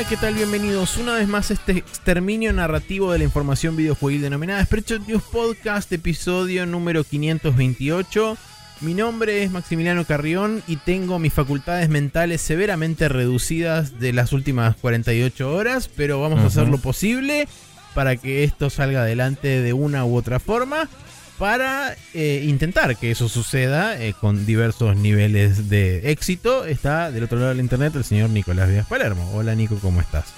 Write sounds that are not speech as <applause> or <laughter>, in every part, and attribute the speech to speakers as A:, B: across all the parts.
A: Hola, ¿qué tal? Bienvenidos una vez más a este exterminio narrativo de la información videojuegil denominada Spreadshot News Podcast, episodio número 528. Mi nombre es Maximiliano Carrión y tengo mis facultades mentales severamente reducidas de las últimas 48 horas, pero vamos a hacer lo posible para que esto salga adelante de una u otra forma para eh, intentar que eso suceda eh, con diversos niveles de éxito. Está del otro lado del internet el señor Nicolás Díaz Palermo. Hola Nico, ¿cómo estás?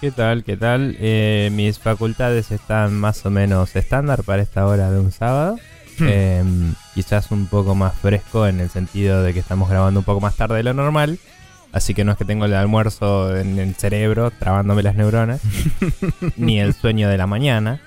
B: ¿Qué tal? ¿Qué tal? Eh, mis facultades están más o menos estándar para esta hora de un sábado.
A: Hmm.
B: Em, quizás un poco más fresco en el sentido de que estamos grabando un poco más tarde de lo normal. Así que no es que tengo el almuerzo en el cerebro trabándome las neuronas, <laughs> ni el sueño de la mañana.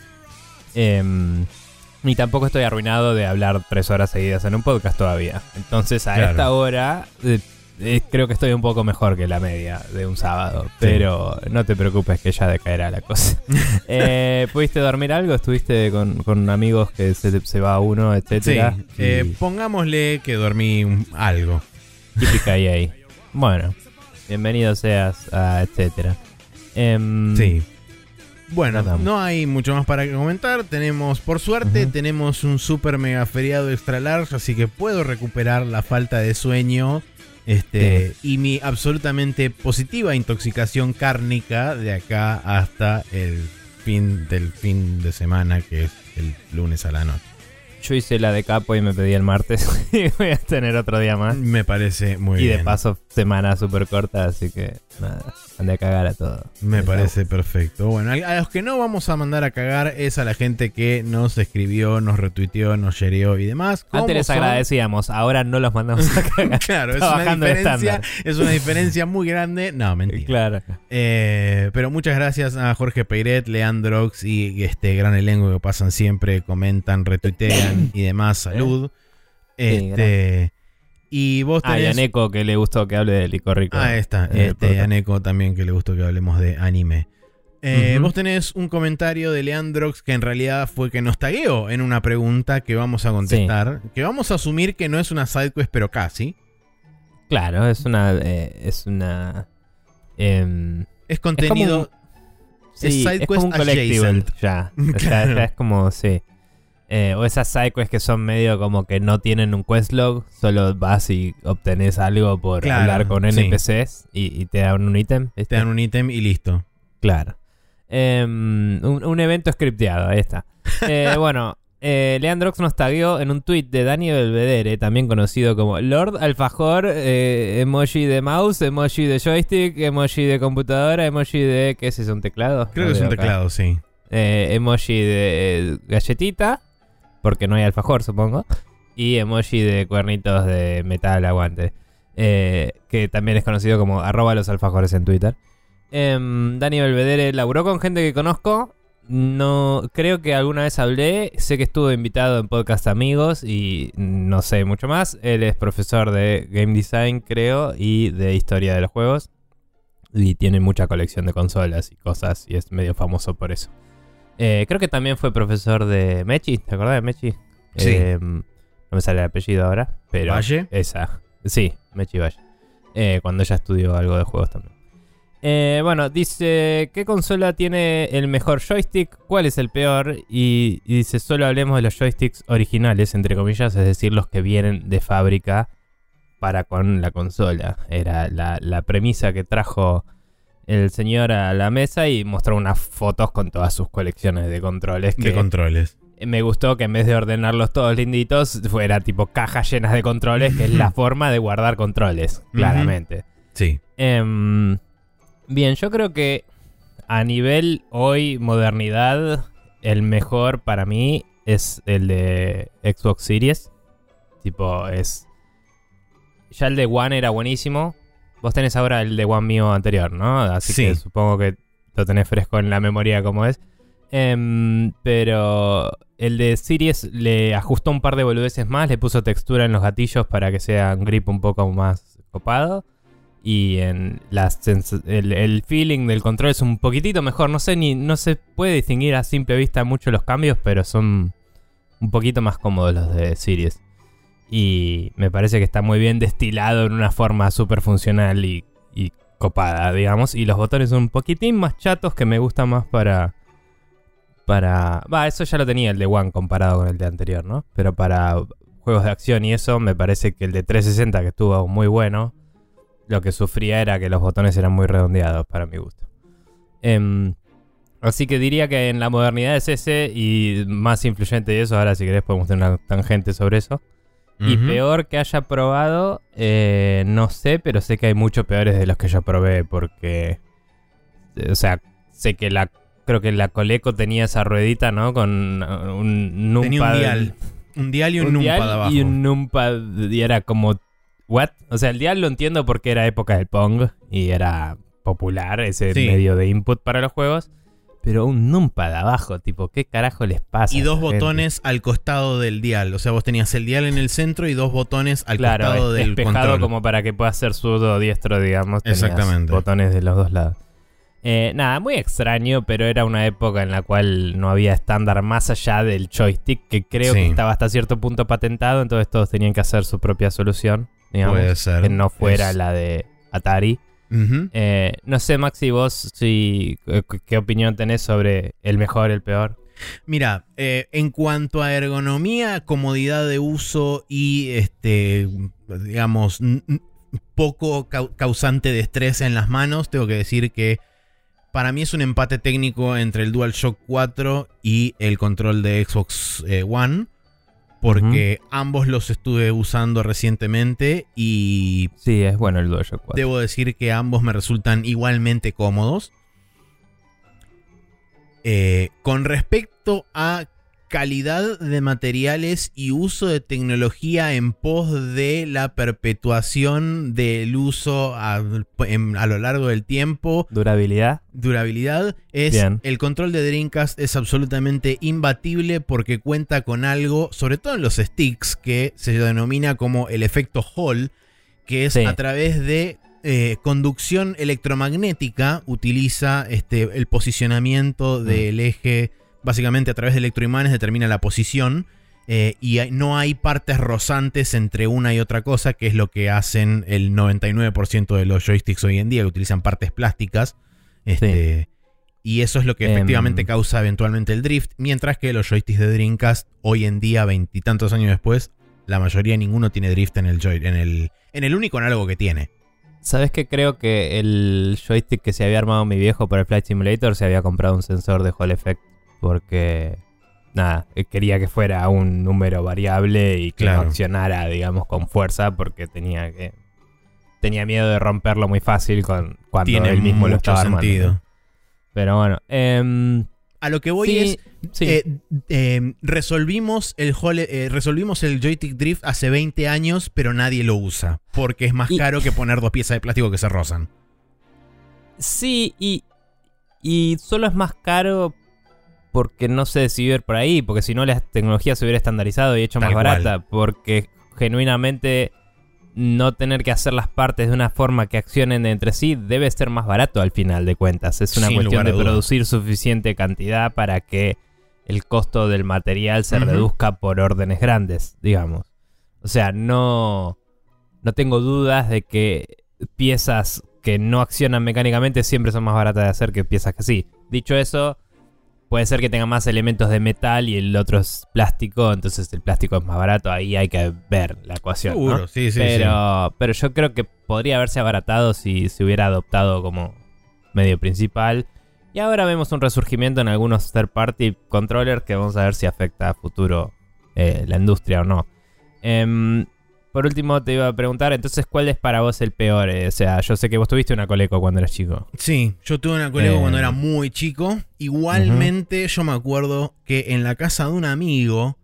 B: Ni tampoco estoy arruinado de hablar tres horas seguidas en un podcast todavía. Entonces a
A: Claro.
B: esta hora eh, eh, creo que estoy un poco mejor que la media de un sábado. Pero no te preocupes que ya decaerá la cosa. <laughs> Eh, ¿Pudiste dormir algo? ¿Estuviste con, con amigos que se, se va uno,
A: Sí,
B: etcétera?
A: eh,
B: Y-
A: pongámosle que dormí un- algo.
B: Típica EA. Bueno, bienvenido seas a etcétera. Em,
A: Sí. Bueno, no hay mucho más para comentar. Tenemos, por suerte, tenemos un super mega feriado extra large, así que puedo recuperar la falta de sueño. Este, y mi absolutamente positiva intoxicación cárnica de acá hasta el fin del fin de semana, que es el lunes a la noche.
B: Yo hice la de capo y me pedí el martes. <laughs> y voy a tener otro día más.
A: Me parece muy
B: y
A: bien.
B: de paso, semana súper corta, así que nada, ande a cagar a todo.
A: Me parece perfecto. Bueno, a los que no vamos a mandar a cagar es a la gente que nos escribió, nos retuiteó, nos shareó y demás. ¿Cómo
B: Antes les
A: son?
B: agradecíamos, ahora no los mandamos a <laughs> cagar.
A: Claro, es una, diferencia, es una diferencia muy grande. No, mentira.
B: claro.
A: Eh, pero muchas gracias a Jorge Peiret, Leandrox y este gran elenco que pasan siempre, comentan, retuitean y demás. Salud. Este, y vos
B: Ah, y a
A: tenés...
B: Neko que le gustó que hable de Licorico.
A: Ah, está.
B: Eh,
A: Este, a Neko también que le gustó que hablemos de anime. Eh. Vos tenés un comentario de Leandrox que en realidad fue que nos tagueó en una pregunta que vamos a contestar. Que vamos a asumir que no es una sidequest, pero casi.
B: Claro, es una. eh, es una. em,
A: Es contenido.
B: sí,
A: Es
B: es, como un
A: quest
B: collectible
A: adjacent.
B: ya. <laughs> O sea,
A: Claro.
B: ya es como, sí. Eh, o esas sidequests que son medio como que no tienen un questlog, solo vas y obtenés algo por
A: Claro,
B: hablar con
A: sí.
B: NPCs y, y te dan un ítem.
A: Te dan un ítem y listo.
B: Claro. Em, un, un evento scripteado, ahí está. <laughs> Eh, bueno, eh, Leandrox nos tagueó en un tweet de Dani Belvedere, también conocido como Lord Alfajor, emoji de mouse, emoji de joystick, emoji de computadora, emoji de... ¿Qué es eso? ¿Un teclado?
A: Creo
B: No
A: que es un
B: acá.
A: teclado, sí.
B: Emoji de galletita, porque no hay alfajor, supongo. Y emoji de cuernitos de metal aguante. eh, que también es conocido como arroba los alfajores en Twitter. Em, Dani Belvedere laburó con gente que conozco. No creo que alguna vez hablé. Sé que estuvo invitado en podcast amigos y no sé mucho más. Él es profesor de game design, creo, y de historia de los juegos. Y tiene mucha colección de consolas y cosas. Y es medio famoso por eso. Eh, creo que también fue profesor de Mechi. ¿Te acordás de Mechi?
A: Sí.
B: Eh, no me sale el apellido ahora. Pero
A: Valle.
B: esa. Sí, Mechi Valle. Eh, cuando ella estudió algo de juegos también. Eh, bueno, dice, ¿qué consola tiene el mejor joystick? ¿Cuál es el peor? Y, y dice, solo hablemos de los joysticks originales, entre comillas, es decir, los que vienen de fábrica para con la consola. Era la, la premisa que trajo el señor a la mesa y mostró unas fotos con todas sus colecciones de controles.
A: De
B: Que
A: controles.
B: me gustó que en vez de ordenarlos todos linditos, fuera tipo cajas llenas de controles, que es la <laughs> forma de guardar controles, claramente.
A: Sí.
B: Em, bien, yo creo que a nivel hoy, modernidad, el mejor para mí es el de Xbox Series. Tipo, es. Ya el de One era buenísimo. Vos tenés ahora el de One mío anterior, ¿no? Así
A: Sí.
B: que supongo que lo tenés fresco en la memoria como es. Em, pero el de Series le ajustó un par de boludeces más, le puso textura en los gatillos para que sea un grip un poco más copado. Y en el, el feeling del control es un poquitito mejor. No sé ni. No se puede distinguir a simple vista mucho los cambios, pero son un poquito más cómodos los de Series. Y me parece que está muy bien destilado en una forma súper funcional y, copada, digamos. Y los botones son un poquitín más chatos que me gustan más para. Para. Va, eso ya lo tenía el de One comparado con el de anterior, ¿no? Pero para juegos de acción y eso, me parece que el de 360, que estuvo muy bueno, lo que sufría era que los botones eran muy redondeados para mi gusto. Em, así que diría que en la modernidad es ese y más influyente de eso. Ahora, si querés, podemos tener una tangente sobre eso. Y peor que haya probado, eh, no sé, pero sé que hay muchos peores de los que yo probé porque, eh, o sea, sé que la, creo que la Coleco tenía esa ruedita, ¿no? Con uh, un numpad.
A: Tenía un dial. Un dial y un,
B: un
A: numpad
B: dial
A: abajo.
B: y un numpad y era como, ¿what? O sea, el dial lo entiendo porque era época del Pong y era popular ese
A: Sí.
B: medio de input para los juegos. Pero un numpad abajo, tipo, ¿qué carajo les pasa?
A: Y dos
B: gente?
A: botones al costado del dial. O sea, vos tenías el dial en el centro y dos botones al
B: claro,
A: costado del control.
B: como para que pueda ser zurdo o diestro, digamos. tenías
A: Exactamente.
B: Botones de los dos lados. Eh, nada, muy extraño, pero era una época en la cual no había estándar más allá del joystick, que creo
A: Sí.
B: que estaba hasta cierto punto patentado, entonces todos tenían que hacer su propia solución, digamos,
A: Puede ser.
B: que no fuera
A: Es-
B: la de Atari. Eh, no sé, Maxi, vos si, eh, qué opinión tenés sobre el mejor, el peor.
A: Mira, eh, en cuanto a ergonomía, comodidad de uso y este, digamos, poco cau- causante de estrés en las manos, tengo que decir que para mí es un empate técnico entre el DualShock 4 y el control de Xbox eh, One. Porque ambos los estuve usando recientemente y
B: Sí, es bueno el DualShock 4.
A: Debo decir que ambos me resultan igualmente cómodos. Eh, con respecto a calidad de materiales y uso de tecnología en pos de la perpetuación del uso a, en- a lo largo del tiempo,
B: Durabilidad.
A: durabilidad, es
B: Bien.
A: el control de Dreamcast es absolutamente imbatible porque cuenta con algo, sobre todo en los sticks, que se denomina como el efecto Hall, que es
B: Sí.
A: a través de eh, conducción electromagnética, utiliza este, el posicionamiento
B: Mm.
A: del eje, básicamente a través de electroimanes determina la posición. eh, y hay- no hay partes rozantes entre una y otra cosa, que es lo que hacen el 99% de los joysticks hoy en día, que utilizan partes plásticas. Este, Y eso es lo que
B: Em.
A: efectivamente causa eventualmente el drift. Mientras que los joysticks de Dreamcast, hoy en día, veintitantos años después, la mayoría ninguno tiene drift en el, joy- en el, en el único análogo que tiene.
B: ¿Sabes que creo que el joystick que se había armado mi viejo para el Flight Simulator se había comprado un sensor de Hall Effect? Porque, nada, quería que fuera un número variable y que
A: Claro.
B: no accionara, digamos, con fuerza porque tenía que... Tenía miedo de romperlo muy fácil con, cuando
A: tiene
B: él mismo lo
A: mucho
B: estaba armando.
A: sentido.
B: Pero bueno, em,
A: A lo que voy
B: sí,
A: es.
B: sí.
A: eh, eh, resolvimos, el Hole- eh, resolvimos el joystick drift hace 20 años, pero nadie lo usa. Porque es más
B: Y-
A: caro que poner dos piezas de plástico que se rozan.
B: Sí, y, y solo es más caro porque no sé si ir por ahí, porque si no la tecnología se hubiera estandarizado y hecho
A: Tal
B: más
A: cual.
B: barata, porque genuinamente no tener que hacer las partes de una forma que accionen entre sí debe ser más barato al final de cuentas. Es una
A: Sin
B: cuestión de producir suficiente cantidad para que el costo del material se reduzca por órdenes grandes, digamos. O sea, no, no tengo dudas de que piezas que no accionan mecánicamente siempre son más baratas de hacer que piezas que sí. Dicho eso, puede ser que tenga más elementos de metal y el otro es plástico, entonces el plástico es más barato, ahí hay que ver la ecuación. ¿no?
A: Seguro, sí, sí,
B: pero, pero yo creo que podría haberse abaratado si se hubiera adoptado como medio principal. Y ahora vemos un resurgimiento en algunos third party controllers que vamos a ver si afecta a futuro eh, la industria o no. Em, por último te iba a preguntar, entonces, ¿cuál es para vos el peor? Eh, o sea, yo sé que vos tuviste una Coleco cuando eras chico.
A: Sí, yo tuve una colega
B: Eh.
A: cuando era muy chico. Igualmente, yo me acuerdo que en la casa de un amigo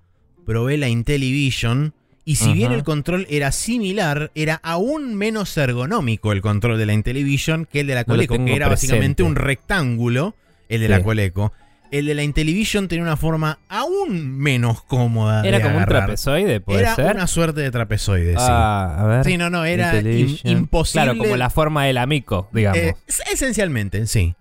A: probé la Intellivision. Y si bien el control era similar, era aún menos ergonómico el control de la Intellivision que el de la
B: No
A: Coleco, que era básicamente un rectángulo, el de
B: Sí.
A: la Coleco. El de la Intellivision tenía una forma aún menos cómoda.
B: Era
A: de
B: como un trapezoide, puede
A: Era
B: ser.
A: una suerte de trapezoide, sí.
B: Ah, a ver.
A: Sí, no, no, era imposible.
B: Claro, como la forma del amico, digamos.
A: Eh, esencialmente, sí.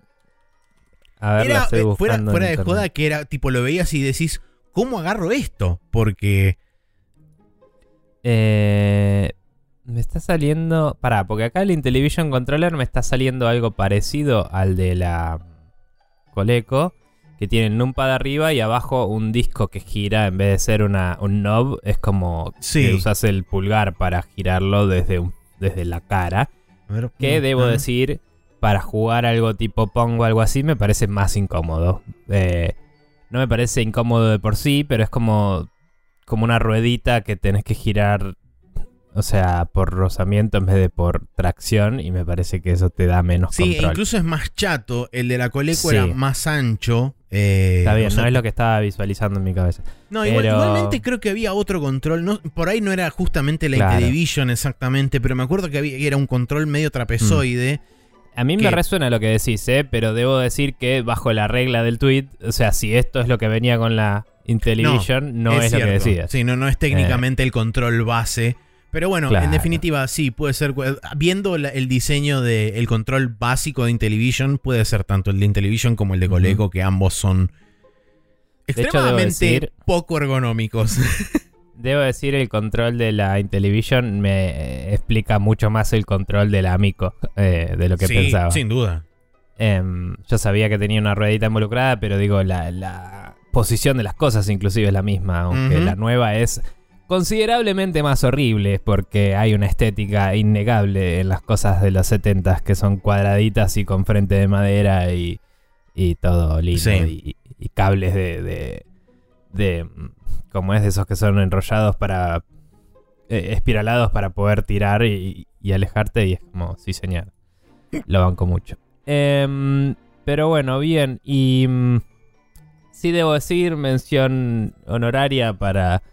B: a ver, la
A: Era,
B: estoy
A: eh, fuera,
B: buscando en
A: fuera de joda que era tipo lo veías y decís, ¿cómo agarro esto? Porque
B: Eh, me está saliendo. Pará, porque acá el Intellivision Controller me está saliendo algo parecido al de la Coleco. Que tiene el numpad arriba y abajo un disco que gira en vez de ser una, un knob. Es como
A: Sí.
B: que usas el pulgar para girarlo desde, un- desde la cara.
A: Ver,
B: Que debo
A: ah.
B: decir, para jugar algo tipo Pong o algo así, me parece más incómodo. Eh, no me parece incómodo de por sí, pero es como, como una ruedita que tenés que girar, o sea, por rozamiento en vez de por tracción, y me parece que eso te da menos
A: Sí,
B: control.
A: incluso es más chato. El de la Coleco
B: Sí.
A: era más ancho. eh,
B: Está bien,
A: o sea,
B: no es lo que estaba visualizando en mi cabeza.
A: No, igual- igualmente creo que había otro control. No, por ahí no era justamente la
B: Claro.
A: Intellivision exactamente, pero me acuerdo que había, era un control medio trapezoide.
B: A mí me
A: ¿Qué?
B: resuena lo que decís, ¿eh? pero debo decir que bajo la regla del tweet, o sea, si esto es lo que venía con la Intellivision, no, es, lo que
A: cierto.
B: decía.
A: Sí, no, no es técnicamente el control base. Pero bueno, en definitiva, sí, puede ser. Viendo la- el diseño del control básico de Intellivision, puede ser tanto el de Intellivision como el de. Coleco, que ambos son extremadamente
B: decir-
A: poco ergonómicos. <laughs>
B: Debo decir, el control de la Intellivision me eh, explica mucho más el control del Amico eh, de lo que
A: Sí,
B: pensaba.
A: Sin duda.
B: Em, yo sabía que tenía una ruedita involucrada, pero digo, la, la posición de las cosas inclusive es la misma, aunque la nueva es considerablemente más horrible porque hay una estética innegable en las cosas de los 70 que son cuadraditas y con frente de madera y, y todo lindo
A: Sí.
B: y, y cables de, de, de, como es de esos que son enrollados para eh, espiralados para poder tirar y, y alejarte y es como, sí señor, lo banco mucho. Em, pero bueno, bien, y mm, sí debo decir mención honoraria para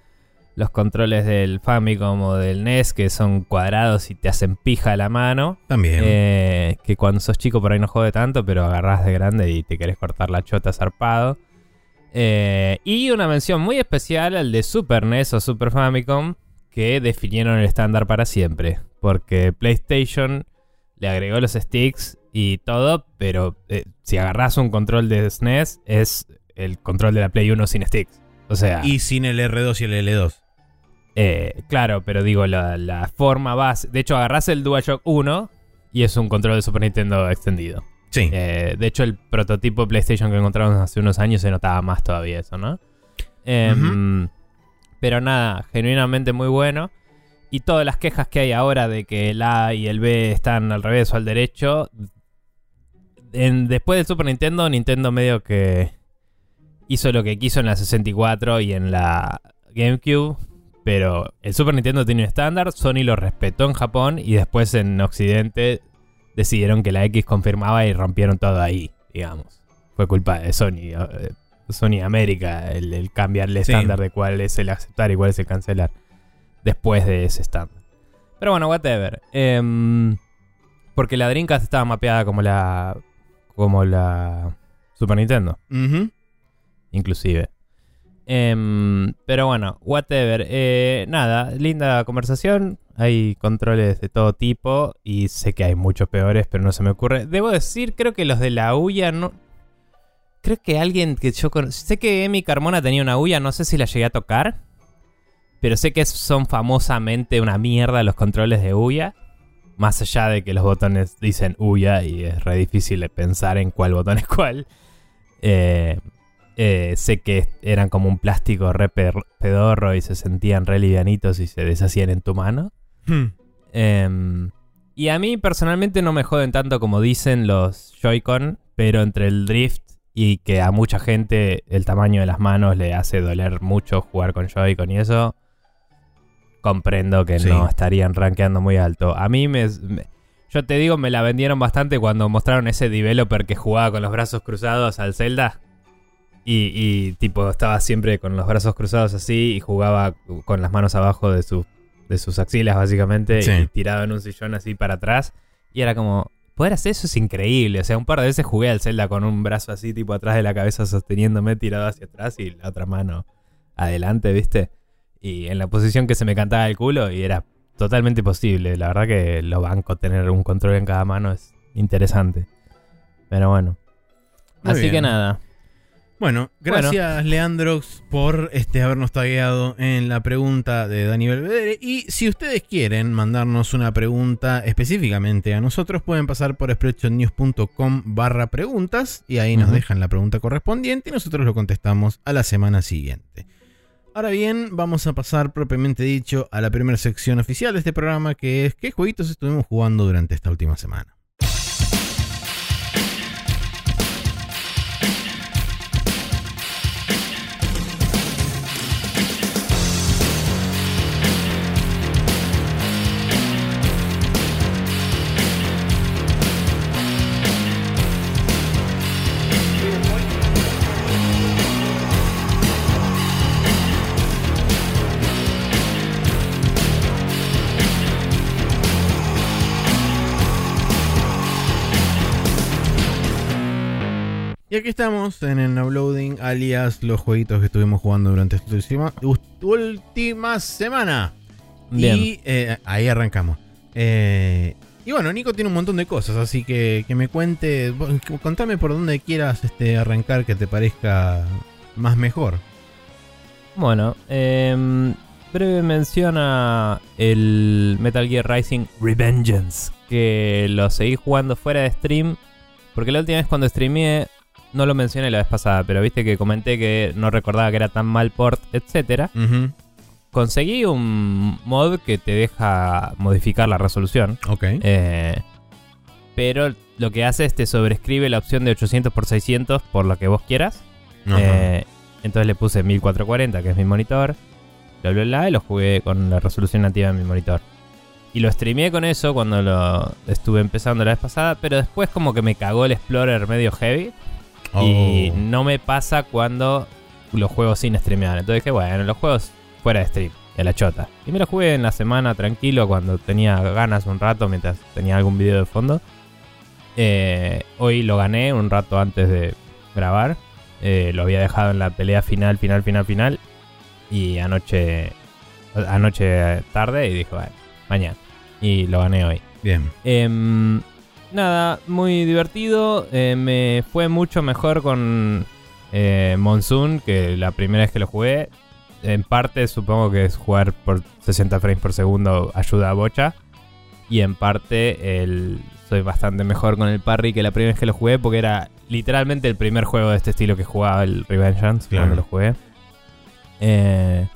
B: los controles del Famicom o del NES que son cuadrados y te hacen pija la mano.
A: También.
B: Eh, que cuando sos chico por ahí no jode tanto, pero agarrás de grande y te querés cortar la chota zarpado. Eh, y una mención muy especial al de Super NES o Super Famicom, que definieron el estándar para siempre. Porque PlayStation le agregó los sticks y todo, pero eh, si agarrás un control de SNES, es el control de la Play 1 sin sticks. O sea,
A: Y sin el R2 y el L2.
B: Eh, claro, pero digo, la, la forma base. De hecho, agarrás el DualShock 1 y es un control de Super Nintendo extendido.
A: Sí.
B: Eh, de hecho, el prototipo de PlayStation que encontramos hace unos años se notaba más todavía eso, ¿no? Em, Pero nada, genuinamente muy bueno. Y todas las quejas que hay ahora de que el A y el B están al revés o al derecho. en- después del Super Nintendo, Nintendo medio que hizo lo que quiso en la 64 y en la GameCube. Pero el Super Nintendo tiene un estándar, Sony lo respetó en Japón y después en Occidente decidieron que la X confirmaba y rompieron todo ahí, digamos. Fue culpa de Sony, eh, Sony América, el, el cambiar el
A: Sí.
B: estándar de cuál es el aceptar y cuál es el cancelar. Después de ese estándar. Pero bueno, whatever. Em, porque la Dreamcast estaba mapeada como la. como la Super Nintendo,
A: Ujú.
B: inclusive. Em, pero bueno, whatever. Eh, nada, linda conversación. Hay controles de todo tipo y sé que hay muchos peores, pero no se me ocurre. Debo decir, creo que los de la Uya no... Creo que alguien que yo con... Sé que Emi Carmona tenía una Uya, no sé si la llegué a tocar. Pero sé que son famosamente una mierda los controles de Uya. Más allá de que los botones dicen Uya y es re difícil pensar en cuál botón es cuál. Eh, eh, sé que eran como un plástico re pedorro y se sentían re livianitos y se deshacían en tu mano.
A: Hmm.
B: Em, y a mí personalmente no me joden tanto como dicen los Joy-Con, pero entre el drift y que a mucha gente el tamaño de las manos le hace doler mucho jugar con Joy-Con y eso, comprendo que
A: Sí.
B: no estarían rankeando muy alto. A mí me, me- Yo te digo, me la vendieron bastante cuando mostraron ese developer que jugaba con los brazos cruzados al Zelda. Y, y, tipo estaba siempre con los brazos cruzados así y jugaba con las manos abajo de, su- de sus axilas básicamente
A: Sí.
B: y tirado en un sillón así para atrás. Y era como, poder hacer eso es increíble. O sea, un par de veces jugué al Zelda con un brazo así tipo atrás de la cabeza sosteniéndome tirado hacia atrás y la otra mano adelante, ¿viste? Y en la posición que se me cantaba el culo y era totalmente posible. La verdad que lo banco tener un control en cada mano es interesante. Pero bueno.
A: Muy
B: Así
A: bien.
B: que nada.
A: Bueno, gracias Leandrox por este, habernos tagueado en la pregunta de Dani Belvedere. Y si ustedes quieren mandarnos una pregunta específicamente a nosotros, pueden pasar por spreadshotnews.com barra preguntas y ahí nos dejan la pregunta correspondiente y nosotros lo contestamos a la semana siguiente. Ahora bien, vamos a pasar propiamente dicho a la primera sección oficial de este programa que es qué jueguitos estuvimos jugando durante esta última semana. Y aquí estamos en el Uploading, alias los jueguitos que estuvimos jugando durante esta última, última semana.
B: Bien.
A: Y eh, ahí arrancamos. Eh, y bueno, Nico tiene un montón de cosas, así que que me cuente, contame por dónde quieras este, arrancar que te parezca más mejor.
B: Bueno, em, breve mención a el Metal Gear Rising Revengeance, que lo seguí jugando fuera de stream, porque la última vez cuando streameé, no lo mencioné la vez pasada, pero viste que comenté que no recordaba que era tan mal port.
A: Ujú,
B: Conseguí un mod que te deja modificar la resolución.
A: Ok.
B: Eh, pero lo que hace es te sobrescribe la opción de 800 x 600 por lo que vos quieras. Eh, entonces le puse 1440, que es mi monitor. Bla, bla, bla, y lo jugué con la resolución nativa de mi monitor. Y lo streameé con eso cuando lo estuve empezando la vez pasada, pero después como que me cagó el Explorer medio heavy. Y
A: Oh.
B: no me pasa cuando los juego sin streamear. Entonces dije, bueno, los juegos fuera de stream, de la chota. Y me lo jugué en la semana tranquilo cuando tenía ganas un rato, mientras tenía algún video de fondo. Eh, hoy lo gané un rato antes de grabar. Eh, lo había dejado en la pelea final, final, final, final. Y anoche, anoche tarde y dije, bueno, mañana. Y lo gané hoy.
A: Bien.
B: Em, nada, muy divertido. Eh, me fue mucho mejor con eh, Monsoon que la primera vez que lo jugué. En parte supongo que es jugar por 60 frames por segundo ayuda a bocha. Y en parte el, soy bastante mejor con el parry que la primera vez que lo jugué porque era literalmente el primer juego de este estilo que jugaba el Revengeance
A: Claro.
B: cuando lo jugué. Eh,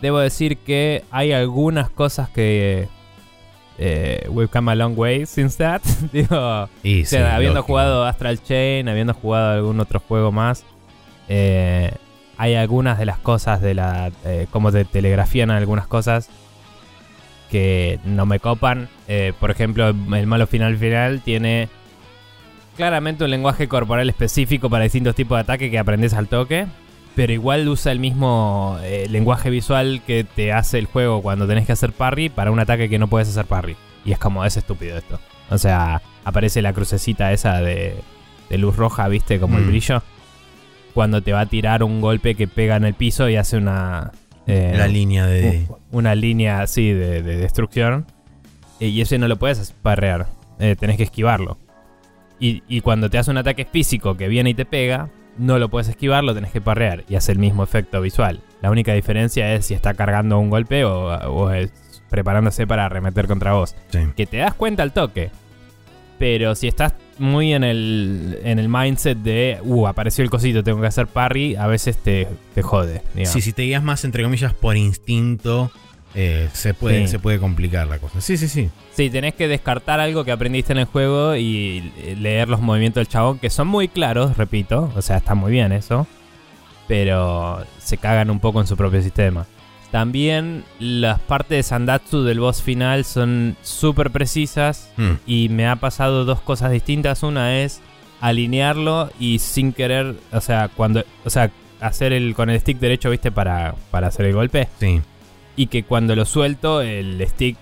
B: debo decir que hay algunas cosas que eh, we've come a long way since that. <laughs> Digo,
A: Y
B: o sea,
A: sí,
B: habiendo
A: lógico.
B: jugado Astral Chain, habiendo jugado algún otro juego más, eh, hay algunas de las cosas de la. eh, cómo te telegrafían algunas cosas que no me copan. Eh, por ejemplo, el malo final final tiene claramente un lenguaje corporal específico para distintos tipos de ataque que aprendes al toque. Pero igual usa el mismo eh, lenguaje visual que te hace el juego cuando tenés que hacer parry para un ataque que no puedes hacer parry. Y es como, es estúpido esto. O sea, aparece la crucecita esa de, de luz roja, ¿viste? Como el
A: Mm.
B: brillo. Cuando te va a tirar un golpe que pega en el piso y hace una... eh,
A: La línea de.
B: una línea así de, de destrucción. Eh, Y ese no lo puedes parrear. Eh, tenés que esquivarlo. Y, y cuando te hace un ataque físico que viene y te pega, no lo puedes esquivar, lo tenés que parrear. Y hace el mismo efecto visual. La única diferencia es si está cargando un golpe o, o es preparándose para arremeter contra vos.
A: Sí.
B: Que te das cuenta al toque. Pero si estás muy en el, en el mindset de, uh, apareció el cosito, tengo que hacer parry, a veces te, te jode. digamos.
A: Sí, si te guías más, entre comillas, por instinto, eh, se, puede,
B: Sí.
A: se puede complicar la cosa. Sí, sí, sí.
B: Sí, tenés que descartar algo que aprendiste en el juego y eh, leer los movimientos del chabón, que son muy claros, repito. O sea, está muy bien eso. Pero se cagan un poco en su propio sistema. También las partes de Sandatsu del boss final son súper precisas.
A: Mm.
B: Y me ha pasado dos cosas distintas. Una es alinearlo y sin querer, o sea, cuando, o sea, hacer el con el stick derecho, ¿viste? Para, para hacer el golpe
A: Sí.
B: Y que cuando lo suelto el stick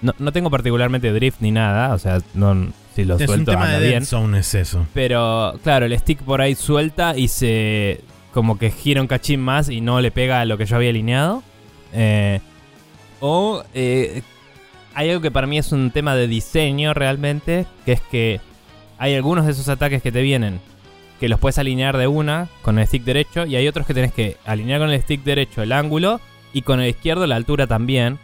B: no, no tengo particularmente drift ni nada, o sea, no si lo
A: Es un
B: suelto
A: tema
B: anda
A: de
B: bien,
A: Zone, es eso.
B: pero claro, el stick por ahí suelta y se como que gira un cachín más y no le pega a lo que yo había alineado. Eh, o eh, hay algo que para mí es un tema de diseño realmente, que es que hay algunos de esos ataques que te vienen que los puedes alinear de una con el stick derecho y hay otros que tenés que alinear con el stick derecho el ángulo y con el izquierdo la altura también.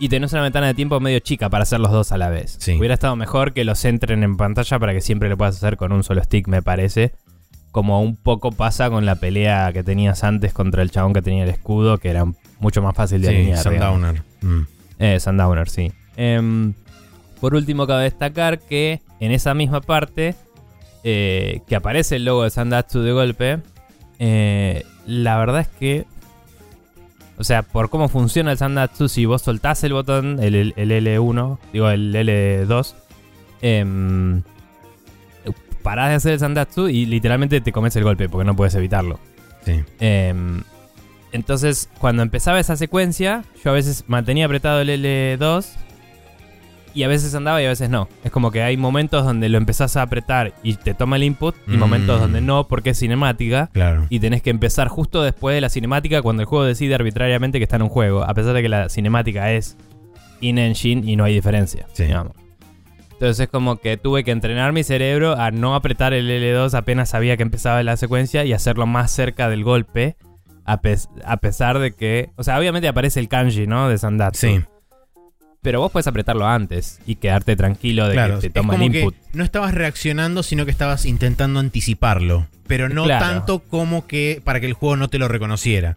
B: Y tenés una ventana de tiempo medio chica para hacer los dos a la vez.
A: Sí.
B: Hubiera estado mejor que los entren en pantalla para que siempre lo puedas hacer con un solo stick, me parece. Como un poco pasa con la pelea que tenías antes contra el chabón que tenía el escudo, que era mucho más fácil de
A: Sí,
B: alinear.
A: Sundowner. Mm.
B: Eh, Sundowner, sí. Em, por último, cabe destacar que en esa misma parte eh, que aparece el logo de Sandatsu de golpe, eh, la verdad es que. O sea, por cómo funciona el Sandatsu, si vos soltás el botón, el, el- el L1, digo el L2, em, parás de hacer el Sandatsu y literalmente te comes el golpe porque no puedes evitarlo.
A: Sí.
B: Em, entonces, cuando empezaba esa secuencia, yo a veces mantenía apretado el L2 y a veces andaba y a veces no. Es como que hay momentos donde lo empezás a apretar y te toma el input y
A: Mm.
B: momentos donde no porque es cinemática
A: Claro.
B: y tenés que empezar justo después de la cinemática cuando el juego decide arbitrariamente que está en un juego, a pesar de que la cinemática es in-engine y no hay diferencia.
A: Sí.
B: digamos. Entonces es como que tuve que entrenar mi cerebro a no apretar el L2 apenas sabía que empezaba la secuencia y hacerlo más cerca del golpe. A, a pesar de que. O sea, obviamente aparece el kanji, ¿no? De Sandatsu.
A: Sí,
B: Pero vos puedes apretarlo antes y quedarte tranquilo de
A: claro.
B: que te toma el
A: que
B: input.
A: no estabas reaccionando, sino que estabas intentando anticiparlo. Pero no
B: Claro.
A: tanto como que para que el juego no te lo reconociera.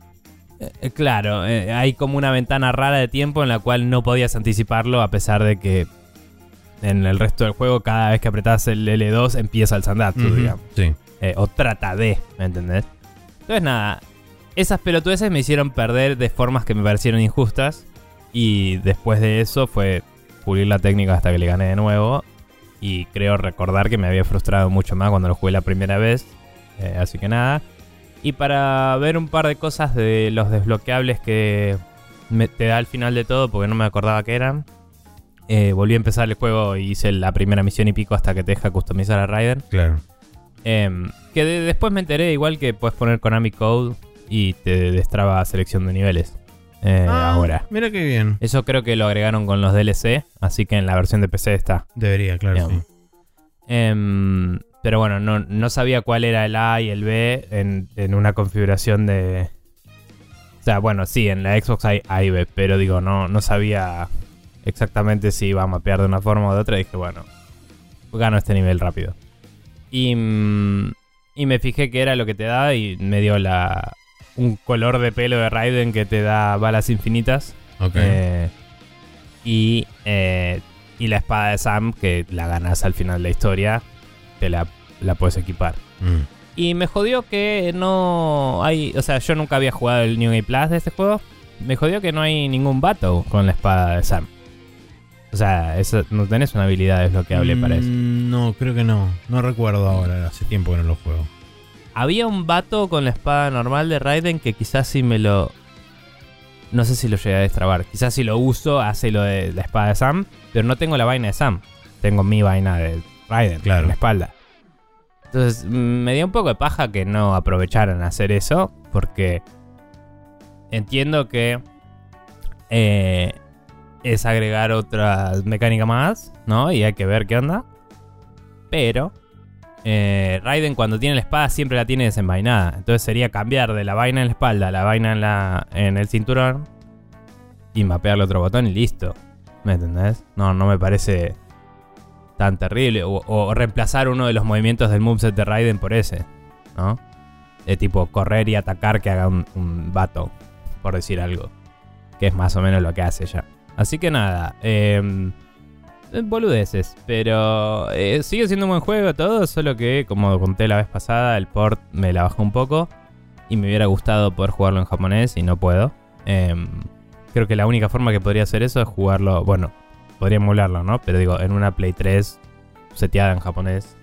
B: Eh, eh, claro, eh, hay como una ventana rara de tiempo en la cual no podías anticiparlo, a pesar de que en el resto del juego, cada vez que apretás el L2, empieza el Sandatsu,
A: Ujú,
B: digamos.
A: Sí.
B: Eh, o trata de, ¿me entendés? Entonces, nada, esas pelotudeces me hicieron perder de formas que me parecieron injustas. Y después de eso fue pulir la técnica hasta que le gané de nuevo. Y creo recordar que me había frustrado mucho más cuando lo jugué la primera vez. Eh, así que nada. Y para ver un par de cosas de los desbloqueables que me- te da al final de todo, porque no me acordaba que eran. eh, volví a empezar el juego y hice la primera misión y pico hasta que te deja customizar a Raiden.
A: Claro.
B: Em, que de- después me enteré igual que puedes poner Konami Code y te destraba selección de niveles. Eh,
A: Ah,
B: ahora.
A: Mira qué bien.
B: Eso creo que lo agregaron con los DLC, así que en la versión de PC está.
A: Debería, claro, sí.
B: Em, pero bueno, no, no sabía cuál era el A y el B en, en una configuración de... O sea, bueno, sí, en la Xbox hay A y B, pero digo, no, no sabía exactamente si iba a mapear de una forma o de otra. Dije, bueno, gano este nivel rápido. Y, mm, y me fijé que era lo que te da y me dio la, un color de pelo de Raiden que te da balas infinitas.
A: Ok.
B: Eh, y, eh, y la espada de Sam, que la ganas al final de la historia, te la, la puedes equipar.
A: Mm.
B: Y me jodió que no hay. O sea, yo nunca había jugado el New Game Plus de este juego. Me jodió que no hay ningún battle con la espada de Sam. O sea, eso- no tenés una habilidad desbloqueable para eso.
A: Mm, No, creo que no. No recuerdo ahora. Hace tiempo que no lo juego.
B: Había un vato con la espada normal de Raiden que quizás si me lo. No sé si lo llegué a destrabar. Quizás si lo uso, hace lo de la espada de Sam. Pero no tengo la vaina de Sam. Tengo mi vaina de Raiden
A: Claro.
B: en la espalda. Entonces mm, me dio un poco de paja que no aprovecharan a hacer eso. Porque entiendo que eh, es agregar otra mecánica más, ¿no? Y hay que ver qué onda. Pero eh, Raiden cuando tiene la espada siempre la tiene desenvainada. Entonces sería cambiar de la vaina en la espalda a la vaina en, la, en el cinturón y mapearle otro botón y listo. ¿Me entendés? No, no me parece tan terrible. O, reemplazar uno de los movimientos del moveset de Raiden por ese, ¿no? De tipo correr y atacar que haga un, un vato, por decir algo. Que es más o menos lo que hace ya. Así que nada, eh, boludeces, pero eh, sigue siendo un buen juego todo, solo que como conté la vez pasada, el port me la bajó un poco y me hubiera gustado poder jugarlo en japonés y no puedo. Em, creo que la única forma que podría hacer eso es jugarlo, bueno, podría emularlo, ¿no? Pero digo, en una Play 3 seteada en japonés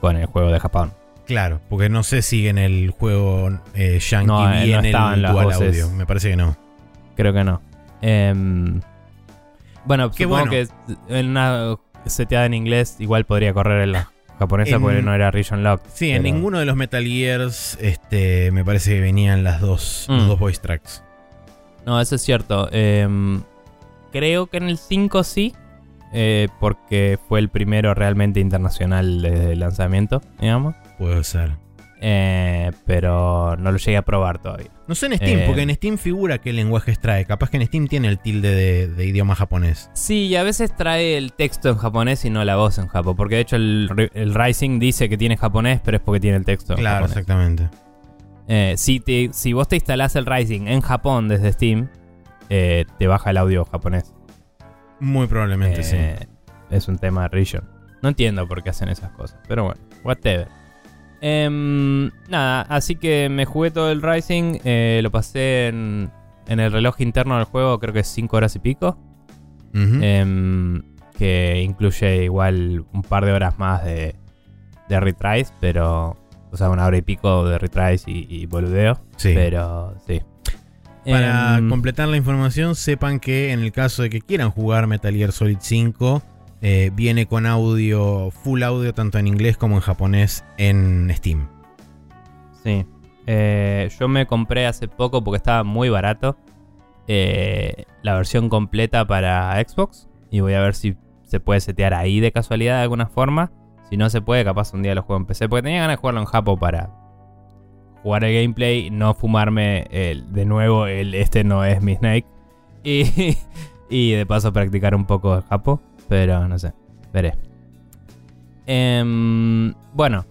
B: con el juego de Japón.
A: Claro, porque no sé si en el juego eh, Yankee
B: No, eh, no
A: viene
B: estaban
A: el dual audio. Me parece que no.
B: Creo que no. Em, bueno,
A: Qué
B: supongo
A: bueno.
B: que en una seteada en inglés igual podría correr en la japonesa
A: En-
B: porque no era region lock.
A: Sí, en ninguno de los Metal Gears este, me parece que venían las dos, los
B: Mm.
A: dos voice tracks.
B: No, eso es cierto. Em, creo que en el 5 sí. eh, porque fue el primero realmente internacional desde el lanzamiento, digamos.
A: Puede ser.
B: Eh, pero no lo llegué a probar todavía.
A: No sé en Steam,
B: Eh.
A: porque en Steam figura qué lenguaje trae. Capaz que en Steam tiene el tilde de, de idioma japonés.
B: Sí, y a veces trae el texto en japonés y no la voz en japonés. Porque de hecho el, ri- el Rising dice que tiene japonés, pero es porque tiene el texto en
A: Claro,
B: japonés.
A: exactamente.
B: Eh, si, te- si vos te instalás el Rising en Japón desde Steam, eh, te baja el audio japonés.
A: Muy probablemente, sí.
B: Es un tema de region. No entiendo por qué hacen esas cosas, pero bueno, whatever. Em, nada, así que me jugué todo el Rising, eh, lo pasé en, en el reloj interno del juego, creo que es 5 horas y pico. Em, que incluye igual un par de horas más de, de retries, pero. O sea, una hora y pico de retries y, y boludeo.
A: sí.
B: Pero sí.
A: Para
B: Em,
A: completar la información, sepan que en el caso de que quieran jugar Metal Gear Solid 5, eh, viene con audio, full audio, tanto en inglés como en japonés en Steam.
B: Sí. Eh, yo me compré hace poco porque estaba muy barato. eh, la versión completa para Xbox. Y voy a ver si se puede setear ahí de casualidad de alguna forma. Si no se puede, capaz un día lo juego en PC. Porque tenía ganas de jugarlo en Japo para jugar el gameplay. No fumarme de nuevo el este no es mi Snake. Y, <laughs> y de paso practicar un poco el Japo. Pero no sé. Veré. Em, bueno,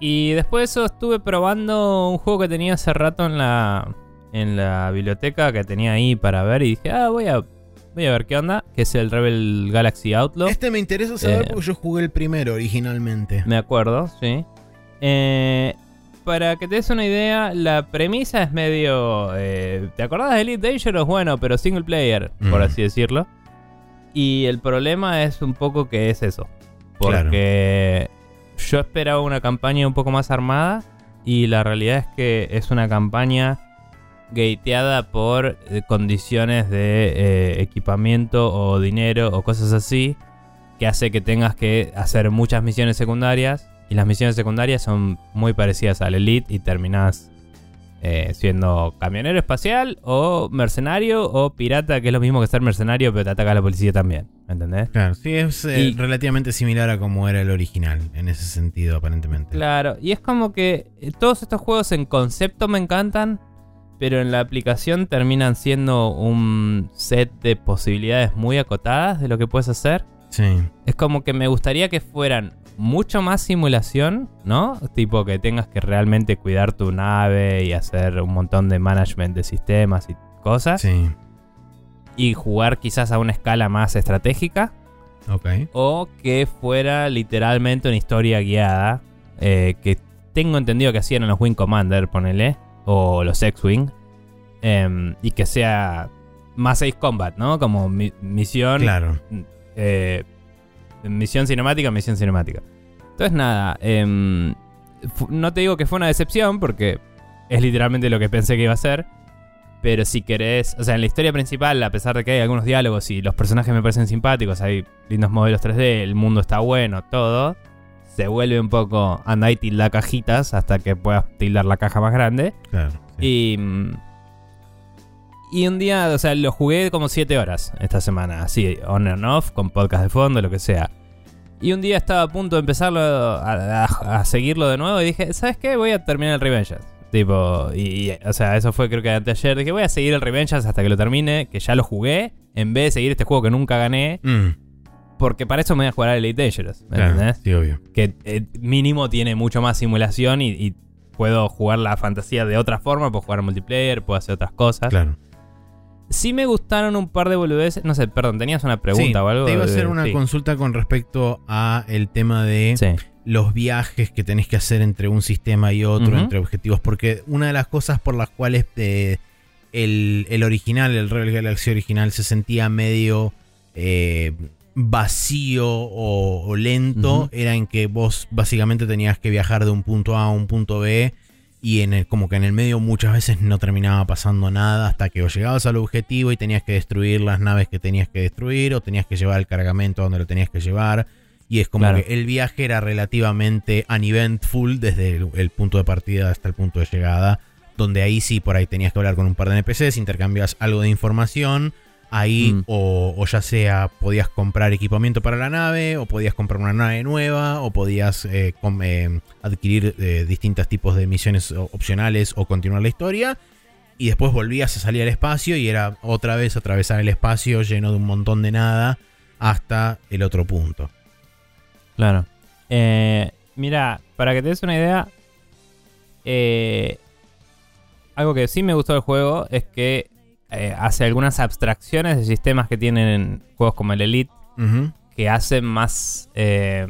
B: y después de eso estuve probando un juego que tenía hace rato en la, en la biblioteca que tenía ahí para ver y dije, ah, voy a, voy a ver qué onda, que es el Rebel Galaxy Outlaw.
A: Este me interesa saber
B: Eh.
A: porque yo jugué el primero originalmente.
B: Me acuerdo, sí. Eh, para que te des una idea, la premisa es medio... eh, ¿Te acordás de Elite Dangerous? Bueno, pero single player, por
A: Mm.
B: así decirlo. Y el problema es un poco que es eso.
A: Claro.
B: Porque yo esperaba una campaña un poco más armada y la realidad es que es una campaña gateada por eh, condiciones de eh, equipamiento o dinero o cosas así que hace que tengas que hacer muchas misiones secundarias y las misiones secundarias son muy parecidas al Elite y terminás eh, siendo camionero espacial o mercenario o pirata, que es lo mismo que ser mercenario, pero te ataca la policía también. ¿Me entendés?
A: Claro, sí, es eh,
B: Y-
A: relativamente similar a como era el original, en ese sentido, aparentemente.
B: Claro, y es como que eh, todos estos juegos en concepto me encantan, pero en la aplicación terminan siendo un set de posibilidades muy acotadas de lo que puedes hacer.
A: Sí.
B: Es como que me gustaría que fueran mucho más simulación, ¿no? Tipo que tengas que realmente cuidar tu nave y hacer un montón de management de sistemas y cosas.
A: Sí.
B: Y jugar quizás a una escala más estratégica.
A: Ok.
B: O que fuera literalmente una historia guiada. eh, que tengo entendido que hacían en los Wing Commander, ponele. O los X-Wing. em, y que sea más Ace Combat, ¿no? Como mi- misión.
A: Claro.
B: eh, misión cinemática, misión cinemática. Entonces, nada. em, no te digo que fue una decepción, porque es literalmente lo que pensé que iba a ser. Pero si querés, o sea, en la historia principal, a pesar de que hay algunos diálogos y los personajes me parecen simpáticos, hay lindos modelos 3D, el mundo está bueno, todo, se vuelve un poco anda y tilda cajitas hasta que puedas tildar la caja más grande.
A: Claro. sí.
B: Y. Y un día, o sea, lo jugué como 7 horas esta semana, así, on and off, con podcast de fondo, lo que sea. Y un día estaba a punto de empezarlo a, a- a seguirlo de nuevo y dije, ¿sabes qué? Voy a terminar el Revengeance. Tipo, y, y, o sea, eso fue creo que antes de ayer. Dije, voy a seguir el Revengeance hasta que lo termine, que ya lo jugué, en vez de seguir este juego que nunca gané,
A: Mm,
B: porque para eso me voy a jugar al Elite Dangerous. ¿me
A: claro,
B: entendés?
A: sí, obvio.
B: que eh, mínimo tiene mucho más simulación y, y puedo jugar la fantasía de otra forma, puedo jugar multiplayer, puedo hacer otras cosas.
A: Claro.
B: Sí me gustaron un par de boludeces, no sé, perdón, tenías una pregunta
A: Sí,
B: o algo.
A: Te iba a hacer una
B: sí.
A: consulta con respecto a el tema de
B: Sí.
A: los viajes que tenés que hacer entre un sistema y otro, entre objetivos. Porque una de las cosas por las cuales eh, el, el original, el Rebel Galaxy original, se sentía medio eh, vacío o, o lento, era en que vos básicamente tenías que viajar de un punto A a un punto B. Y en el, como que en el medio muchas veces no terminaba pasando nada hasta que o llegabas al objetivo y tenías que destruir las naves que tenías que destruir o tenías que llevar el cargamento donde lo tenías que llevar. Y es como
B: Claro.
A: que el viaje era relativamente uneventful desde el, el punto de partida hasta el punto de llegada. Donde ahí sí, por ahí tenías que hablar con un par de NPCs, intercambias algo de información. Ahí
B: Mm.
A: o, o ya sea podías comprar equipamiento para la nave, o podías comprar una nave nueva, o podías eh, com- eh, adquirir eh, distintos tipos de misiones opcionales o continuar la historia. Y después volvías a salir al espacio y era otra vez atravesar el espacio lleno de un montón de nada hasta el otro punto.
B: Claro. Mira, para que te des una idea, algo que sí me gustó del juego es que eh, hace algunas abstracciones de sistemas que tienen juegos como el Elite que hacen más eh,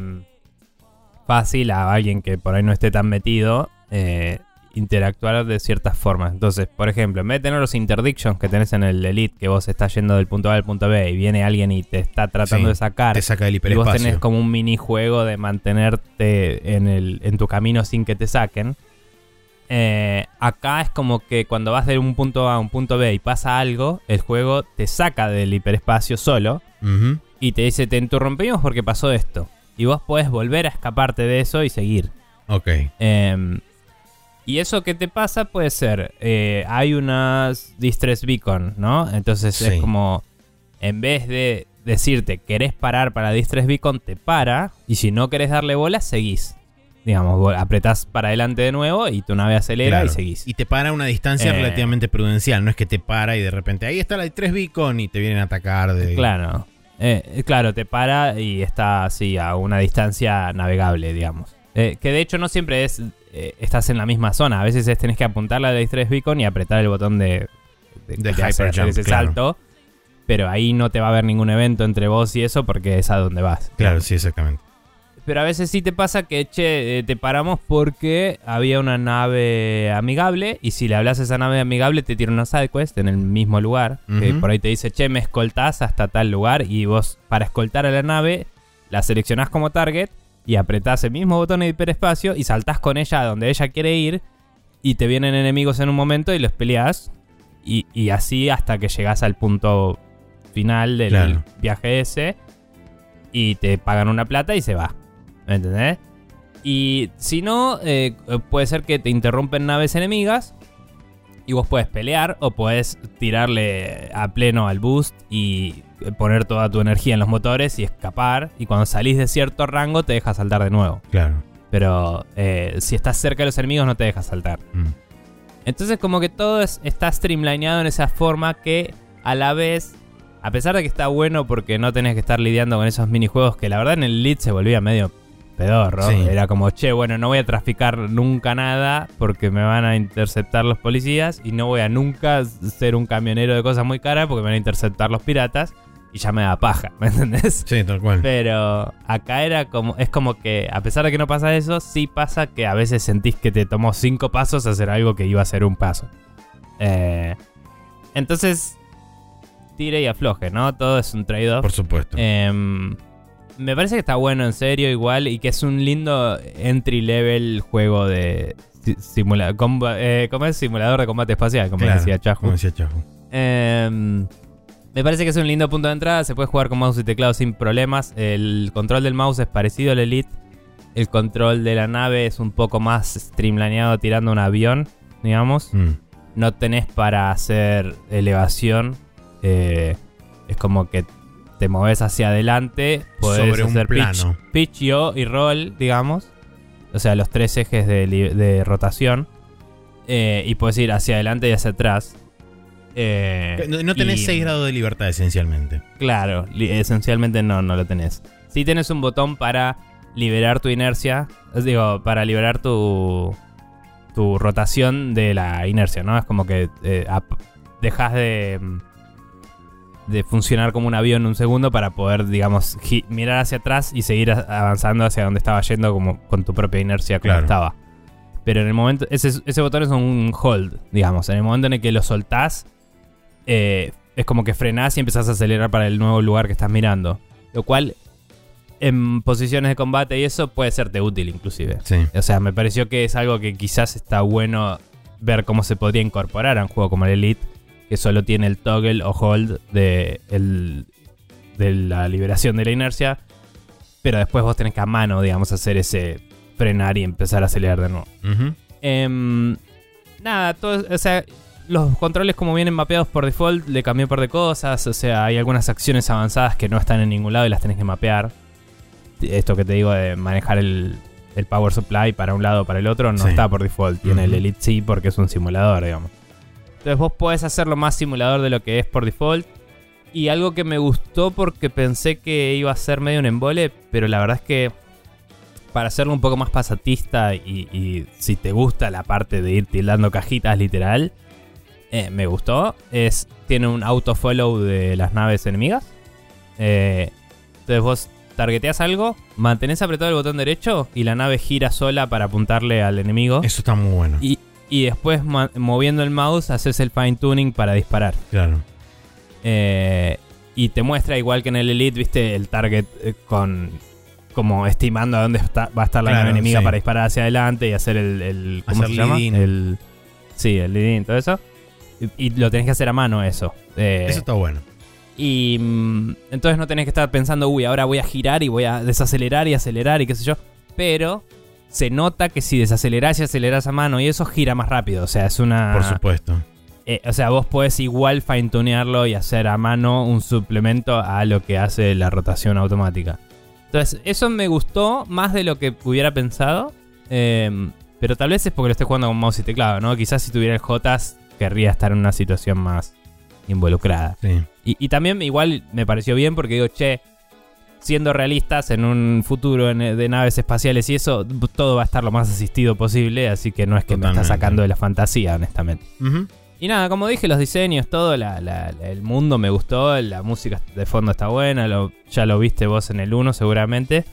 B: fácil a alguien que por ahí no esté tan metido eh, interactuar de ciertas formas. Entonces, por ejemplo, en vez de tener los interdictions que tenés en el Elite, que vos estás yendo del punto A al punto B y viene alguien y te está tratando
A: Sí,
B: de sacar
A: Te saca del
B: y vos tenés como un minijuego de mantenerte en, el, en tu camino sin que te saquen. Eh, acá es como que cuando vas de un punto A a un punto B y pasa algo, el juego te saca del hiperespacio solo y te dice, te interrumpimos porque pasó esto. Y vos podés volver a escaparte de eso y seguir.
A: Ok.
B: Em, y eso que te pasa puede ser, eh, hay unas distress beacon, ¿no? Entonces
A: Sí.
B: es como, en vez de decirte, querés parar para distress beacon, te para. Y si no querés darle bola, seguís. Digamos, vos apretás para adelante de nuevo y tu nave acelera
A: Claro.
B: y seguís.
A: Y te para a una distancia
B: Eh.
A: relativamente prudencial. No es que te para y de repente ahí está la de 3 beacon y te vienen a atacar. De...
B: Claro. Eh, claro, te para y está así a una distancia navegable, digamos. Eh, que de hecho no siempre es eh, estás en la misma zona. A veces es, tenés que apuntar la de Distress Beacon y apretar el botón de,
A: De
B: hacer
A: jump,
B: ese
A: claro.
B: salto. Pero ahí no te va a haber ningún evento entre vos y eso porque es a donde vas.
A: Claro, sí, exactamente.
B: Pero a veces sí te pasa que, che, eh, te paramos porque había una nave amigable y si le hablas a esa nave amigable te tira una sidequest en el mismo lugar. Que por ahí te dice, che, me escoltás hasta tal lugar y vos para escoltar a la nave la seleccionás como target y apretás el mismo botón de hiperespacio y saltás con ella a donde ella quiere ir y te vienen enemigos en un momento y los peleás y, y así hasta que llegás al punto final del
A: Claro.
B: viaje ese y te pagan una plata y se va. ¿Me entendés? Y si no, eh, puede ser que te interrumpen naves enemigas y vos puedes pelear o puedes tirarle a pleno al boost y poner toda tu energía en los motores y escapar. Y cuando salís de cierto rango te deja saltar de nuevo.
A: Claro.
B: Pero eh, si estás cerca de los enemigos no te deja saltar.
A: Mm.
B: Entonces como que todo es- está streamlineado en esa forma que a la vez, a pesar de que está bueno porque no tenés que estar lidiando con esos minijuegos que la verdad en el lead se volvía medio pedorro.
A: Sí.
B: Era como, che, bueno, no voy a traficar nunca nada porque me van a interceptar los policías y no voy a nunca ser un camionero de cosas muy caras porque me van a interceptar los piratas y ya me da paja, <laughs> ¿me entendés?
A: Sí, tal cual.
B: Pero acá era como, es como que a pesar de que no pasa eso, sí pasa que a veces sentís que te tomó cinco pasos hacer algo que iba a ser un paso. Eh, entonces, tire y afloje, ¿no? Todo es un trade-off.
A: Por supuesto.
B: Em, me parece que está bueno en serio igual y que es un lindo entry level juego de si- simula comba- eh, ¿cómo es? simulador de combate espacial, como
A: Claro,
B: decía Chahu.
A: Como decía Chahu.
B: Em, me parece que es un lindo punto de entrada. Se puede jugar con mouse y teclado sin problemas. El control del mouse es parecido al Elite. El control de la nave es un poco más streamlineado tirando un avión, digamos.
A: Mm.
B: No tenés para hacer elevación. Eh, es como que te moves hacia adelante. Podés
A: Sobre
B: hacer pitch,
A: plano.
B: pitch, yaw y roll, digamos. O sea, los tres ejes de, de rotación. Eh, y puedes ir hacia adelante y hacia atrás. Eh,
A: No, no tenés
B: y-
A: 6 grados de libertad, esencialmente.
B: Claro, esencialmente no, no lo tenés. Sí tenés un botón para liberar tu inercia. es Digo, para liberar tu, tu rotación de la inercia, ¿no? Es como que eh, dejas de, mm, de funcionar como un avión un segundo para poder, digamos, mirar hacia atrás y seguir avanzando hacia donde estaba yendo como con tu propia inercia como
A: Claro.
B: estaba. Pero en el momento, ese, ese botón es un hold, digamos. En el momento en el que lo soltás, eh, es como que frenás y empezás a acelerar para el nuevo lugar que estás mirando. Lo cual, en posiciones de combate y eso, puede serte útil inclusive.
A: Sí.
B: O sea, me pareció que es algo que quizás está bueno ver cómo se podría incorporar a un juego como el Elite, que solo tiene el toggle o hold de, el- de la liberación de la inercia, pero después vos tenés que a mano, digamos, hacer ese frenar y empezar a acelerar de nuevo. Em, nada, todo, o sea, los controles como vienen mapeados por default, le cambié un par de cosas. O sea, hay algunas acciones avanzadas que no están en ningún lado y las tenés que mapear. Esto que te digo de manejar el, el power supply para un lado o para el otro no
A: Sí.
B: está por default. Tiene el. Elite sí porque es un simulador, digamos. Entonces vos podés hacerlo más simulador de lo que es por default. Y algo que me gustó porque pensé que iba a ser medio un embole, pero la verdad es que para hacerlo un poco más pasatista y, y si te gusta la parte de ir tildando cajitas literal, eh, me gustó. Es, tiene un autofollow de las naves enemigas. Eh, entonces vos targeteas algo, mantenés apretado el botón derecho y la nave gira sola para apuntarle al enemigo.
A: Eso está muy bueno.
B: Y, y después moviendo el mouse haces el fine tuning para disparar.
A: Claro.
B: Eh, y te muestra igual que en el Elite, viste, el target eh, con como estimando a dónde está- va a estar la
A: Claro,
B: enemiga
A: sí.
B: para disparar hacia adelante y hacer el, el- ¿cómo
A: Hacer
B: se llama? El sí, el lead-in, todo eso. Y, y lo tenés que hacer a mano eso. Eh,
A: Eso está bueno.
B: y mm, entonces no tenés que estar pensando, uy, ahora voy a girar y voy a desacelerar y acelerar y qué sé yo. Pero se nota que si desacelerás y acelerás a mano y eso gira más rápido. O sea, es una.
A: Por supuesto.
B: Eh, o sea, vos podés igual fine-tunearlo y hacer a mano un suplemento a lo que hace la rotación automática. Entonces, eso me gustó más de lo que hubiera pensado. eh, pero tal vez es porque lo estoy jugando con mouse y teclado, ¿no? Quizás si tuviera el JOTAS querría estar en una situación más involucrada.
A: Sí.
B: Y, y también igual me pareció bien porque digo, che, siendo realistas en un futuro de naves espaciales y eso, todo va a estar lo más asistido posible, así que no es que me está sacando de la fantasía, honestamente. Y nada, como dije, los diseños, todo, la- la- la- el mundo me gustó, la música de fondo está buena, lo- ya lo viste vos en el 1 seguramente.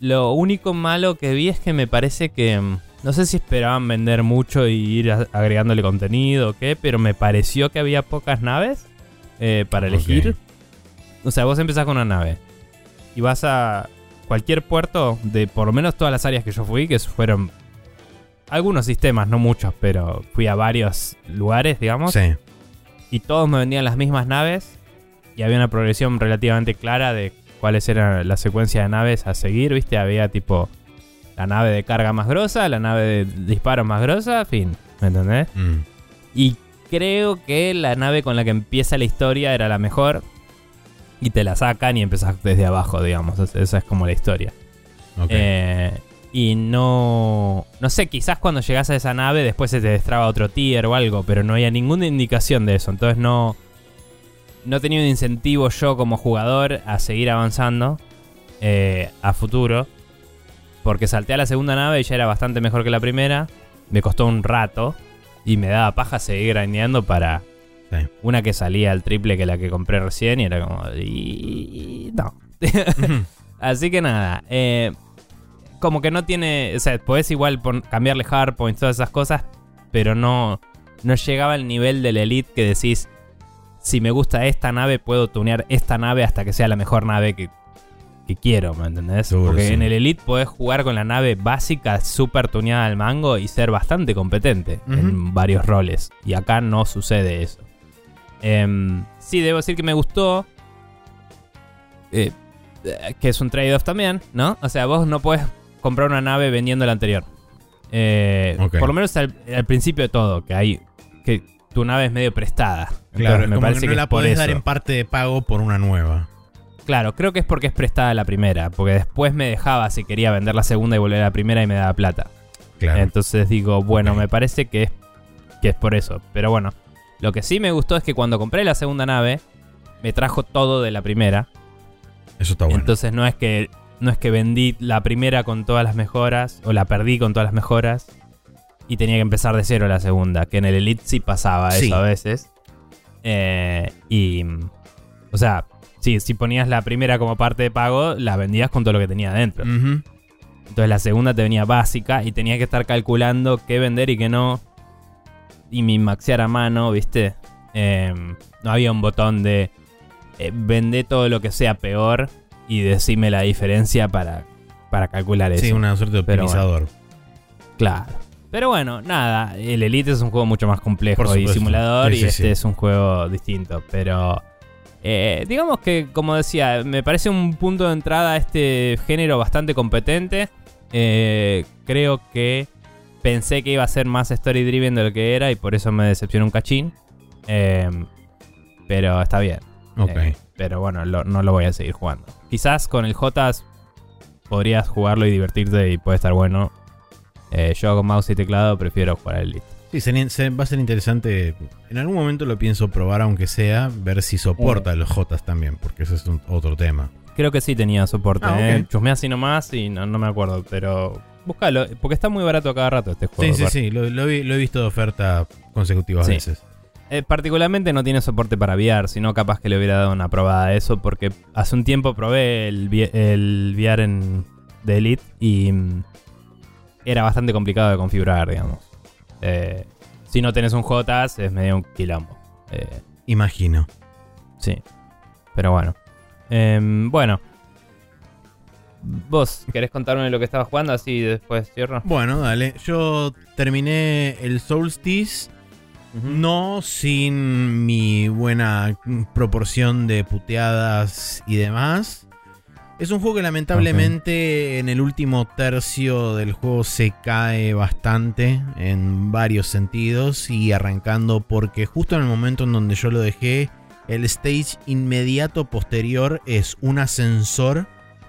B: Lo único malo que vi es que me parece que... mm, No sé si esperaban vender mucho y ir agregándole contenido o qué, pero me pareció que había pocas naves eh, para elegir. O sea, vos empezás con una nave y vas a cualquier puerto de por lo menos todas las áreas que yo fui, que fueron algunos sistemas, no muchos, pero fui a varios lugares, digamos
A: Sí.
B: y todos me vendían las mismas naves y había una progresión relativamente clara de cuáles eran la secuencia de naves a seguir, ¿viste? Había tipo la nave de carga más grosa, la nave de disparos más grosa, fin, ¿me entendés?
A: Mm.
B: Y creo que la nave con la que empieza la historia era la mejor y te la sacan y empezás desde abajo, digamos, esa es como la historia. Eh, y no. No sé, quizás cuando llegas a esa nave después se te destraba otro tier o algo, pero no había ninguna indicación de eso. Entonces no. No tenía un incentivo yo como jugador a seguir avanzando eh, a futuro. Porque salté a la segunda nave y ya era bastante mejor que la primera. Me costó un rato. Y me daba paja seguir grandeando para
A: Sí.
B: una que salía al triple que la que compré recién. Y era como. Y, no. <laughs> Así que nada, eh, como que no tiene, o sea, podés igual cambiarle hardpoints, todas esas cosas, pero no, no llegaba al nivel del Elite que decís, si me gusta esta nave, puedo tunear esta nave hasta que sea la mejor nave que, que quiero, ¿me entendés?
A: Seguro,
B: Porque
A: sí.
B: en el Elite podés jugar con la nave básica, súper tuneada al mango y ser bastante competente en varios roles. Y acá no sucede eso. Em, sí, debo decir que me gustó. eh, eh, que es un trade-off también, ¿no? O sea, vos no puedes comprar una nave vendiendo la anterior. Eh. Por lo menos al, al principio de todo, que hay. que tu nave es medio prestada.
A: Claro,
B: Entonces, me parece
A: que no
B: que
A: la podés dar en parte de pago por una nueva.
B: Claro, creo que es porque es prestada la primera. Porque después me dejaba si quería vender la segunda y volver a la primera y me daba plata.
A: Claro.
B: Entonces digo, bueno, me parece que es, que es por eso. Pero bueno, lo que sí me gustó es que cuando compré la segunda nave, me trajo todo de la primera.
A: Eso está bueno.
B: Entonces no es que no es que vendí la primera con todas las mejoras o la perdí con todas las mejoras y tenía que empezar de cero la segunda, que en el Elite sí pasaba
A: Sí.
B: eso a veces. Eh, y o sea, sí, si ponías la primera como parte de pago, la vendías con todo lo que tenía adentro. Entonces la segunda te venía básica y tenía que estar calculando qué vender y qué no. Y mi maxear a mano, ¿viste? Eh, no había un botón de eh, vende todo lo que sea peor y decime la diferencia para, para calcular eso.
A: Sí, una suerte de optimizador.
B: Claro. Pero bueno, nada, el Elite es un juego mucho más complejo y simulador
A: Sí,
B: y
A: sí,
B: este
A: sí.
B: es un juego distinto. Pero eh, digamos que, como decía, me parece un punto de entrada a este género bastante competente. Eh, creo que pensé que iba a ser más story driven de lo que era y por eso me decepcionó un cachín. Eh, pero está bien.
A: Ok.
B: Eh, pero bueno, lo- no lo voy a seguir jugando. Quizás con el Jotas podrías jugarlo y divertirte y puede estar bueno. Eh, yo con mouse y teclado prefiero jugar el Elite.
A: Sí, se- va a ser interesante. En algún momento lo pienso probar, aunque sea, ver si soporta los Jotas también, porque eso es un- otro tema.
B: Creo que sí tenía soporte.
A: Ah,
B: eh.
A: ok.
B: Chusmeé así nomás y no, no me acuerdo. Pero búscalo, porque está muy barato a cada rato este juego.
A: Sí, sí, sí, lo, lo vi- lo he visto de oferta consecutivas
B: Sí.
A: veces.
B: Eh, particularmente no tiene soporte para VR, sino capaz que le hubiera dado una probada a eso, porque hace un tiempo probé el, el VR en, de Elite y mm, era bastante complicado de configurar, digamos. Eh, si no tenés un JAS es medio un quilombo. Eh,
A: Imagino.
B: sí, pero bueno. Em, bueno. ¿Vos querés contarme lo que estabas jugando así después cierro?
A: Bueno, dale. Yo terminé el Solstice. No sin mi buena proporción de puteadas y demás. Es un juego que lamentablemente en el último tercio del juego se cae bastante en varios sentidos y arrancando porque justo en el momento en donde yo lo dejé, el stage inmediato posterior es un ascensor.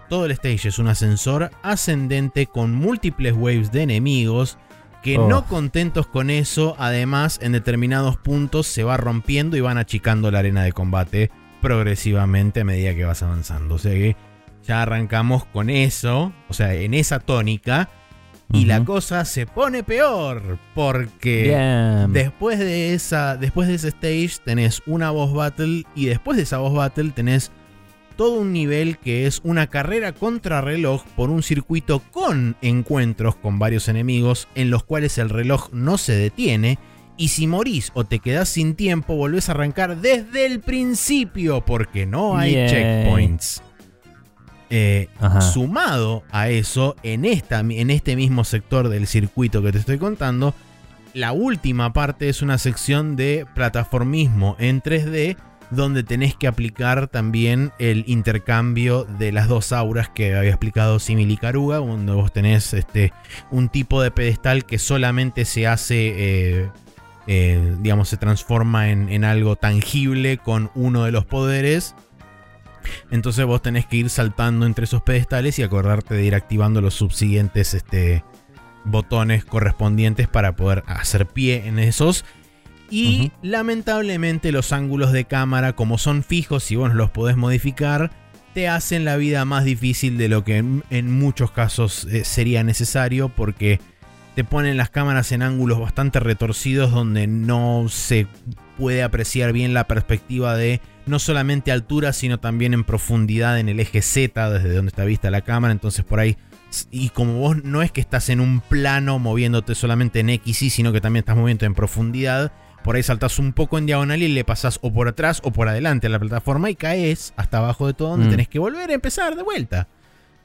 A: Todo el stage es un ascensor ascendente con múltiples waves de enemigos que
B: Oh.
A: no contentos con eso, además en determinados puntos se va rompiendo y van achicando la arena de combate progresivamente a medida que vas avanzando. O sea que ya arrancamos con eso, o sea, en esa tónica, y la cosa se pone peor, porque
B: Bien.
A: después de esa después de ese stage tenés una boss battle y después de esa boss battle tenés todo un nivel que es una carrera contra reloj por un circuito con encuentros con varios enemigos en los cuales el reloj no se detiene y si morís o te quedás sin tiempo volvés a arrancar desde el principio porque no hay checkpoints. Eh. Sumado a eso, en, esta, en este mismo sector del circuito que te estoy contando, la última parte es una sección de plataformismo en 3D donde tenés que aplicar también el intercambio de las dos auras que había explicado Simil y Caruga, donde vos tenés este, un tipo de pedestal que solamente se hace, eh, eh, digamos, se transforma en, en algo tangible con uno de los poderes. Entonces vos tenés que ir saltando entre esos pedestales y acordarte de ir activando los subsiguientes este, botones correspondientes para poder hacer pie en esos. Y lamentablemente los ángulos de cámara, como son fijos y vos los podés modificar, te hacen la vida más difícil de lo que en, en muchos casos eh, sería necesario porque te ponen las cámaras en ángulos bastante retorcidos donde no se puede apreciar bien la perspectiva de no solamente altura, sino también en profundidad en el eje Z, desde donde está vista la cámara. Entonces por ahí, y como vos no es que estás en un plano moviéndote solamente en X, y, sino que también estás moviendo en profundidad, por ahí saltas un poco en diagonal y le pasas o por atrás o por adelante a la plataforma y caes hasta abajo de todo donde
B: Mm.
A: tenés que volver a empezar de vuelta.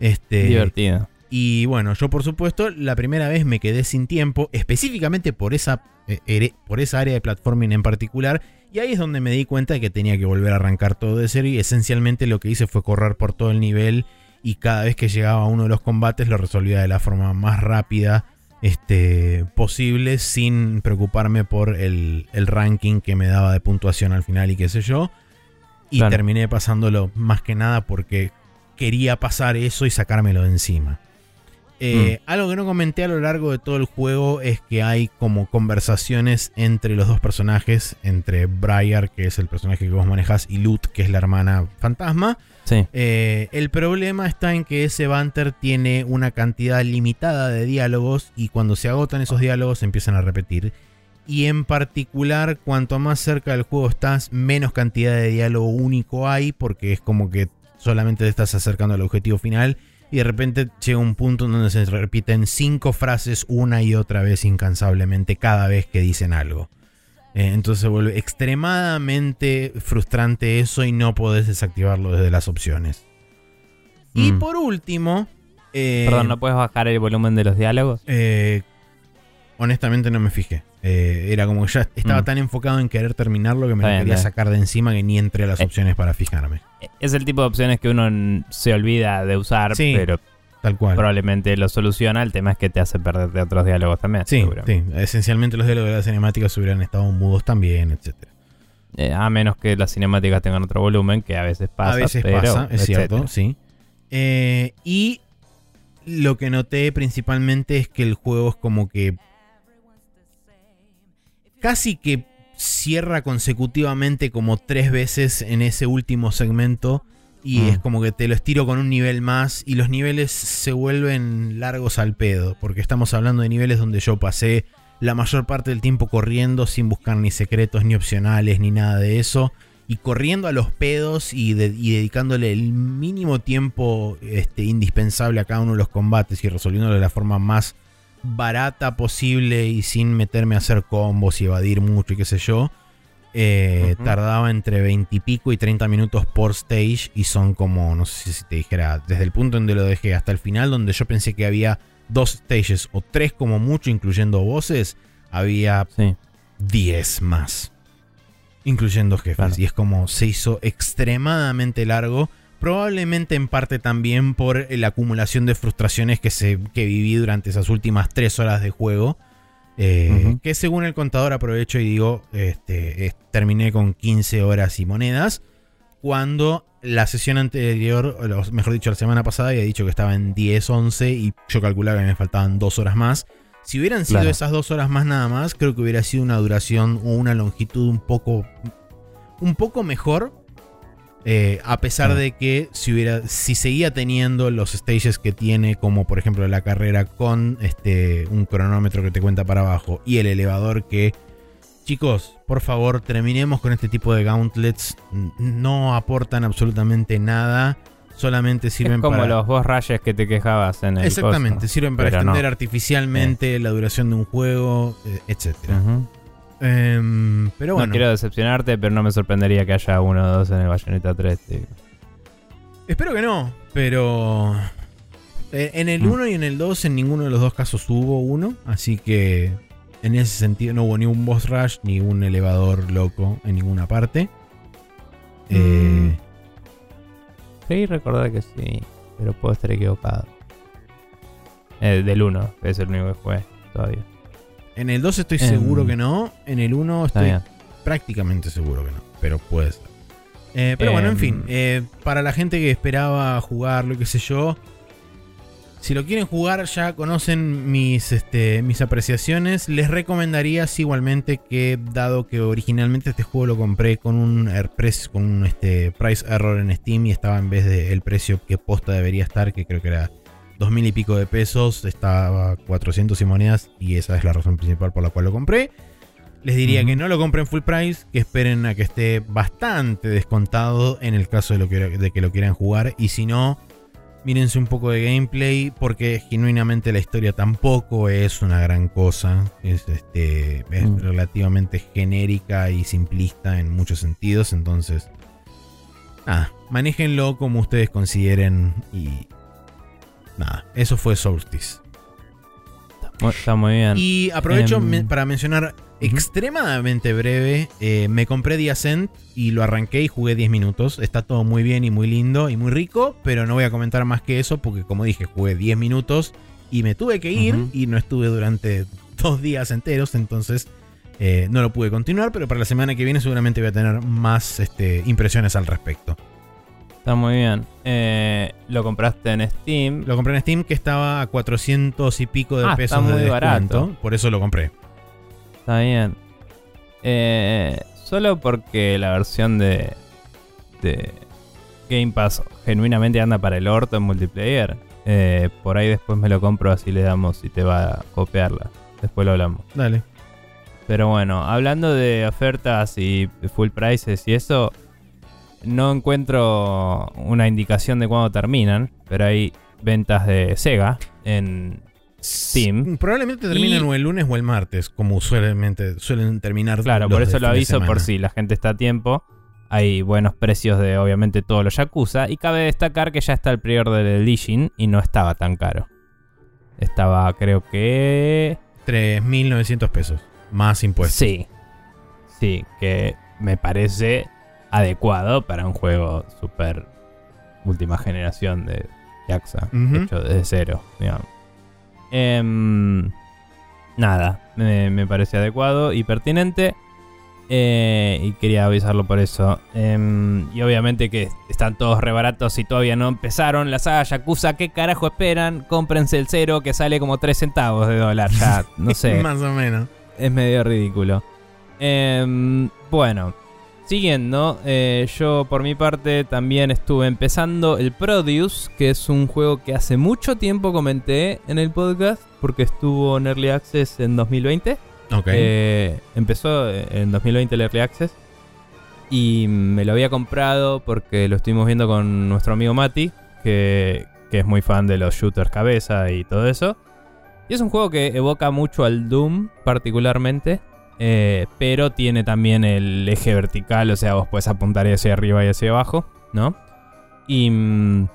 A: Este,
B: Divertido.
A: y bueno, yo por supuesto la primera vez me quedé sin tiempo, específicamente por esa, eh, por esa área de platforming en particular. Y ahí es donde me di cuenta de que tenía que volver a arrancar todo de cero. Y esencialmente lo que hice fue correr por todo el nivel. Y cada vez que llegaba a uno de los combates lo resolvía de la forma más rápida este, posible. Sin preocuparme por el, el ranking que me daba de puntuación al final y qué sé yo. Y
B: Claro.
A: terminé pasándolo más que nada porque quería pasar eso y sacármelo de encima. Eh, Algo que no comenté a lo largo de todo el juego es que hay como conversaciones entre los dos personajes, entre Briar, que es el personaje que vos manejás, y Lut, que es la hermana fantasma.
B: Sí.
A: Eh, el problema está en que ese banter tiene una cantidad limitada de diálogos y cuando se agotan esos diálogos se empiezan a repetir. Y en particular, cuanto más cerca del juego estás, menos cantidad de diálogo único hay, porque es como que solamente te estás acercando al objetivo final. Y de repente llega un punto en donde se repiten cinco frases una y otra vez incansablemente cada vez que dicen algo. Eh, entonces se vuelve extremadamente frustrante eso y no podés desactivarlo desde las opciones. Y
B: Mm.
A: por último... eh,
B: Perdón, ¿no puedes bajar el volumen de los diálogos?
A: eh, honestamente no me fijé. Eh, era como que ya estaba
B: Mm.
A: tan enfocado en querer terminarlo que me lo quería sacar de encima que ni entré a las
B: Eh.
A: opciones para fijarme.
B: Es el tipo de opciones que uno se olvida de usar,
A: Sí.
B: pero
A: tal cual.
B: probablemente lo soluciona. El tema es que te hace perder de otros diálogos también.
A: Sí, sí. Esencialmente los diálogos de las cinemáticas hubieran estado mudos también, etcétera.
B: Eh, a menos que las cinemáticas tengan otro volumen, que a veces pasa.
A: a veces
B: pero,
A: pasa, es cierto, sí. Eh, y lo que noté principalmente es que el juego es como que casi que cierra consecutivamente como tres veces en ese último segmento y
B: Mm.
A: es como que te lo estiro con un nivel más y los niveles se vuelven largos al pedo porque estamos hablando de niveles donde yo pasé la mayor parte del tiempo corriendo sin buscar ni secretos ni opcionales ni nada de eso y corriendo a los pedos y, de- y dedicándole el mínimo tiempo este, indispensable a cada uno de los combates y resolviéndolo de la forma más barata posible y sin meterme a hacer combos y evadir mucho y qué sé yo. eh. Tardaba entre 20 y pico y 30 minutos por stage y son como, no sé si te dijera, desde el punto donde lo dejé hasta el final, donde yo pensé que había dos stages o tres como mucho, incluyendo voces, había
B: Sí.
A: 10 más. Incluyendo jefes.
B: Claro.
A: Y es como se hizo extremadamente largo. Probablemente en parte también por la acumulación de frustraciones que, se, que viví durante esas últimas 3 horas de juego. Eh. Que según el contador aprovecho y digo, este, es- terminé con 15 horas y monedas. Cuando la sesión anterior, o mejor dicho, la semana pasada, había dicho que estaba en 10, 11 y yo calculaba que me faltaban 2 horas más. Si hubieran sido
B: Claro.
A: esas dos horas más nada más, creo que hubiera sido una duración o una longitud un poco, un poco mejor. Eh, a pesar
B: Ah.
A: de que si hubiera, si seguía teniendo los stages que tiene, como por ejemplo la carrera con este un cronómetro que te cuenta para abajo y el elevador que, chicos, por favor terminemos con este tipo de gauntlets. No aportan absolutamente nada, solamente sirven
B: es como
A: para
B: los boss rushes que te quejabas en el
A: Exactamente, sirven para extender
B: no.
A: artificialmente la duración de un juego, eh.
B: Ujú.
A: Em, pero bueno,
B: No quiero decepcionarte, pero no me sorprendería que haya uno o dos en el Bayonetta 3. tío.
A: espero que no, pero eh, en el
B: Mm.
A: 1 y en el 2 en ninguno de los dos casos hubo uno, así que en ese sentido no hubo ni un boss rush ni un elevador loco en ninguna parte. Eh,
B: Creí recordar que sí, pero puedo estar equivocado. Eh, del 1, que es el único que jugué todavía.
A: En el 2 estoy
B: Em,
A: seguro que no, en el 1
B: Está
A: estoy prácticamente seguro que no, pero puede ser. Eh, pero bueno, en
B: Em.
A: fin, eh, para la gente que esperaba jugarlo, qué sé yo, si lo quieren jugar ya conocen mis, este, mis apreciaciones. Les recomendaría sí, igualmente que dado que originalmente este juego lo compré con un, er- con un este, price error en Steam y estaba en vez del precio que posta debería estar, que creo que era dos mil y pico de pesos, estaba 400 y monedas y esa es la razón principal por la cual lo compré. Les diría que no lo compren full price, que esperen a que esté bastante descontado en el caso de, lo que, de que lo quieran jugar. Y si no, mírense un poco de gameplay, porque genuinamente la historia tampoco es una gran cosa. Es, este, es
B: Mm.
A: relativamente genérica y simplista en muchos sentidos. Entonces, nada, manéjenlo como ustedes consideren. Y nada, eso fue Solstice.
B: Está muy bien.
A: Y aprovecho
B: Em,
A: me- para mencionar extremadamente breve. eh, me compré The Ascent y lo arranqué y jugué 10 minutos. Está todo muy bien y muy lindo y muy rico, pero no voy a comentar más que eso porque, como dije, jugué 10 minutos y me tuve que ir y no estuve durante dos días enteros. Entonces eh, no lo pude continuar, pero para la semana que viene seguramente voy a tener más este, impresiones al respecto.
B: Está muy bien. Eh, lo compraste en Steam.
A: Lo compré en Steam que estaba a 400 y pico de
B: Ah, está
A: pesos de
B: muy
A: descuento.
B: barato.
A: Por eso lo compré.
B: Está bien. Eh, solo porque la versión de, de Game Pass genuinamente anda para el orto en multiplayer. eh, por ahí después me lo compro así le damos si te va a copiarla. Después lo hablamos.
A: Dale.
B: Pero bueno, hablando de ofertas y full prices y eso, no encuentro una indicación de cuándo terminan, pero hay ventas de Sega en Steam.
A: Probablemente terminen
B: Y-
A: o el lunes o el martes, como usualmente suelen terminar.
B: Claro,
A: los
B: por eso lo aviso por si la gente está a tiempo. Hay buenos precios de obviamente todos los Yakuza. Y cabe destacar que ya está el pre-order del Legion y no estaba tan caro. Estaba creo que...
A: 3.900 pesos, más impuestos.
B: Sí. Sí, que me parece adecuado para un juego super última generación de Yakuza,
A: Ujú.
B: hecho desde cero, digamos. Em, nada, me, me parece adecuado y pertinente. eh, y quería avisarlo por eso. Em, y obviamente que están todos rebaratos y todavía no empezaron la saga Yakuza. ¿Qué carajo esperan? Cómprense el cero que sale como 3 centavos de dólar ya. No <laughs> sé
A: Más o menos.
B: es medio ridículo. Em, bueno, siguiendo, eh, yo por mi parte también estuve empezando el Produce, que es un juego que hace mucho tiempo comenté en el podcast, porque estuvo en Early Access en 2020.
A: Ok.
B: Eh, empezó en 2020 el Early Access. Y me lo había comprado porque lo estuvimos viendo con nuestro amigo Mati, que, que es muy fan de los shooters cabeza y todo eso. Y es un juego que evoca mucho al Doom particularmente, eh, pero tiene también el eje vertical, o sea, vos puedes apuntar hacia arriba y hacia abajo, ¿no? Y mm,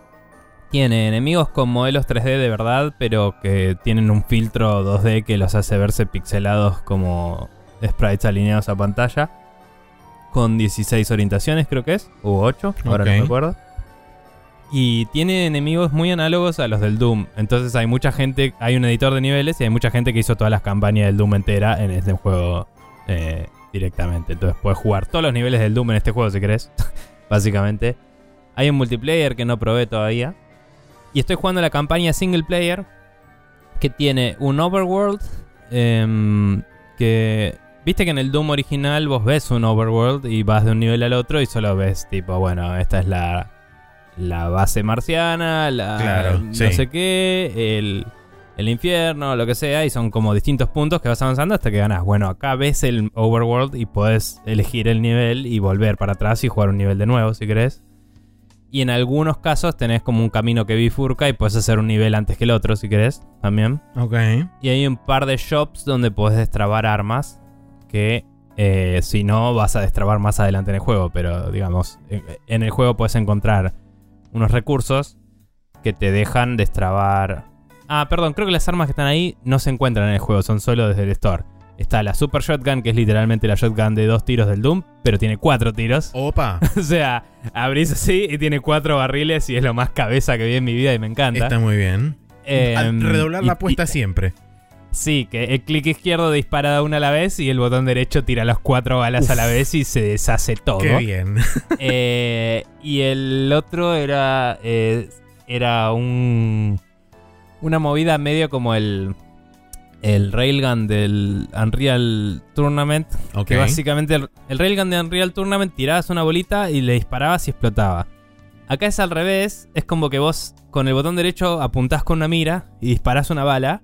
B: tiene enemigos con modelos 3D de verdad, pero que tienen un filtro 2D que los hace verse pixelados como sprites alineados a pantalla. Con 16 orientaciones creo que es, o 8, ahora no me acuerdo. Y tiene enemigos muy análogos a los del Doom. Entonces hay mucha gente, hay un editor de niveles y hay mucha gente que hizo todas las campañas del Doom entera en este juego eh, directamente. Entonces puedes jugar todos los niveles del Doom en este juego si querés. <laughs> básicamente. Hay un multiplayer que no probé todavía. Y estoy jugando la campaña single player que tiene un overworld em, que... Viste que en el Doom original vos ves un overworld y vas de un nivel al otro y solo ves tipo, bueno, esta es la, la base marciana, la
A: Claro,
B: no
A: sí.
B: sé qué, el, el infierno, lo que sea, y son como distintos puntos que vas avanzando hasta que ganas. Bueno, acá ves el overworld y podés elegir el nivel y volver para atrás y jugar un nivel de nuevo si querés. Y en algunos casos tenés como un camino que bifurca y puedes hacer un nivel antes que el otro si querés también.
A: Ok.
B: Y hay un par de shops donde podés destrabar armas que eh, si no vas a destrabar más adelante en el juego. Pero digamos, en, en el juego puedes encontrar unos recursos que te dejan destrabar... Ah, perdón, creo que las armas que están ahí no se encuentran en el juego, son solo desde el store. Está la Super Shotgun, que es literalmente la shotgun de dos tiros del Doom, pero tiene cuatro tiros.
A: Opa. <laughs>
B: O sea, abrís así y tiene cuatro barriles y es lo más cabeza que vi en mi vida y me encanta.
A: Está muy bien.
B: Em,
A: Al redoblar
B: y-
A: la apuesta
B: y-
A: siempre.
B: Sí, que el clic izquierdo dispara una a la vez y el botón derecho tira las cuatro balas a la vez y se deshace todo.
A: Qué bien.
B: Eh, y el otro era. eh, era un. Una movida medio como el. El Railgun del Unreal Tournament. Que básicamente el, el Railgun de Unreal Tournament tirabas una bolita y le disparabas y explotaba. Acá es al revés, es como que vos con el botón derecho apuntás con una mira y disparás una bala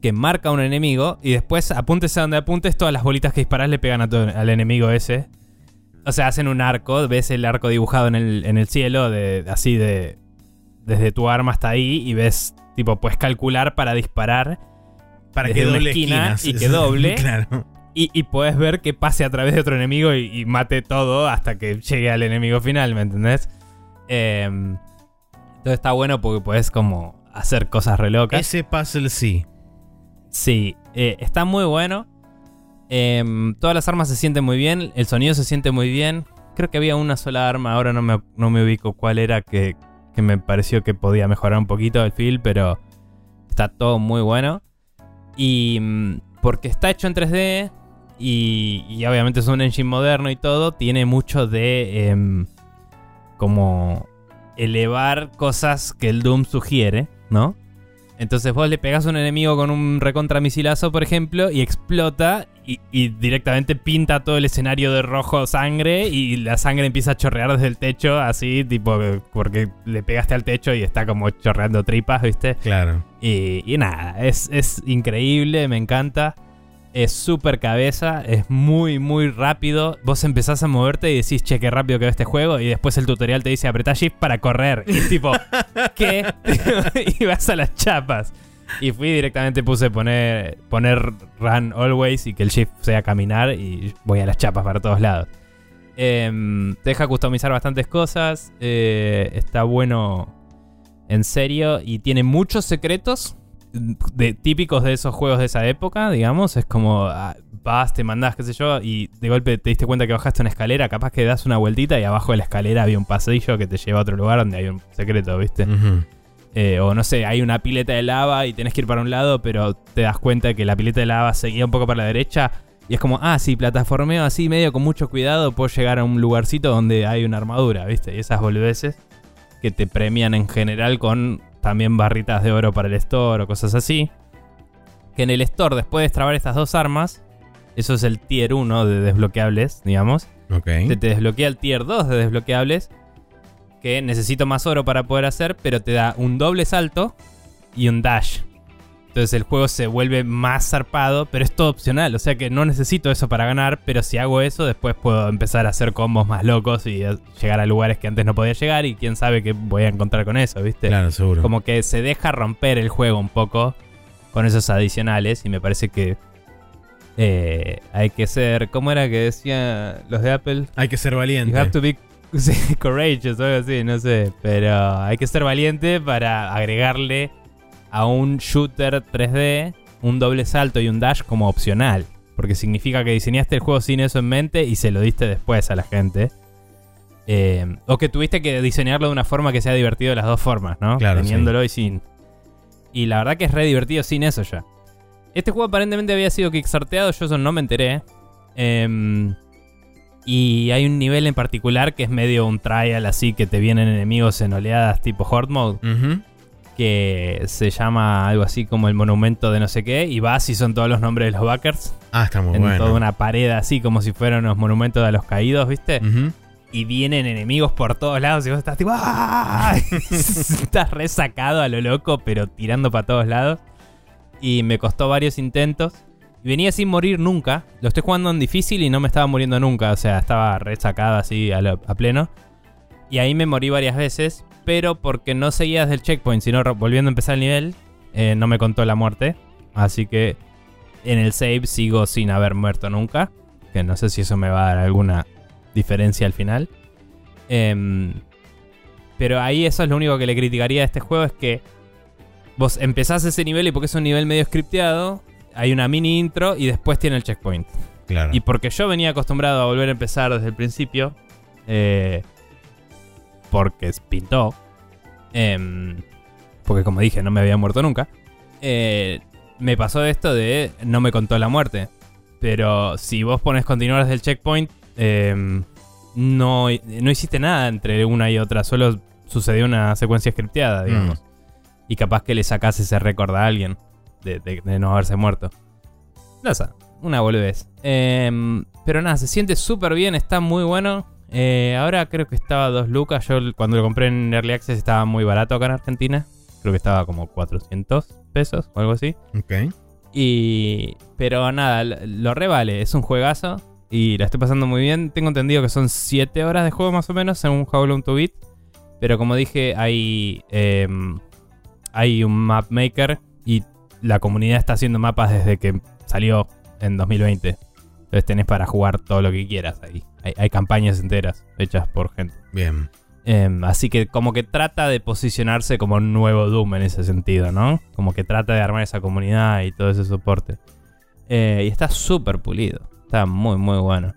B: que marca a un enemigo y después apuntes a donde apuntes, todas las bolitas que disparás le pegan a todo- al enemigo ese. O sea, hacen un arco, ves el arco dibujado en el, en el cielo, de, así de... Desde tu arma hasta ahí y ves, tipo, puedes calcular para disparar
A: Para
B: desde
A: que
B: una
A: doble
B: esquina
A: esquinas.
B: y que doble. <laughs>
A: claro.
B: y, y puedes ver que pase a través de otro enemigo y, y mate todo hasta que llegue al enemigo final, ¿me entendés? Em, entonces está bueno porque puedes como hacer cosas re locas.
A: Ese puzzle sí.
B: Sí, eh, está muy bueno. Em, todas las armas se sienten muy bien, el sonido se siente muy bien. Creo que había una sola arma, ahora no me, no me ubico cuál era, que, que me pareció que podía mejorar un poquito el feel, pero está todo muy bueno. Y mm, porque está hecho en 3D y, y obviamente es un engine moderno y todo, tiene mucho de em, como elevar cosas que el Doom sugiere, ¿no? Entonces vos le pegás a un enemigo con un recontramisilazo, por ejemplo, y explota y, y directamente pinta todo el escenario de rojo sangre y la sangre empieza a chorrear desde el techo, así, tipo, porque le pegaste al techo y está como chorreando tripas, ¿viste?
A: Claro.
B: Y, y nada, es, es increíble, me encanta. Es súper cabeza, es muy, muy rápido. Vos empezás a moverte y decís, che, qué rápido que va este juego. Y después el tutorial te dice, apretá shift para correr. Y es tipo, <laughs> ¿qué? <laughs> y vas a las chapas. Y fui directamente, puse poner, poner run always y que el shift sea caminar. Y voy a las chapas para todos lados. Em, te deja customizar bastantes cosas. eh, está bueno en serio y tiene muchos secretos de, típicos de esos juegos de esa época, digamos. Es como ah, vas, te mandás, qué sé yo, y de golpe te diste cuenta que bajaste una escalera, capaz que das una vueltita y abajo de la escalera había un pasillo que te lleva a otro lugar donde hay un secreto, ¿viste? Eh, o no sé, hay una pileta de lava y tenés que ir para un lado, pero te das cuenta que la pileta de lava seguía un poco para la derecha. Y es como, ah, sí, plataformeo así, medio con mucho cuidado, puedo llegar a un lugarcito donde hay una armadura, ¿viste? Y esas boludeces que te premian en general con también barritas de oro para el store o cosas así. Que en el store, después de extrabar estas dos armas, eso es el tier 1 de desbloqueables, digamos.
A: Ok.
B: Te, te desbloquea el tier 2 de desbloqueables. Que necesito más oro para poder hacer, pero te da un doble salto y un dash. Entonces el juego se vuelve más zarpado, pero es todo opcional. O sea que no necesito eso para ganar, pero si hago eso, después puedo empezar a hacer combos más locos y a llegar a lugares que antes no podía llegar. Y quién sabe qué voy a encontrar con eso, ¿viste?
A: Claro, seguro.
B: Como que se deja romper el juego un poco con esos adicionales. Y me parece que eh, hay que ser. ¿Cómo era que decían los de Apple?
A: Hay que ser valiente.
B: You have to be <laughs> courageous o algo así, no sé. Pero hay que ser valiente para agregarle a un shooter 3D un doble salto y un dash como opcional. Porque significa que diseñaste el juego sin eso en mente y se lo diste después a la gente. Eh, o que tuviste que diseñarlo de una forma que sea divertido de las dos formas, ¿no?
A: Claro,
B: Teniéndolo y sin. Y la verdad que es re divertido sin eso ya. Este juego aparentemente había sido kickstarteado, yo eso no me enteré. Em, y hay un nivel en particular que es medio un trial así que te vienen enemigos en oleadas tipo Horde Mode.
A: Ujú.
B: Que se llama algo así como el monumento de no sé qué. Y vas y son todos los nombres de los backers.
A: Ah, está muy
B: en
A: bueno.
B: toda una pared así como si fueran los monumentos de los caídos, ¿viste? Y vienen enemigos por todos lados y vos estás tipo... ¡ah! <laughs> estás resacado a lo loco, pero tirando para todos lados. Y me costó varios intentos. Y venía sin morir nunca. Lo estoy jugando en difícil y no me estaba muriendo nunca. O sea, estaba resacado así a, lo- a pleno. Y ahí me morí varias veces. Pero porque no seguía desde el checkpoint, sino volviendo a empezar el nivel, eh, no me contó la muerte. Así que en el save sigo sin haber muerto nunca. Que no sé si eso me va a dar alguna diferencia al final. Em, pero ahí eso es lo único que le criticaría a este juego. Es que vos empezás ese nivel y porque es un nivel medio scripteado, hay una mini intro y después tiene el checkpoint.
A: Claro.
B: Y porque yo venía acostumbrado a volver a empezar desde el principio, eh, porque pintó, em, porque como dije, no me había muerto nunca, eh, me pasó esto de no me contó la muerte. Pero si vos pones continuar desde el checkpoint, em, no, no hiciste nada entre una y otra, solo sucedió una secuencia scripteada, digamos. Y capaz que le sacás ese récord a alguien de, de- de no haberse muerto. No sé, una boludez. Em, pero nada, se siente súper bien, está muy bueno. Eh, ahora creo que estaba a 2 lucas. Yo cuando lo compré en Early Access estaba muy barato acá en Argentina. Creo que estaba como 400 pesos o algo así.
A: Ok.
B: Y. Pero nada, lo revale. Es un juegazo. Y la estoy pasando muy bien. Tengo entendido que son 7 horas de juego más o menos en un How Long to Beat. Pero como dije, hay. em, hay un map maker. Y la comunidad está haciendo mapas desde que salió en 2020. Entonces tenés para jugar todo lo que quieras ahí. Hay, hay campañas enteras hechas por gente.
A: Bien.
B: Em, así que como que trata de posicionarse como un nuevo Doom en ese sentido, ¿no? Como que trata de armar esa comunidad y todo ese soporte. Eh, y está súper pulido. Está muy, muy bueno.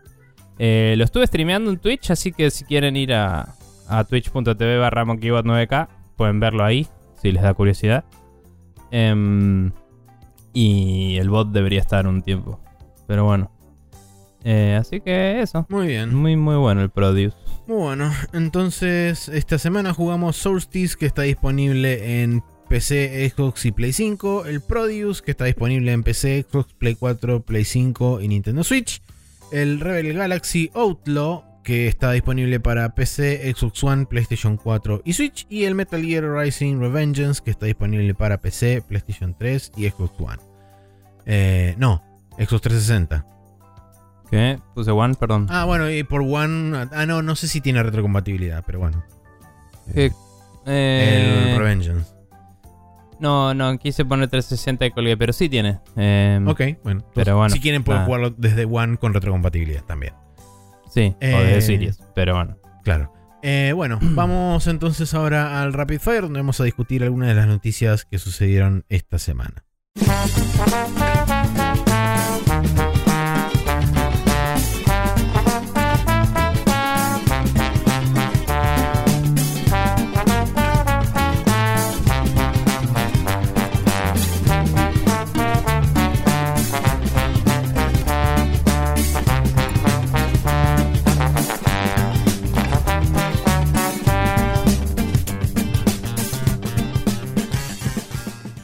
B: Eh, lo estuve streameando en Twitch, así que si quieren ir a, a twitch.tv barra monkeybot9k, pueden verlo ahí, si les da curiosidad. Em, y el bot debería estar un tiempo. Pero bueno. Eh, así que eso.
A: Muy bien.
B: Muy, muy bueno el Produce.
A: Muy bueno. Entonces, esta semana jugamos Solstice, que está disponible en PC, Xbox y Play 5. El Produce, que está disponible en PC, Xbox, Play 4, Play 5 y Nintendo Switch. El Rebel Galaxy Outlaw, que está disponible para PC, Xbox One, PlayStation 4 y Switch. Y el Metal Gear Rising Revengeance, que está disponible para PC, PlayStation 3 y Xbox One. Eh, no, Xbox 360.
B: ¿Qué? Puse one, perdón.
A: Ah, bueno, y por One. Ah, no, no sé si tiene retrocompatibilidad, pero bueno.
B: Eh,
A: El Revengeance.
B: no, no, quise poner 360 y colgué, pero sí tiene. Eh,
A: Ok, bueno.
B: Pero
A: Pero
B: bueno,
A: si quieren pueden jugarlo desde One con retrocompatibilidad también.
B: Sí, o
A: Eh,
B: de Series, pero bueno.
A: Claro. Eh, bueno, <clears throat> vamos entonces ahora al Rapid Fire, donde vamos a discutir algunas de las noticias que sucedieron esta semana.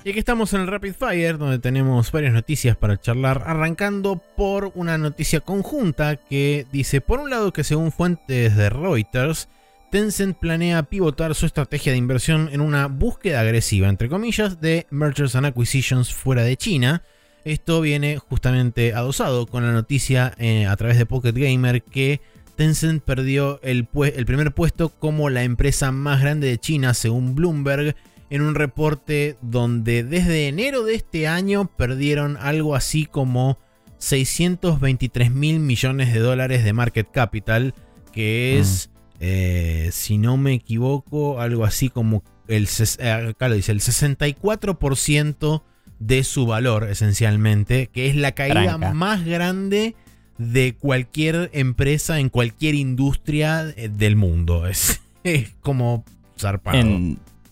A: Y aquí estamos en el Rapid Fire, donde tenemos varias noticias para charlar, arrancando por una noticia conjunta que dice, por un lado que según fuentes de Reuters, Tencent planea pivotar su estrategia de inversión en una búsqueda agresiva, entre comillas, de mergers and acquisitions fuera de China. Esto viene justamente adosado con la noticia eh, a través de Pocket Gamer que Tencent perdió el, el primer puesto como la empresa más grande de China según Bloomberg en un reporte donde desde enero de este año perdieron algo así como 623 mil millones de dólares de market capital, que es, eh, si no me equivoco, algo así como el, eh, acá dice, el 64% de su valor esencialmente, que es la caída más grande de cualquier empresa en cualquier industria eh, del mundo. <laughs> Es, es como zarpado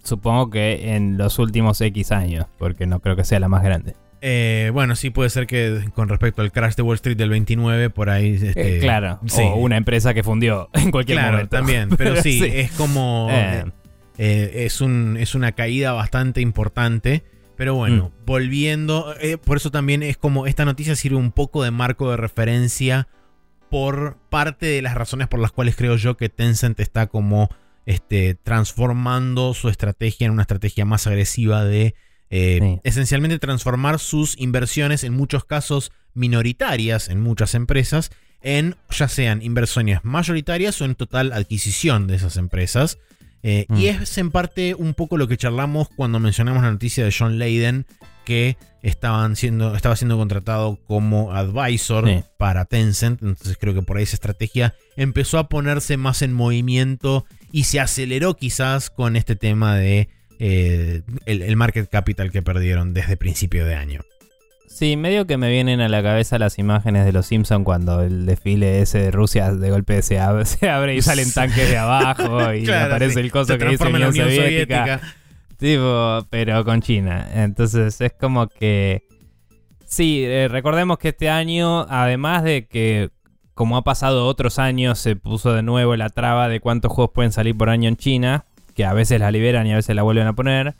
B: supongo que en los últimos X años, porque no creo que sea la más grande.
A: Eh, bueno, sí puede ser que con respecto al crash de Wall Street del 29, por ahí... Este,
B: eh, claro, o una empresa que fundió <laughs> en cualquier claro, momento.
A: también, pero <laughs> sí, es como... Eh. es, un, es una caída bastante importante. Pero bueno, mm. volviendo, por eso también es como esta noticia sirve un poco de marco de referencia por parte de las razones por las cuales creo yo que Tencent está como este, transformando su estrategia en una estrategia más agresiva de eh, esencialmente transformar sus inversiones, en muchos casos minoritarias en muchas empresas, en ya sean inversiones mayoritarias o en total adquisición de esas empresas. Eh, y mm. es en parte un poco lo que charlamos cuando mencionamos la noticia de John Layden, que estaban siendo, estaba siendo contratado como advisor para Tencent. Entonces creo que por ahí esa estrategia empezó a ponerse más en movimiento y se aceleró quizás con este tema de eh, el, market capital que perdieron desde principio de año.
B: Sí, medio que me vienen a la cabeza las imágenes de los Simpsons cuando el desfile ese de Rusia de golpe se abre, <laughs> se abre y salen tanques de abajo y <laughs> aparece el coso que dice Unión, Soviética. Tipo, pero con China. Entonces es como que... Sí, eh, recordemos que este año, además de que como ha pasado otros años, se puso de nuevo la traba de cuántos juegos pueden salir por año en China, que a veces la liberan y a veces la vuelven a poner.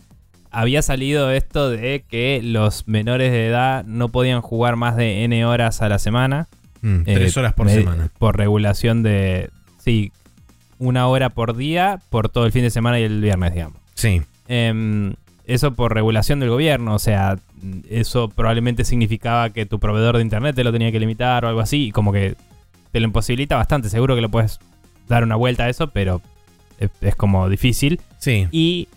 B: Había salido esto de que los menores de edad no podían jugar más de N horas a la semana.
A: Mm, tres eh, horas por semana.
B: Por regulación de. Sí, una hora por día por todo el fin de semana y el viernes, digamos.
A: Sí.
B: Em, eso por regulación del gobierno, o sea, eso probablemente significaba que tu proveedor de internet te lo tenía que limitar o algo así, y como que te lo imposibilita bastante. Seguro que lo puedes dar una vuelta a eso, pero es, como difícil.
A: Sí.
B: Y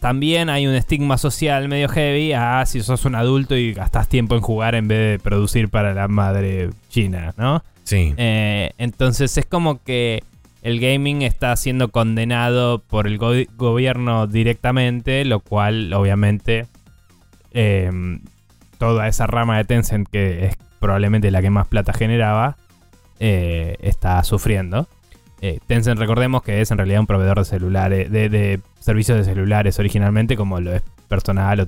B: también hay un estigma social medio heavy a si sos un adulto y gastas tiempo en jugar en vez de producir para la madre china, ¿no?
A: Sí.
B: Eh, entonces es como que el gaming está siendo condenado por el gobierno directamente, lo cual obviamente em, toda esa rama de Tencent que es probablemente la que más plata generaba, eh, está sufriendo. Eh, Tencent, recordemos que es en realidad un proveedor de celulares, de, servicios de celulares originalmente, como lo es personal. O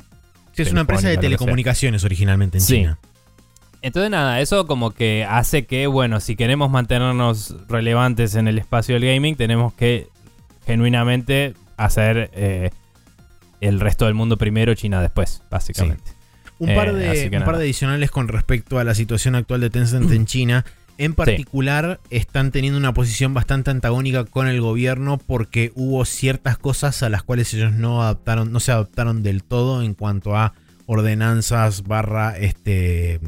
A: es una empresa de telecomunicaciones originalmente en China.
B: Entonces nada, eso como que hace que, bueno, si queremos mantenernos relevantes en el espacio del gaming, tenemos que genuinamente hacer eh, el resto del mundo primero, China después, básicamente.
A: Un, par de, un par de adicionales con respecto a la situación actual de Tencent en <clears throat> China. En particular, están teniendo una posición bastante antagónica con el gobierno porque hubo ciertas cosas a las cuales ellos no adaptaron, no se adaptaron del todo en cuanto a ordenanzas barra este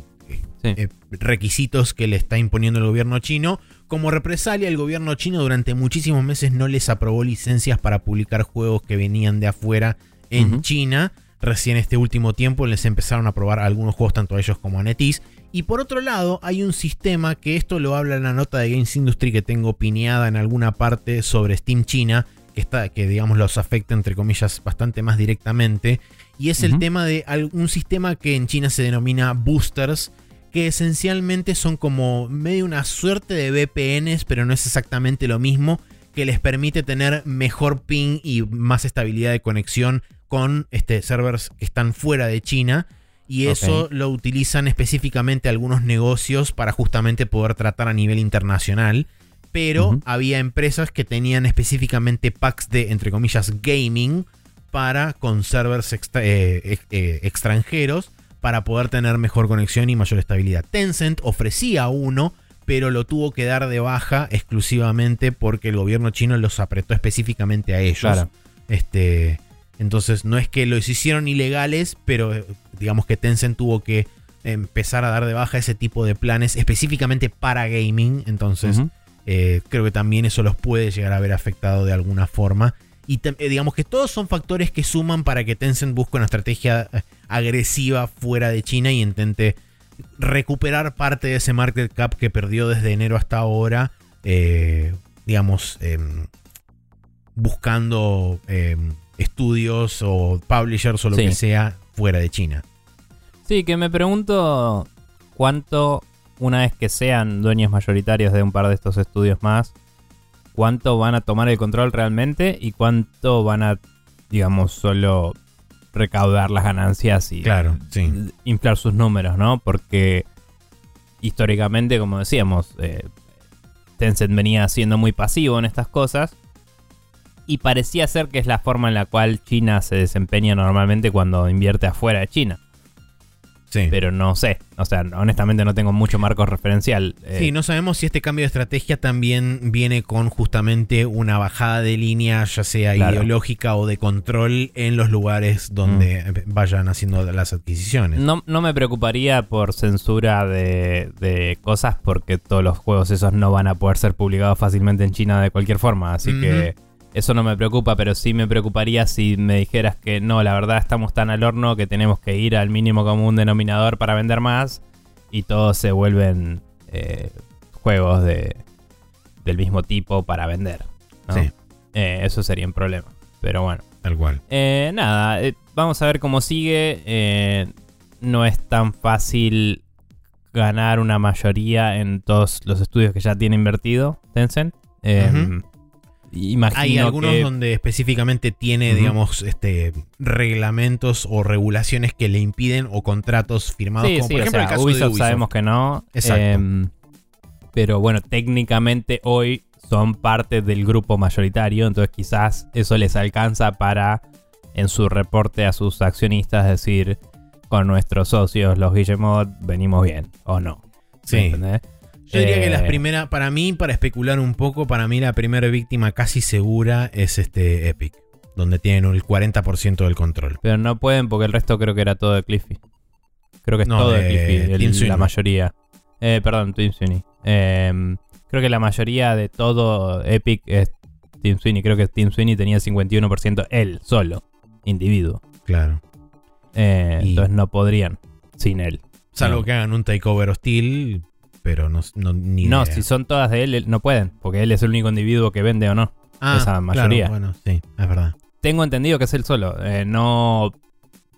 A: eh, requisitos que le está imponiendo el gobierno chino. Como represalia, el gobierno chino durante muchísimos meses no les aprobó licencias para publicar juegos que venían de afuera en China. Recién este último tiempo les empezaron a aprobar algunos juegos tanto a ellos como a Netis. Y por otro lado, hay un sistema que esto lo habla en la nota de Games Industry que tengo pineada en alguna parte sobre Steam China, que, está, que digamos los afecta entre comillas bastante más directamente. Y es el tema de un sistema que en China se denomina boosters, que esencialmente son como medio una suerte de VPNs, pero no es exactamente lo mismo, que les permite tener mejor ping y más estabilidad de conexión con este, servers que están fuera de China. Y eso lo utilizan específicamente algunos negocios para justamente poder tratar a nivel internacional. Pero había empresas que tenían específicamente packs de, entre comillas, gaming para con servers extra- eh, eh, extranjeros para poder tener mejor conexión y mayor estabilidad. Tencent ofrecía uno, pero lo tuvo que dar de baja exclusivamente porque el gobierno chino los apretó específicamente a ellos.
B: Claro.
A: Este, entonces no es que los hicieron ilegales, pero eh, digamos que Tencent tuvo que empezar a dar de baja ese tipo de planes específicamente para gaming. Entonces eh, creo que también eso los puede llegar a haber afectado de alguna forma. Y eh, digamos que todos son factores que suman para que Tencent busque una estrategia eh, agresiva fuera de China y intente recuperar parte de ese market cap que perdió desde enero hasta ahora. eh, digamos, em, buscando em, estudios o publishers o lo
B: Sí.
A: que sea fuera de China.
B: Sí, que me pregunto cuánto, una vez que sean dueños mayoritarios de un par de estos estudios más, cuánto van a tomar el control realmente y cuánto van a, digamos, solo recaudar las ganancias y
A: Claro, sí.
B: inflar sus números, ¿no? Porque históricamente, como decíamos, eh, Tencent venía siendo muy pasivo en estas cosas. Y parecía ser que es la forma en la cual China se desempeña normalmente cuando invierte afuera de China.
A: Sí.
B: Pero no sé. O sea, honestamente no tengo mucho marco referencial. Eh,
A: Sí, no sabemos si este cambio de estrategia también viene con justamente una bajada de línea, ya sea
B: Claro.
A: ideológica o de control en los lugares donde
B: Mm.
A: eh, vayan haciendo las adquisiciones.
B: No, no me preocuparía por censura de, de cosas porque todos los juegos esos no van a poder ser publicados fácilmente en China de cualquier forma. Así que eso no me preocupa, pero sí me preocuparía si me dijeras que no, la verdad estamos tan al horno que tenemos que ir al mínimo común denominador para vender más y todos se vuelven eh, juegos de, del mismo tipo para vender. ¿no?
A: Sí.
B: Eh, eso sería un problema. Pero bueno.
A: Tal cual.
B: Eh, nada, eh, vamos a ver cómo sigue. Eh, no es tan fácil ganar una mayoría en todos los estudios que ya tiene invertido Tencent. Eh,
A: Ujú.
B: Imagino
A: Hay algunos
B: que-
A: donde específicamente tiene, digamos, este reglamentos o regulaciones que le impiden o contratos firmados,
B: Sí,
A: como
B: sí,
A: por
B: o
A: ejemplo
B: sea,
A: el caso
B: Ubisoft,
A: de Ubisoft.
B: sabemos que no.
A: Exacto.
B: Em, pero bueno, técnicamente hoy son parte del grupo mayoritario, entonces quizás eso les alcanza para en su reporte a sus accionistas decir con nuestros socios, los Guillemot, venimos bien o no.
A: Sí.
B: ¿Entendés?
A: Yo diría
B: Eh,
A: que las primeras, para mí, para especular un poco, para mí la primera víctima casi segura es este Epic, donde tienen el 40% del control.
B: Pero no pueden porque el resto creo que era todo de Cliffy. Creo que es
A: No,
B: todo de, Cliffy, el- la mayoría. Eh, perdón, Tim Sweeney. Em, creo que la mayoría de todo Epic es Tim Sweeney. Creo que Tim Sweeney tenía 51% él, solo, individuo.
A: Claro.
B: Eh,
A: Y-
B: Entonces no podrían sin él.
A: Salvo
B: No.
A: que hagan un takeover hostil, pero no, no ni
B: No,
A: idea.
B: si son todas de él, él no pueden, porque él es el único individuo que vende o no.
A: Ah,
B: esa
A: claro,
B: mayoría.
A: bueno, sí, es verdad.
B: Tengo entendido que es él solo. eh, no,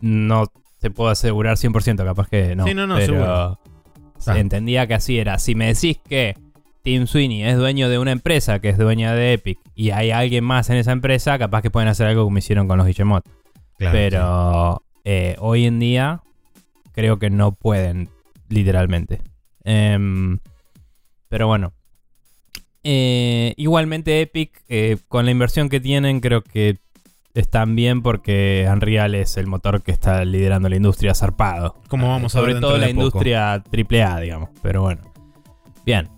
B: no te puedo asegurar 100%, capaz que no.
A: Sí, no, no,
B: pero
A: seguro. Ah.
B: entendía que así era. Si me decís que Tim Sweeney es dueño de una empresa que es dueña de Epic y hay alguien más en esa empresa, capaz que pueden hacer algo como hicieron con los Guillemot.
A: Claro,
B: pero eh, hoy en día creo que no pueden, literalmente. Em, pero bueno. Eh, igualmente Epic, eh, con la inversión que tienen, creo que están bien porque Unreal es el motor que está liderando la industria zarpado.
A: Como vamos a
B: Sobre
A: ver
B: todo la
A: de poco.
B: industria AAA, digamos. Pero bueno. Bien.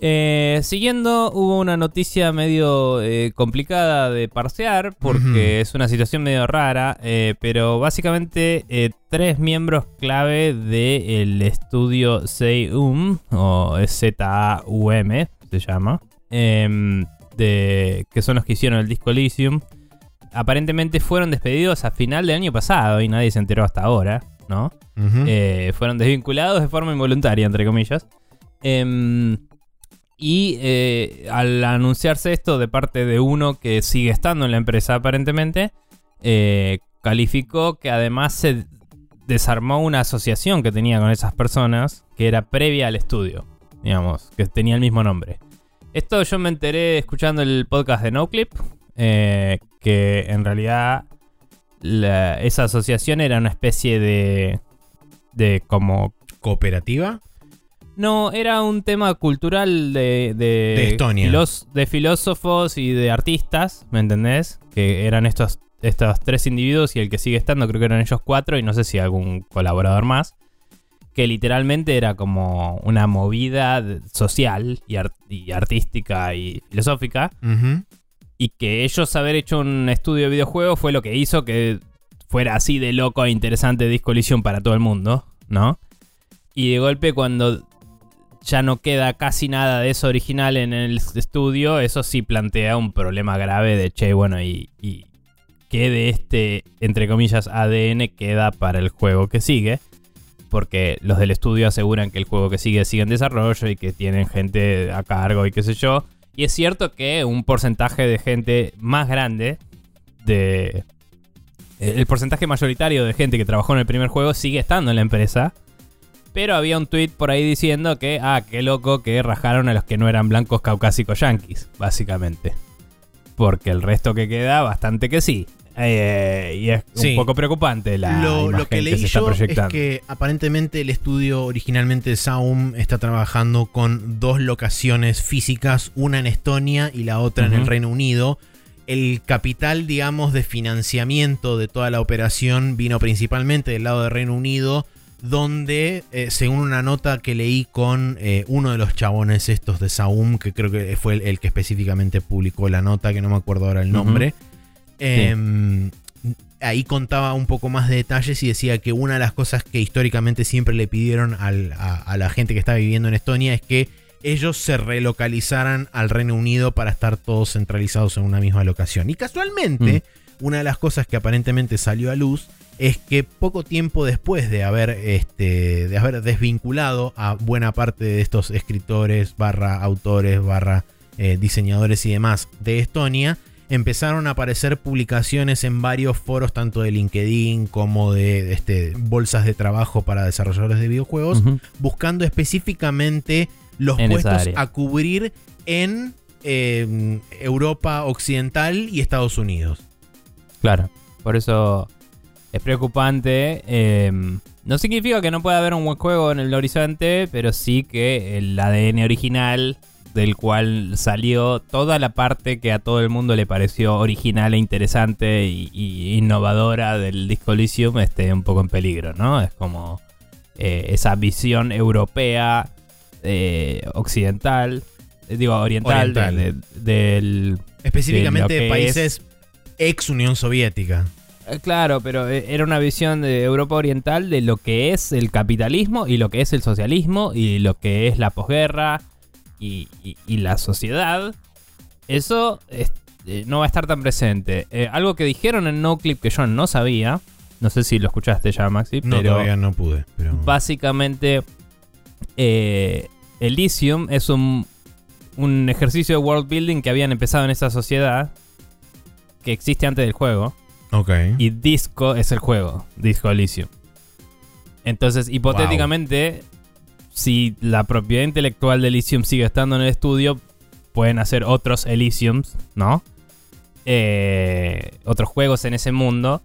B: Eh, siguiendo, hubo una noticia medio eh, complicada de parsear porque es una situación medio rara, eh, pero básicamente tres miembros clave del estudio ZAUM, o Z-A-U-M se llama, em, de, que son los que hicieron el disco Elysium, aparentemente fueron despedidos a final del año pasado y nadie se enteró hasta ahora, ¿no? Fueron desvinculados de forma involuntaria, entre comillas. Em, y eh, al anunciarse esto de parte de uno que sigue estando en la empresa aparentemente, eh, calificó que además se desarmó una asociación que tenía con esas personas que era previa al estudio, digamos, que tenía el mismo nombre. Esto yo me enteré escuchando el podcast de NoClip, eh, que en realidad esa asociación era una especie de, de como
A: ¿Cooperativa?
B: No, era un tema cultural de, de,
A: De Estonia.
B: de filósofos y de artistas, ¿me entendés? Que eran estos estos tres individuos y el que sigue estando, creo que eran ellos cuatro y no sé si algún colaborador más, que literalmente era como una movida social y, y artística y filosófica. Y que ellos haber hecho un estudio de videojuegos fue lo que hizo que fuera así de loco e interesante Disco Elysium para todo el mundo, ¿no? Y de golpe cuando ya no queda casi nada de eso original en el estudio, eso sí plantea un problema grave de, che, bueno, y, y qué de este, entre comillas, ADN queda para el juego que sigue. Porque los del estudio aseguran que el juego que sigue sigue en desarrollo y que tienen gente a cargo y qué sé yo. Y es cierto que un porcentaje de gente más grande de... El porcentaje mayoritario de gente que trabajó en el primer juego sigue estando en la empresa. Pero había un tweet por ahí diciendo que, ah, qué loco que rajaron a los que no eran blancos caucásicos yanquis, básicamente. Porque el resto que queda, bastante que sí. Eh, y es un poco preocupante la
A: lo, lo que, leí se está proyectando. Es que aparentemente el estudio originalmente de Saum está trabajando con dos locaciones físicas, una en Estonia y la otra en el Reino Unido. El capital, digamos, de financiamiento de toda la operación vino principalmente del lado del Reino Unido, donde, eh, según una nota que leí con eh, uno de los chabones estos de Saum, que creo que fue el, que específicamente publicó la nota, que no me acuerdo ahora el nombre, em, ahí contaba un poco más de detalles y decía que una de las cosas que históricamente siempre le pidieron a, la gente que estaba viviendo en Estonia es que ellos se relocalizaran al Reino Unido para estar todos centralizados en una misma locación. Y casualmente, mm. una de las cosas que aparentemente salió a luz es que poco tiempo después de haber, este, de haber desvinculado a buena parte de estos escritores, barra autores, barra eh, diseñadores y demás de Estonia, empezaron a aparecer publicaciones en varios foros, tanto de LinkedIn como de este, bolsas de trabajo para desarrolladores de videojuegos, buscando específicamente los puestos a cubrir en em, Europa Occidental y Estados Unidos.
B: Claro, por eso es preocupante. Em, no significa que no pueda haber un buen juego en el horizonte, pero sí que el ADN original del cual salió toda la parte que a todo el mundo le pareció original e interesante y, innovadora del disco Elysium esté un poco en peligro, ¿no? Es como eh, esa visión europea, eh, occidental, eh, digo, oriental, del...
A: Específicamente de, países ex Unión Soviética.
B: Eh, claro, pero eh, era una visión de Europa Oriental de lo que es el capitalismo y lo que es el socialismo y lo que es la posguerra y, la sociedad. Eso eh, no va a estar tan presente. algo que dijeron en No Clip que yo no sabía, no sé si lo escuchaste ya, Maxi,
A: no, todavía no pude.
B: Básicamente, Elysium es un, un ejercicio de world building que habían empezado en esa sociedad que existe antes del juego y Disco es el juego, Disco Elysium. Entonces, hipotéticamente, si la propiedad intelectual de Elysium sigue estando en el estudio, pueden hacer otros Elysiums, ¿no? Eh, otros juegos en ese mundo.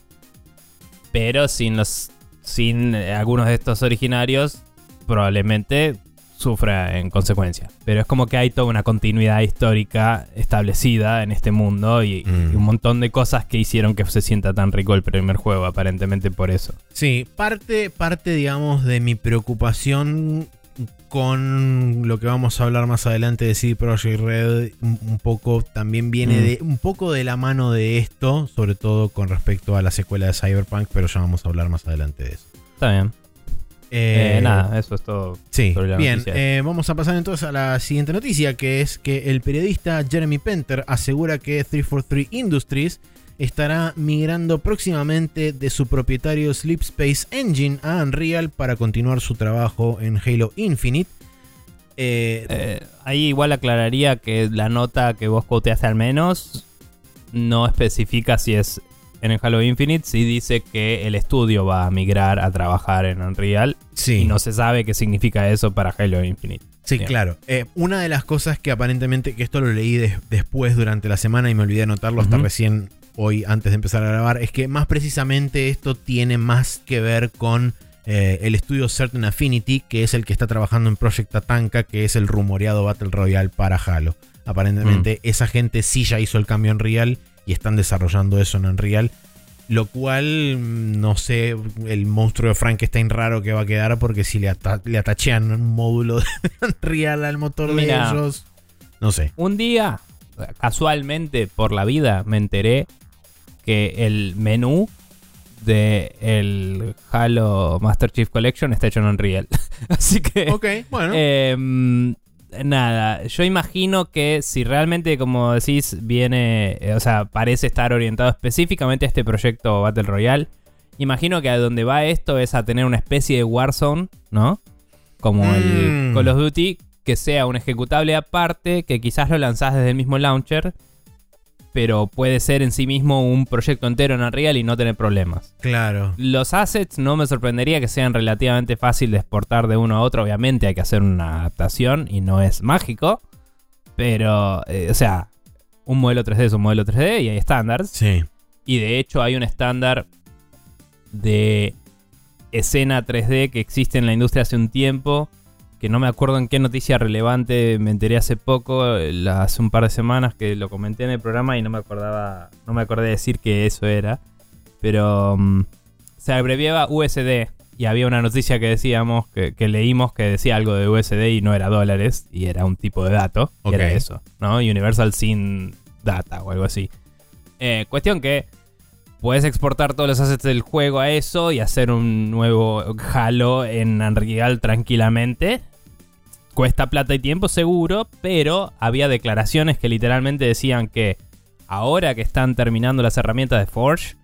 B: Pero sin los. Sin algunos de estos originarios. Probablemente sufra en consecuencia. Pero es como que hay toda una continuidad histórica establecida en este mundo y, mm. un montón de cosas que hicieron que se sienta tan rico el primer juego, aparentemente por eso.
A: Sí, parte, parte digamos, de mi preocupación con lo que vamos a hablar más adelante de CD Projekt Red, un, poco también viene mm. de un poco de la mano de esto, sobre todo con respecto a la secuela de Cyberpunk, pero ya vamos a hablar más adelante de eso.
B: Está bien. Eh, nada, eso es todo.
A: Sí, bien. Eh, vamos a pasar entonces a la siguiente noticia, que es que el periodista Jeremy Penter asegura que 343 Industries estará migrando próximamente de su propietario Sleep Space Engine a Unreal para continuar su trabajo en Halo Infinite.
B: Eh, ahí igual aclararía que la nota que vos quoteaste al menos no especifica si es en el Halo Infinite sí dice que el estudio va a migrar a trabajar en Unreal. Sí. Y no se sabe qué significa eso para Halo Infinite.
A: Sí, claro. Eh, una de las cosas que aparentemente, que esto lo leí después durante la semana y me olvidé anotarlo hasta recién hoy antes de empezar a grabar, es que más precisamente esto tiene más que ver con eh, el estudio Certain Affinity, que es el que está trabajando en Project Tatanka, que es el rumoreado Battle Royale para Halo. Aparentemente mm. esa gente sí ya hizo el cambio en Real y están desarrollando eso en Unreal. Lo cual, mm, no sé, el monstruo de Frankenstein raro que va a quedar porque si le, ata- le atachean un módulo <laughs> de Unreal al motor
B: Mira.
A: de ellos, no sé.
B: Un día, casualmente por la vida, me enteré que el menú de el Halo Master Chief Collection está hecho en Unreal. <laughs> Así que...
A: Ok, bueno.
B: Em, nada, yo imagino que si realmente, como decís, viene, eh, o sea, parece estar orientado específicamente a este proyecto Battle Royale, imagino que a donde va esto es a tener una especie de Warzone, ¿no? Como el
A: Mm.
B: Call of Duty, que sea un ejecutable aparte, que quizás lo lanzás desde el mismo launcher, pero puede ser en sí mismo un proyecto entero en Unreal y no tener problemas.
A: claro.
B: Los assets no me sorprendería que sean relativamente fácil de exportar de uno a otro. Obviamente hay que hacer una adaptación y no es mágico. Pero, eh, o sea, un modelo 3D es un modelo 3D y hay estándares.
A: Sí.
B: Y de hecho hay un estándar de escena 3D que existe en la industria hace un tiempo. Que no me acuerdo en qué noticia relevante me enteré hace poco, eh, hace un par de semanas que lo comenté en el programa y no me acordaba, no me acordé de decir que eso era. Pero mm, se abreviaba USD y había una noticia que decíamos, que, que leímos que decía algo de USD y no era dólares y era un tipo de dato. y era eso, ¿no? Universal Sin Data o algo así. Eh, cuestión que puedes exportar todos los assets del juego a eso y hacer un nuevo Halo en Unreal tranquilamente. Cuesta plata y tiempo seguro, pero había declaraciones que literalmente decían que ahora que están terminando las herramientas de Forge,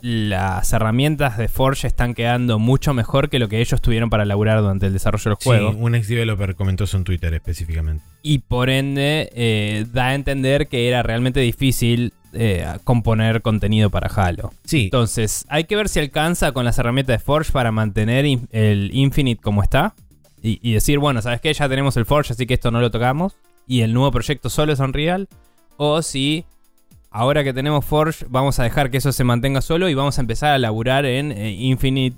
B: las herramientas de Forge están quedando mucho mejor que lo que ellos tuvieron para laburar durante el desarrollo del juego.
A: Sí, un ex developer comentó eso en Twitter específicamente.
B: Y por ende eh, da a entender que era realmente difícil eh, componer contenido para Halo.
A: Sí,
B: Entonces, hay que ver si alcanza con las herramientas de Forge para mantener el Infinite como está. Y, decir, bueno, ¿sabes qué? Ya tenemos el Forge, así que esto no lo tocamos. Y el nuevo proyecto solo es Unreal. O si, ahora que tenemos Forge, vamos a dejar que eso se mantenga solo y vamos a empezar a laburar en eh, Infinite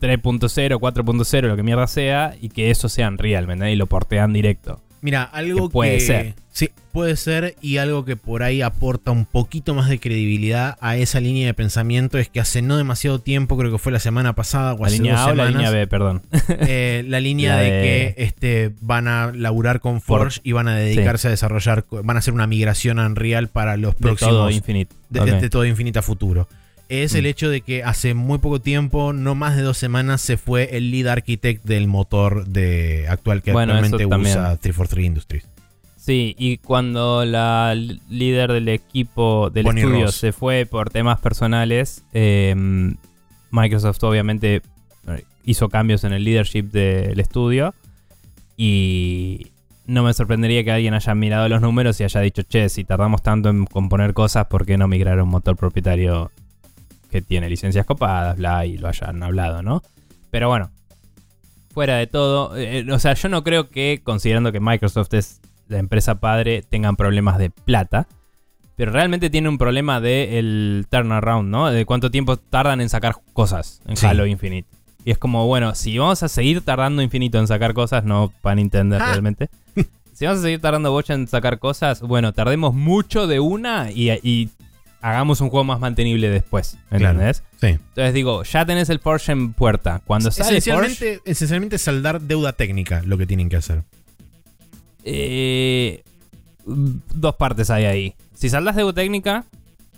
B: 3.0, 4.0, lo que mierda sea. Y que eso sea Unreal, ¿me? Y lo portean directo.
A: Mira, algo
B: Que puede
A: que-
B: ser.
A: Sí, puede ser y algo que por ahí aporta un poquito más de credibilidad a esa línea de pensamiento es que hace no demasiado tiempo, creo que fue la semana pasada o
B: La
A: hace
B: línea
A: dos
B: A o la
A: semanas,
B: línea B, perdón. <laughs>
A: eh, la línea
B: La
A: de,
B: de-
A: que este, van a laburar con Forge y van a dedicarse a desarrollar, van a hacer una migración a Unreal para los
B: De
A: próximos
B: todo Infinite.
A: de, de todo Infinita Futuro. Es el
B: Mm.
A: hecho de que hace muy poco tiempo, no más de dos semanas, se fue el lead architect del motor de actual que
B: Bueno,
A: actualmente usa 343 Industries.
B: Sí, y cuando la líder del equipo del
A: Bonnie
B: estudio
A: Ross.
B: se fue por temas personales, eh, Microsoft obviamente eh, hizo cambios en el leadership del estudio y no me sorprendería que alguien haya mirado los números y haya dicho, che, si tardamos tanto en componer cosas, ¿por qué no migrar a un motor propietario que tiene licencias copadas, bla, y lo hayan hablado, ¿no? Pero bueno, fuera de todo, eh, o sea, yo no creo que, considerando que Microsoft es la empresa padre, tengan problemas de plata. Pero realmente tiene un problema de el turnaround, ¿no? De cuánto tiempo tardan en sacar cosas en
A: Sí.
B: Halo Infinite. Y es como, bueno, si vamos a seguir tardando infinito en sacar cosas, no para Nintendo
A: Ah.
B: realmente. <laughs> si vamos a seguir tardando bocha en sacar cosas, bueno, tardemos mucho de una y, y hagamos un juego más mantenible después.
A: Claro.
B: ¿Entendés?
A: Sí.
B: Entonces digo, ya tenés el Porsche en puerta. Cuando sale Porsche,
A: Esencialmente, esencialmente saldar deuda técnica lo que tienen que hacer.
B: Eh, dos partes hay ahí. Si saldas de técnica,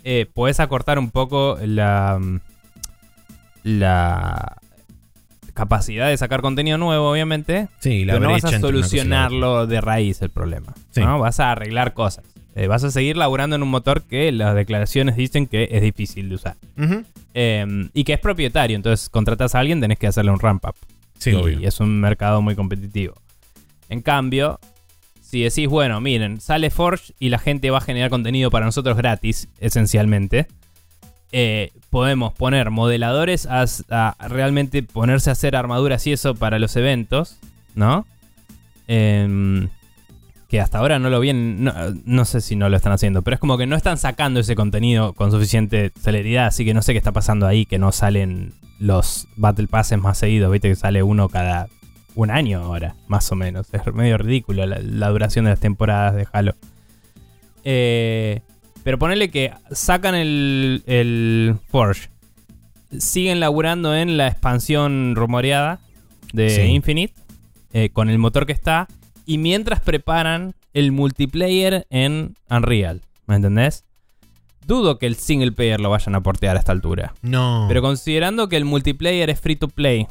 B: eh, puedes acortar un poco la, la capacidad de sacar contenido nuevo, obviamente.
A: Sí, la
B: pero no vas a solucionarlo de raíz el problema.
A: Sí.
B: ¿no? Vas a arreglar cosas. Eh, vas a seguir laburando en un motor que las declaraciones dicen que es difícil de usar. Eh, y que es propietario. Entonces, contratas a alguien, tenés que hacerle un ramp up
A: Sí,
B: y
A: obvio.
B: es un mercado muy competitivo. En cambio, si decís, bueno, miren, sale Forge y la gente va a generar contenido para nosotros gratis, esencialmente, eh, podemos poner modeladores a, a realmente ponerse a hacer armaduras y eso para los eventos, ¿no? Em, que hasta ahora no lo vienen, no, no sé si no lo están haciendo, pero es como que no están sacando ese contenido con suficiente celeridad, así que no sé qué está pasando ahí, que no salen los Battle Passes más seguidos, viste que sale uno cada un año ahora, más o menos. Es medio ridículo la, la duración de las temporadas de Halo. Eh, Pero ponele que sacan el, el Forge. Siguen laburando en la expansión rumoreada de
A: Sí.
B: Infinite. eh, con el motor que está. Y mientras preparan el multiplayer en Unreal. ¿Me entendés? Dudo que el single player lo vayan a portear a esta altura.
A: No.
B: Pero considerando que el multiplayer es free to play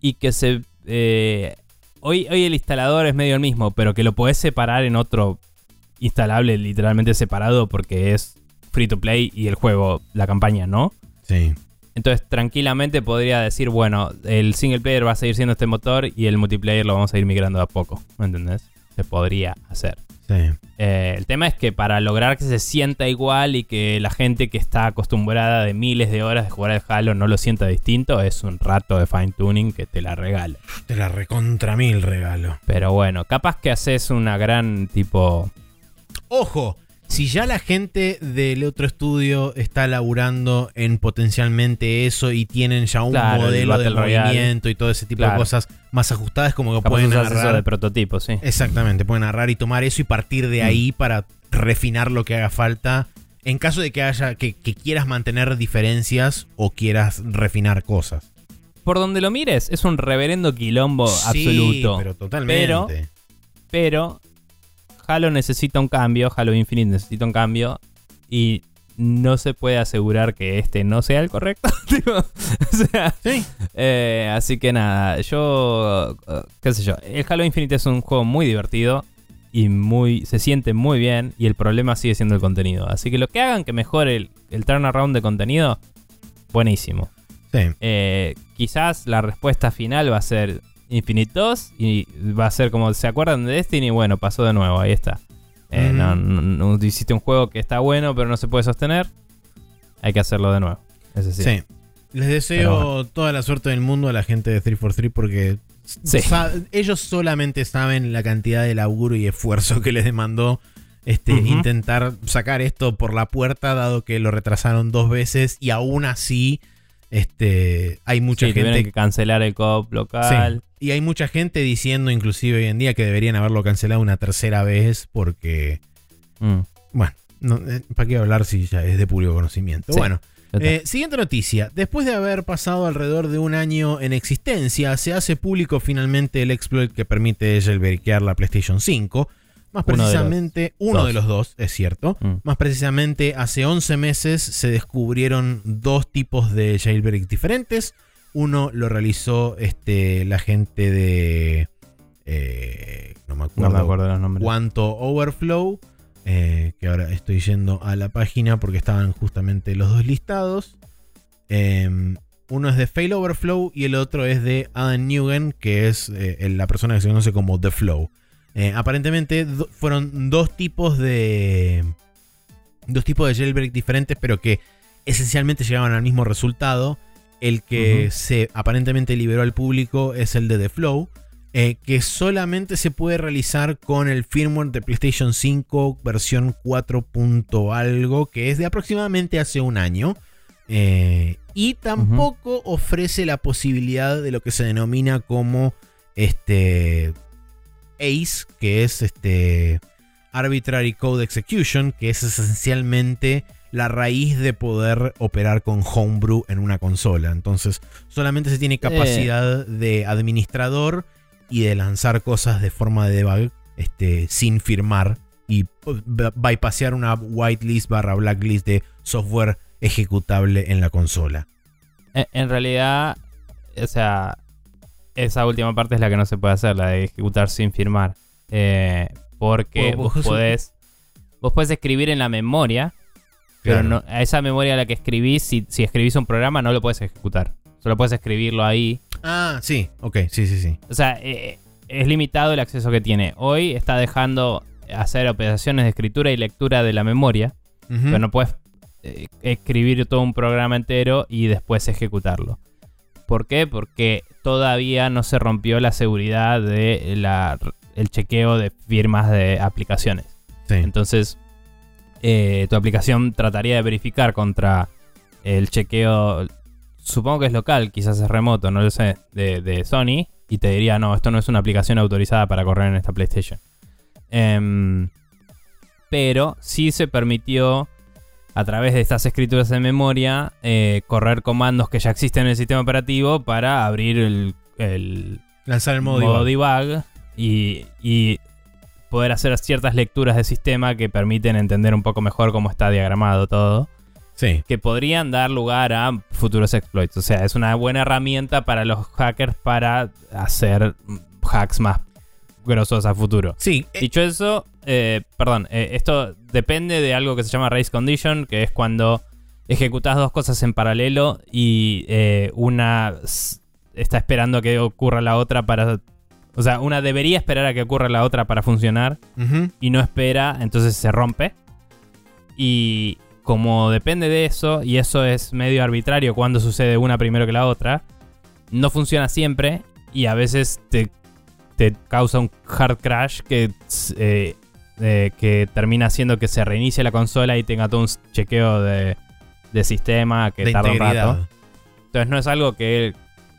B: y que se. eh, hoy, hoy el instalador es medio el mismo, pero que lo podés separar en otro instalable literalmente separado porque es free to play y el juego, la campaña, ¿no?
A: Sí.
B: Entonces tranquilamente podría decir, bueno, el single player va a seguir siendo este motor y el multiplayer lo vamos a ir migrando de a poco, ¿me entendés? Se podría hacer.
A: Sí.
B: Eh, el tema es que para lograr que se sienta igual y que la gente que está acostumbrada de miles de horas de jugar al Halo no lo sienta distinto, es un rato de fine tuning que te la regala.
A: Te la recontra mil regalo.
B: Pero bueno, capaz que haces una gran tipo.
A: Ojo, si ya la gente del otro estudio está laburando en potencialmente eso y tienen ya un
B: Claro,
A: modelo de movimiento y todo ese tipo de cosas más ajustadas, como que
B: Capaz
A: pueden agarrar.
B: de prototipo, sí.
A: Exactamente, pueden agarrar y tomar eso y partir de
B: Mm.
A: ahí para refinar lo que haga falta. En caso de que haya que, que quieras mantener diferencias o quieras refinar cosas.
B: Por donde lo mires, es un reverendo quilombo
A: Sí,
B: absoluto.
A: pero totalmente.
B: Pero- Pero Halo necesita un cambio, Halo Infinite necesita un cambio y no se puede asegurar que este no sea el correcto. <laughs> O sea,
A: sí,
B: eh, así que nada, yo, eh, qué sé yo, el Halo Infinite es un juego muy divertido y muy se siente muy bien y el problema sigue siendo el contenido. Así que lo que hagan que mejore el, el turnaround de contenido, buenísimo.
A: sí.
B: Eh, quizás la respuesta final va a ser Infinite 2 y va a ser como, ¿se acuerdan de Destiny? Bueno, pasó de nuevo, ahí está. Eh, no, no- no- hiciste un juego que está bueno pero no se puede sostener, hay que hacerlo de nuevo.
A: Sí. Les deseo toda la suerte del mundo a la gente de 343 porque
B: Sí.
A: ellos solamente saben la cantidad de laburo y esfuerzo que les demandó este, intentar sacar esto por la puerta, dado que lo retrasaron dos veces y aún así este, hay mucha
B: sí,
A: gente
B: que cancelar el co-op local.
A: Sí. Y hay mucha gente diciendo, inclusive hoy en día, que deberían haberlo cancelado una tercera vez porque,
B: Mm,
A: bueno, no, eh, ¿para qué hablar si ya es de público conocimiento?
B: Sí.
A: Bueno, eh, siguiente noticia. Después de haber pasado alrededor de un año en existencia, se hace público finalmente el exploit que permite jailbreakear la PlayStation 5. Más
B: Uno de los
A: precisamente, uno
B: dos.
A: de los dos, es cierto.
B: Mm.
A: Más precisamente, hace 11 meses se descubrieron dos tipos de jailbreak diferentes. Uno lo realizó este, la gente de... eh, no me
B: no
A: acuerdo
B: me acuerdo los nombres.
A: cuánto Overflow, eh, que ahora estoy yendo a la página porque estaban justamente los dos listados. Eh, uno es de Fail Overflow y el otro es de Adam Newgen, que es eh, la persona que se conoce como The Flow. Eh, aparentemente do- fueron dos tipos de. Dos tipos de jailbreak diferentes, pero que esencialmente llegaban al mismo resultado. El que se aparentemente liberó al público es el de The Flow, eh, que solamente se puede realizar con el firmware de PlayStation 5 versión 4. punto algo, que es de aproximadamente hace un año. Eh, y tampoco ofrece la posibilidad de lo que se denomina como este ACE, que es este Arbitrary Code Execution, que es esencialmente la raíz de poder operar con Homebrew en una consola. Entonces, solamente se tiene capacidad de administrador y de lanzar cosas de forma de debug este, sin firmar y pues, b- bypassear una whitelist barra blacklist de software ejecutable en la consola.
B: En realidad, o sea, esa última parte es la que no se puede hacer, la de ejecutar sin firmar. Eh, porque
A: Vos-
B: vos, podés. Vos podés escribir en la memoria, pero
A: Claro.
B: no, a esa memoria a la que escribís, si, si escribís un programa, no lo puedes ejecutar. Solo puedes escribirlo ahí.
A: Ah, sí, ok, sí, sí, sí.
B: O sea, eh, es limitado el acceso que tiene. Hoy está dejando hacer operaciones de escritura y lectura de la memoria, pero no puedes eh, escribir todo un programa entero y después ejecutarlo. ¿Por qué? Porque todavía no se rompió la seguridad de la, el chequeo de firmas de aplicaciones.
A: Sí.
B: Entonces, eh, tu aplicación trataría de verificar contra el chequeo, supongo que es local, quizás es remoto, no lo sé, de, de Sony, y te diría, no, esto no es una aplicación autorizada para correr en esta PlayStation. Em, pero sí se permitió a través de estas escrituras de memoria eh, correr comandos que ya existen en el sistema operativo para abrir el, el
A: Lanzar el modo, debug.
B: debug y, y poder hacer ciertas lecturas de sistema que permiten entender un poco mejor cómo está diagramado todo.
A: Sí.
B: que podrían dar lugar a futuros exploits. O sea, es una buena herramienta para los hackers para hacer hacks más grosos a futuro.
A: Sí. eh,
B: Dicho eso, eh, perdón, eh, esto depende de algo que se llama race condition, que es cuando ejecutas dos cosas en paralelo y eh, una está esperando que ocurra la otra para... O sea, una debería esperar a que ocurra la otra para funcionar y no espera, entonces se rompe. Y como depende de eso, y eso es medio arbitrario cuando sucede una primero que la otra, no funciona siempre y a veces te, te causa un hard crash que, eh, eh, que termina haciendo que se reinicie la consola y tenga todo un chequeo de, de sistema que
A: de
B: tarda un rato. Entonces no es algo que el,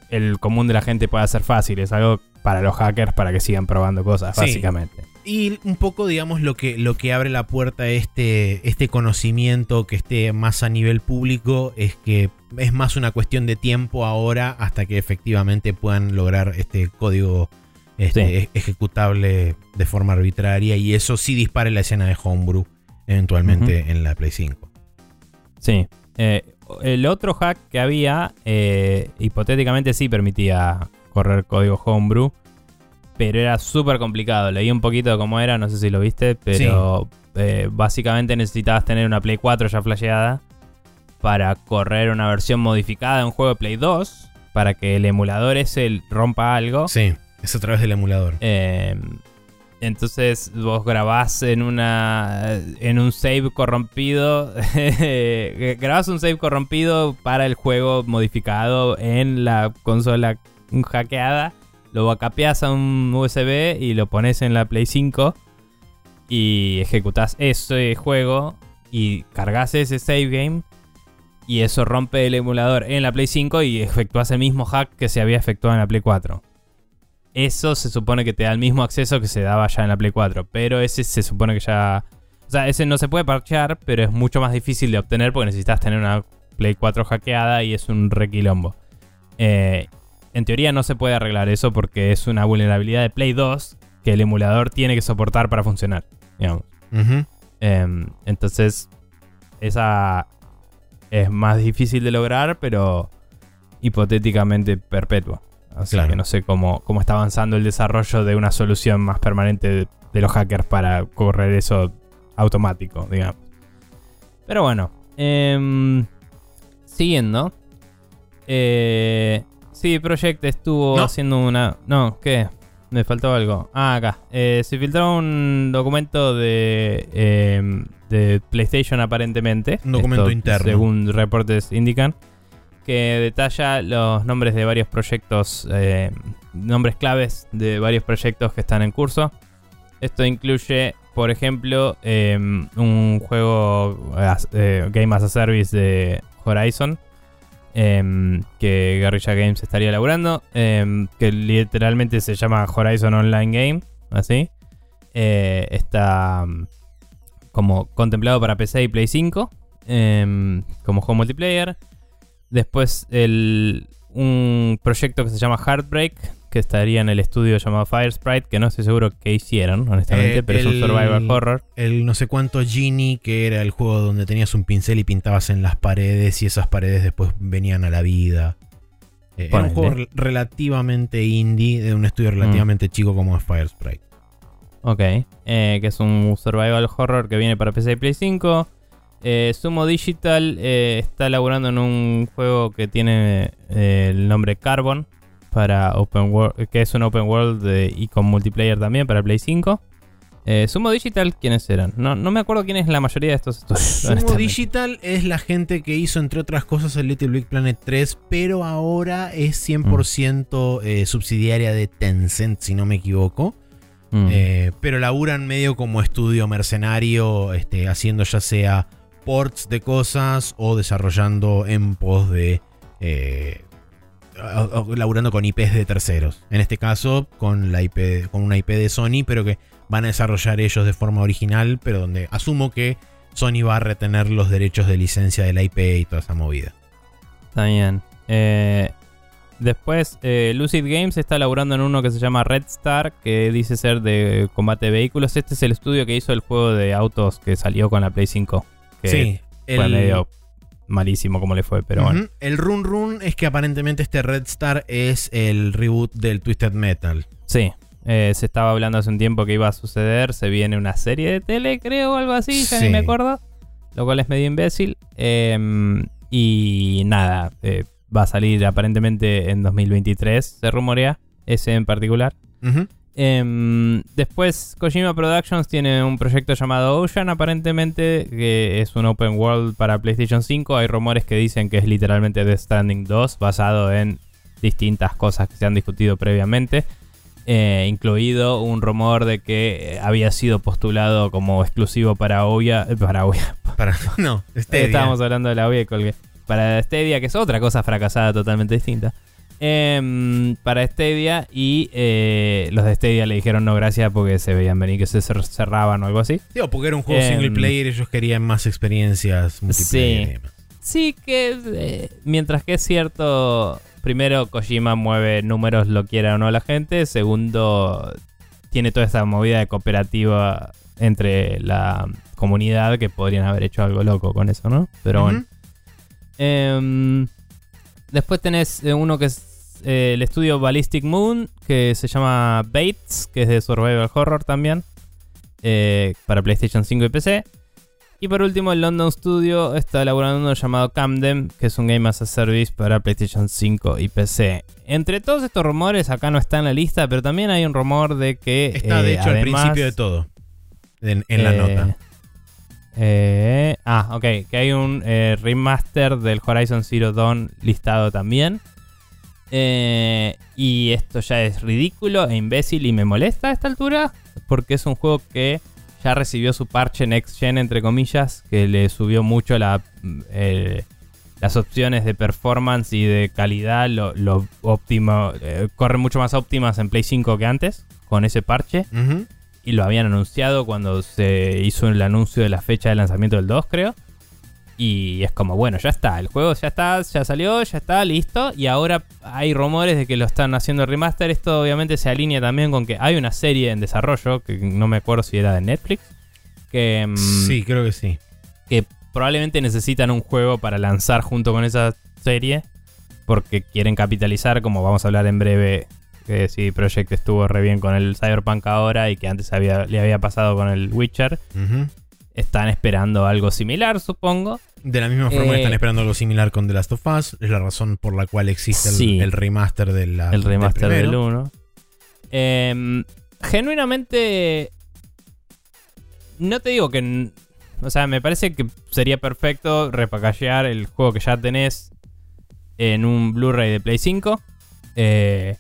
B: el común de la gente pueda hacer fácil, es algo para los hackers para que sigan probando cosas,
A: Sí.
B: básicamente.
A: Y un poco, digamos, lo que, lo que abre la puerta a este, este conocimiento que esté más a nivel público es que es más una cuestión de tiempo ahora hasta que efectivamente puedan lograr este código este,
B: Sí.
A: e- ejecutable de forma arbitraria y eso sí dispare la escena de Homebrew eventualmente en la Play 5.
B: Sí. Eh, el otro hack que había, eh, hipotéticamente sí permitía correr código homebrew, pero era súper complicado. Leí un poquito de cómo era, no sé si lo viste, pero eh, básicamente necesitabas tener una Play 4 ya flasheada para correr una versión modificada de un juego de Play 2, para que el emulador ese rompa algo.
A: Sí, es a través del emulador.
B: Eh, entonces vos grabás en una en un save corrompido. <laughs> grabás un save corrompido para el juego modificado en la consola hackeada. Lo backupeás a un USB y lo pones en la Play 5. Y ejecutás ese juego. Y cargas ese save game. Y eso rompe el emulador en la Play 5 y efectuás el mismo hack que se había efectuado en la Play 4. Eso se supone que te da el mismo acceso que se daba ya en la Play 4. Pero ese se supone que ya. O sea, ese no se puede parchear, pero es mucho más difícil de obtener porque necesitas tener una Play 4 hackeada y es un requilombo. Eh, en teoría no se puede arreglar eso porque es una vulnerabilidad de Play 2 que el emulador tiene que soportar para funcionar. Digamos. Em, entonces, esa es más difícil de lograr, pero hipotéticamente perpetua. Así
A: Claro.
B: que no sé cómo, cómo está avanzando el desarrollo de una solución más permanente de, de los hackers para correr eso automático, digamos. Pero bueno, em, siguiendo. Eh, sí, Project estuvo
A: No.
B: haciendo una... No, ¿qué? Me faltó algo. Ah, acá. Eh, se filtró un documento de, em, de PlayStation aparentemente.
A: Un documento interno.
B: Según reportes indican. Que detalla los nombres de varios proyectos. eh, nombres claves de varios proyectos que están en curso. Esto incluye, por ejemplo, em, un juego eh, Game as a Service de Horizon. em, que Guerrilla Games estaría elaborando. em, que literalmente se llama Horizon Online Game. Así. Eh, está mm, como contemplado para PC y Play 5. em, como juego multiplayer. Después el, un proyecto que se llama Heartbreak, que estaría en el estudio llamado Fire Sprite, que no estoy seguro qué hicieron, honestamente,
A: Eh,
B: pero es un survival horror.
A: El no sé cuánto Genie, que era el juego donde tenías un pincel y pintabas en las paredes y esas paredes después venían a la vida. Eh, era un juego re- relativamente indie de un estudio relativamente chico como es Fire Sprite.
B: Ok, eh, que es un survival horror que viene para PC y Play 5. Eh, Sumo Digital eh, está laburando en un juego que tiene eh, el nombre Carbon para Open World, que es un Open World de- y con multiplayer también para Play 5. Eh, Sumo Digital, ¿quiénes eran? No, no me acuerdo quién es la mayoría de estos estudios.
A: Sumo. Digital es la gente que hizo, entre otras cosas, el Little Big Planet 3, pero ahora es 100% eh, subsidiaria de Tencent, si no me equivoco.
B: Mm.
A: Pero laburan medio como estudio mercenario, este, haciendo ya sea ports de cosas o desarrollando en pos de eh, o- o laburando con IPs de terceros. En este caso, con, la IP, con una IP de Sony, pero que van a desarrollar ellos de forma original, pero donde asumo que Sony va a retener los derechos de licencia de la IP y toda esa movida.
B: Está bien. Eh, después, eh, Lucid Games está laburando en uno que se llama Red Star, que dice ser de combate de vehículos. Este es el estudio que hizo el juego de autos que salió con la Play 5. Que
A: sí,
B: fue medio malísimo como le fue, pero bueno.
A: El Run Run es que aparentemente este Red Star es el reboot del Twisted Metal.
B: Sí. eh, se estaba hablando hace un tiempo que iba a suceder. Se viene una serie de tele, creo, o algo así, ya
A: Sí.
B: ni me acuerdo. Lo cual es medio imbécil. Eh, y nada, eh, va a salir aparentemente en 2023, se rumorea. Ese en particular. Em, después, Kojima Productions tiene un proyecto llamado Ocean, aparentemente, que es un open world para PlayStation 5. Hay rumores que dicen que es literalmente Death Stranding 2, basado en distintas cosas que se han discutido previamente. Eh, incluido un rumor de que eh, había sido postulado como exclusivo para Ouya. eh, Para Ouya. <laughs>
A: Para, no, Stadia.
B: Estábamos hablando de la Ouya y colgué. Para Stadia, que es otra cosa fracasada totalmente distinta. Em, para Stadia y eh, los de Stadia le dijeron no gracias porque se veían venir que se cer- cerraban o algo así.
A: Digo, porque era un juego
B: Em,
A: single player, ellos querían más experiencias multiplayer.
B: Sí.
A: y demás.
B: Sí que eh, mientras que es cierto, primero Kojima mueve números lo quiera o no la gente, segundo tiene toda esta movida de cooperativa entre la comunidad que podrían haber hecho algo loco con eso, ¿no? Pero
A: Ujú.
B: bueno. Después tenés eh, uno que es eh, el estudio Ballistic Moon, que se llama Bates, que es de Survival Horror también, eh, para PlayStation 5 y PC. Y por último, el London Studio está elaborando uno llamado Camden, que es un Game as a Service para PlayStation 5 y PC. Entre todos estos rumores, acá no está en la lista, pero también hay un rumor de que.
A: Está
B: eh,
A: de hecho al
B: además-
A: principio de todo. En, en la nota.
B: Eh, ah, ok. Que hay un eh, remaster del Horizon Zero Dawn listado también. Eh, y esto ya es ridículo e imbécil y me molesta a esta altura. Porque es un juego que ya recibió su parche Next Gen, entre comillas. Que le subió mucho eh, las opciones de performance y de calidad. Lo, lo óptimo. eh, corren mucho más óptimas en Play 5 que antes. Con ese parche. Y lo habían anunciado cuando se hizo el anuncio de la fecha de lanzamiento del 2, creo. Y es como, bueno, ya está, el juego ya está, ya salió, ya está, listo. Y ahora hay rumores de que lo están haciendo remaster. Esto obviamente se alinea también con que hay una serie en desarrollo, que no me acuerdo si era de Netflix, que, mm,
A: Sí, creo que sí.
B: que probablemente necesitan un juego para lanzar junto con esa serie. Porque quieren capitalizar, como vamos a hablar en breve, que si Project estuvo re bien con el Cyberpunk ahora y que antes había, le había pasado con el Witcher. Están esperando algo similar, supongo.
A: De la misma forma
B: Eh,
A: están esperando algo similar con The Last of Us. Es la razón por la cual existe el,
B: Sí.
A: el remaster de la,
B: el remaster
A: del
B: del
A: primero.
B: 1. Em, genuinamente. No te digo que. O sea, me parece que sería perfecto repacajear el juego que ya tenés en un Blu-ray de Play 5. eh,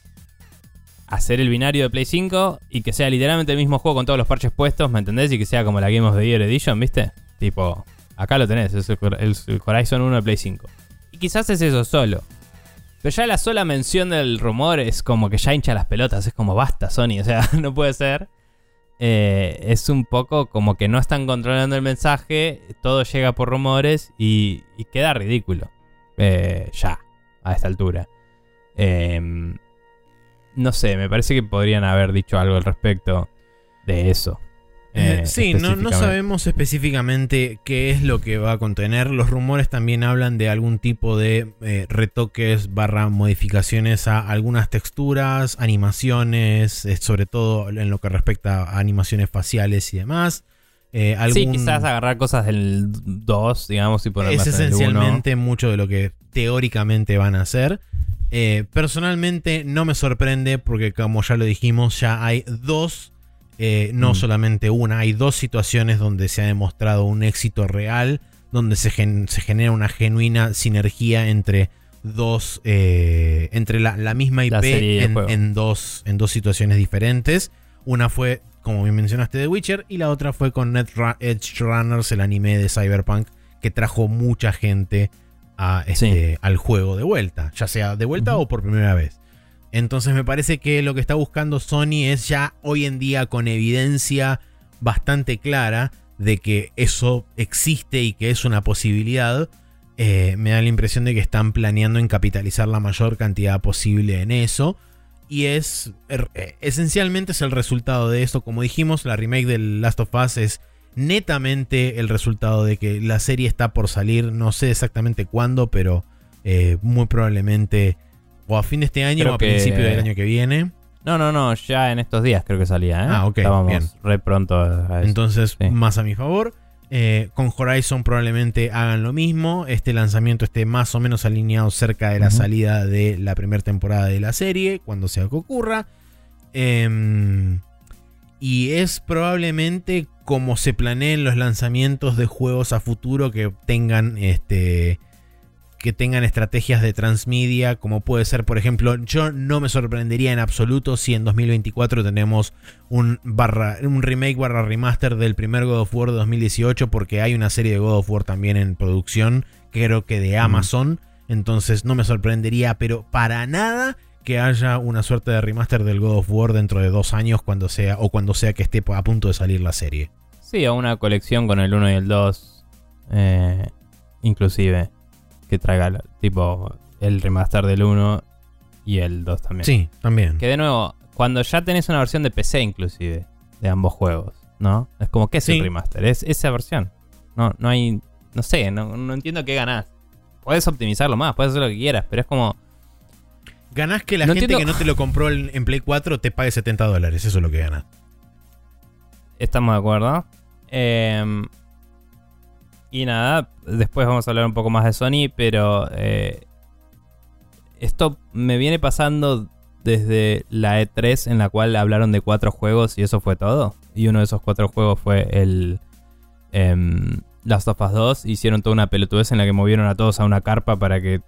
B: hacer el binario de Play 5 y que sea literalmente el mismo juego con todos los parches puestos, ¿me entendés? Y que sea como la Game of the Year Edition, ¿viste? Tipo, acá lo tenés, es el, Hor- el Horizon 1 de Play 5. Y quizás es eso solo. Pero ya la sola mención del rumor es como que ya hincha las pelotas. Es como basta, Sony. <laughs> O sea, no puede ser. Eh, es un poco como que no están controlando el mensaje. Todo llega por rumores y, y queda ridículo. Eh, ya, a esta altura. Em, no sé, me parece que podrían haber dicho algo al respecto de eso.
A: Eh,
B: Eh,
A: sí, no, no sabemos específicamente qué es lo que va a contener. Los rumores también hablan de algún tipo de eh, retoques barra modificaciones a algunas texturas, animaciones, eh, sobre todo en lo que respecta a animaciones faciales y demás.
B: Sí, quizás agarrar cosas del 2, digamos, y ponerlas
A: es
B: en el 1.
A: esencialmente mucho de lo que teóricamente van a hacer. Eh, personalmente no me sorprende porque como ya lo dijimos, ya hay dos, eh, no
B: Mm.
A: solamente una, hay dos situaciones donde se ha demostrado un éxito real, donde se, gen- se genera una genuina sinergia entre dos, eh, entre la, la misma IP
B: La
A: en dos, en dos situaciones diferentes. Una fue, como bien mencionaste, The Witcher y la otra fue con Net Edge Runners, el anime de Cyberpunk, que trajo mucha gente a este, al juego de vuelta, ya sea de vuelta o por primera vez. Entonces me parece que lo que está buscando Sony es ya hoy en día con evidencia bastante clara de que eso existe y que es una posibilidad. eh, me da la impresión de que están planeando en capitalizar la mayor cantidad posible en eso. Y es er, eh, esencialmente es el resultado de esto. Como dijimos, la remake del Last of Us es netamente el resultado de que la serie está por salir. No sé exactamente cuándo, pero eh, muy probablemente o a fin de este año
B: Creo
A: o a
B: que-
A: principio del año que viene.
B: No, no, no, ya en estos días creo que salía, ¿eh?
A: Ah, ok,
B: Estábamos
A: bien.
B: re pronto a eso.
A: Entonces,
B: Sí.
A: más a mi favor. Eh, con Horizon probablemente hagan lo mismo. Este lanzamiento esté más o menos alineado cerca de la salida de la primera temporada de la serie, cuando sea que ocurra. Em, y es probablemente como se planeen los lanzamientos de juegos a futuro que tengan este que tengan estrategias de transmedia, como puede ser, por ejemplo, yo no me sorprendería en absoluto si en 2024 tenemos un, barra, un remake barra remaster del primer God of War de 2018, porque hay una serie de God of War también en producción, creo que de Amazon, entonces no me sorprendería, pero para nada que haya una suerte de remaster del God of War dentro de dos años cuando sea, o cuando sea que esté a punto de salir la serie.
B: Sí, a una colección con el 1 y el 2. eh, inclusive. Que traiga tipo el remaster del 1 y el 2 también.
A: Sí, también.
B: Que de nuevo, cuando ya tenés una versión de PC inclusive, de ambos juegos, ¿no? Es como, ¿qué es
A: Sí.
B: el remaster? Es esa versión. No, no hay, no sé, no, no entiendo qué ganás. Puedes optimizarlo más, puedes hacer lo que quieras, pero es como,
A: Ganás que la
B: No
A: gente
B: entiendo-
A: que no te lo compró en, en Play 4 te pague 70 dólares, eso es lo que ganás.
B: estamos de acuerdo. Em, y nada, después vamos a hablar un poco más de Sony, pero eh, esto me viene pasando desde la E3 en la cual hablaron de cuatro juegos y eso fue todo. Y uno de esos cuatro juegos fue el em, Last of Us 2. Hicieron toda una pelotudez en la que movieron a todos a una carpa para que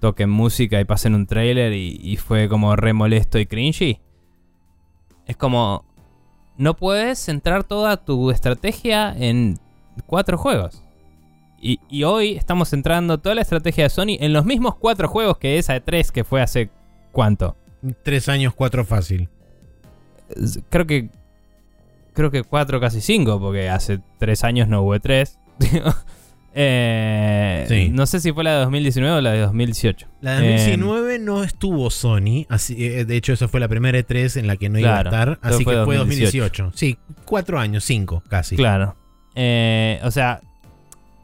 B: toquen música y pasen un trailer y, y fue como re molesto y cringy. Es como, no puedes centrar toda tu estrategia en cuatro juegos. Y, y hoy estamos centrando toda la estrategia de Sony en los mismos cuatro juegos que esa de 3 que fue hace cuánto.
A: Tres años, cuatro fácil.
B: Creo que. Creo que cuatro, casi cinco, porque hace tres años no hubo <laughs> 3.
A: Sí.
B: No sé si fue la de 2019 o la de 2018.
A: La de
B: Eh,
A: 2019 no estuvo Sony, así, eh, de hecho esa fue la primera E3 en la que no iba a estar, así
B: fue
A: que fue
B: 2018.
A: 2018. Sí, cuatro años, cinco casi.
B: Claro. Eh, o sea,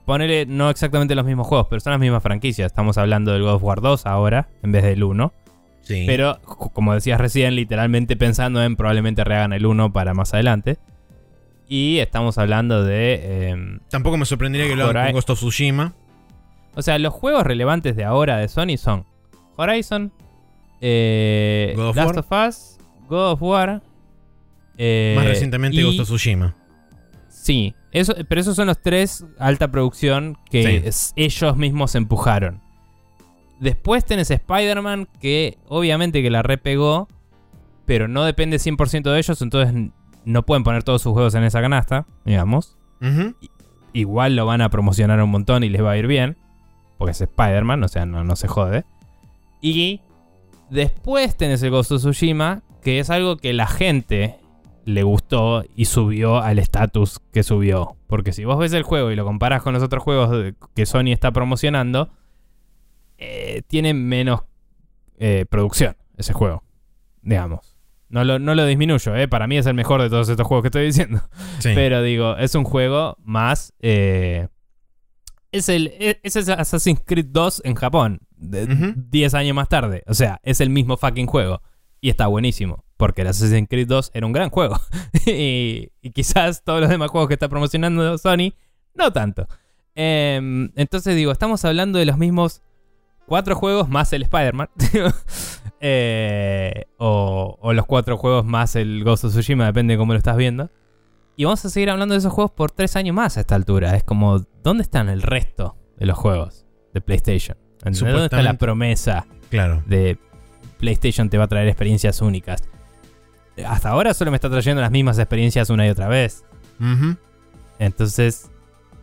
B: ponele no exactamente los mismos juegos, pero son las mismas franquicias. Estamos hablando del God of War 2 ahora, en vez del 1.
A: Sí.
B: Pero, como decías recién, literalmente pensando en probablemente rehagan el 1 para más adelante. Y estamos hablando de... em,
A: Tampoco me sorprendería que lo hagan con Ghost of Tsushima.
B: o sea, los juegos relevantes de ahora de Sony son Horizon, eh,
A: God of
B: Last
A: War.
B: of Us, God of War. eh,
A: Más recientemente
B: y-
A: Ghost of Tsushima.
B: Sí, eso, pero esos son los tres alta producción que
A: Sí.
B: es- ellos mismos empujaron. Después tenés Spider-Man, que obviamente que la repegó, pero no depende 100% de ellos, entonces no pueden poner todos sus juegos en esa canasta, digamos. Igual lo van a promocionar un montón y les va a ir bien, porque es Spider-Man, o sea, no, no se jode. Y después tenés el Ghost of Tsushima, que es algo que la gente le gustó y subió al estatus que subió. Porque si vos ves el juego y lo comparas con los otros juegos que Sony está promocionando, eh, tiene menos eh, producción ese juego, digamos. No lo, no lo disminuyo, eh, para mí es el mejor de todos estos juegos que estoy diciendo.
A: Sí.
B: Pero digo, es un juego más. eh, es el es, es el Assassin's Creed 2 en Japón. de-
A: Ujú.
B: 10 años más tarde. O sea, es el mismo fucking juego. Y está buenísimo. Porque el Assassin's Creed 2 era un gran juego. <laughs> y, y quizás todos los demás juegos que está promocionando Sony, no tanto. Em, entonces digo, estamos hablando de los mismos cuatro juegos más el Spider-Man. <laughs> Eh, o, o los cuatro juegos más el Ghost of Tsushima, depende de cómo lo estás viendo. Y vamos a seguir hablando de esos juegos por tres años más a esta altura. Es como, ¿dónde están el resto de los juegos de PlayStation? ¿Dónde está la promesa
A: Claro.
B: de PlayStation te va a traer experiencias únicas? Hasta ahora solo me está trayendo las mismas experiencias una y otra vez. Entonces,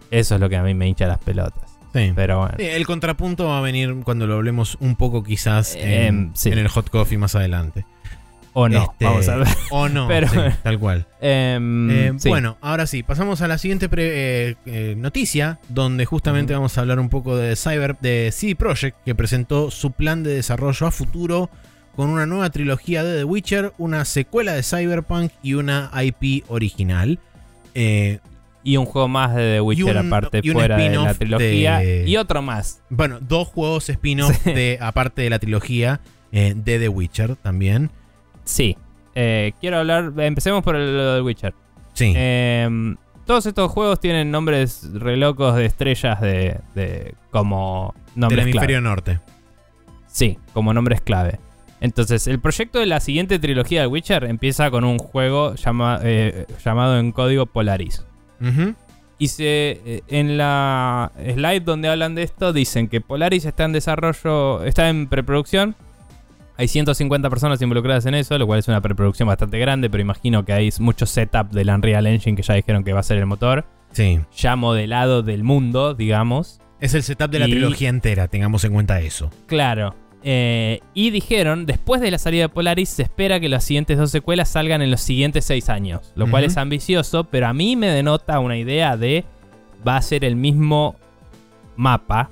B: eso es lo que a mí me hincha las pelotas.
A: Sí.
B: Pero bueno.
A: Sí, el contrapunto va a venir cuando lo hablemos un poco quizás
B: Eh,
A: en,
B: sí.
A: en el hot coffee más adelante.
B: O no,
A: Este,
B: vamos a ver.
A: O no, <laughs>
B: Pero-
A: sí, tal cual.
B: Em,
A: Eh. Bueno, ahora sí, pasamos a la siguiente pre- eh, noticia, donde justamente vamos a hablar un poco de Cyber, de CD Projekt, que presentó su plan de desarrollo a futuro con una nueva trilogía de The Witcher, una secuela de Cyberpunk y una IP original. Eh,
B: Y un juego más de The Witcher
A: un-
B: aparte fuera de la trilogía.
A: de-
B: Y otro más.
A: bueno, dos juegos spin-off
B: Sí.
A: de, aparte de la trilogía eh, de The Witcher también.
B: Sí. Eh, quiero hablar. Empecemos por el lo del Witcher.
A: Sí.
B: Em, todos estos juegos tienen nombres re locos de estrellas de. de como
A: del
B: nombres clave.
A: hemisferio norte.
B: Sí, como nombres clave. Entonces, el proyecto de la siguiente trilogía de Witcher empieza con un juego llama- eh, llamado en código Polaris.
A: Ujú.
B: Y se, eh, en la slide donde hablan de esto dicen que Polaris está en desarrollo, está en preproducción. Hay 150 personas involucradas en eso, lo cual es una preproducción bastante grande, pero imagino que hay mucho setup del Unreal Engine que ya dijeron que va a ser el motor,
A: Sí.
B: ya modelado del mundo, digamos.
A: Es el setup de la
B: Y-
A: trilogía entera, tengamos en cuenta eso.
B: Claro. Eh, y dijeron, después de la salida de Polaris, se espera que las siguientes dos secuelas salgan en los siguientes seis años. Lo cual es ambicioso, pero a mí me denota una idea de va a ser el mismo mapa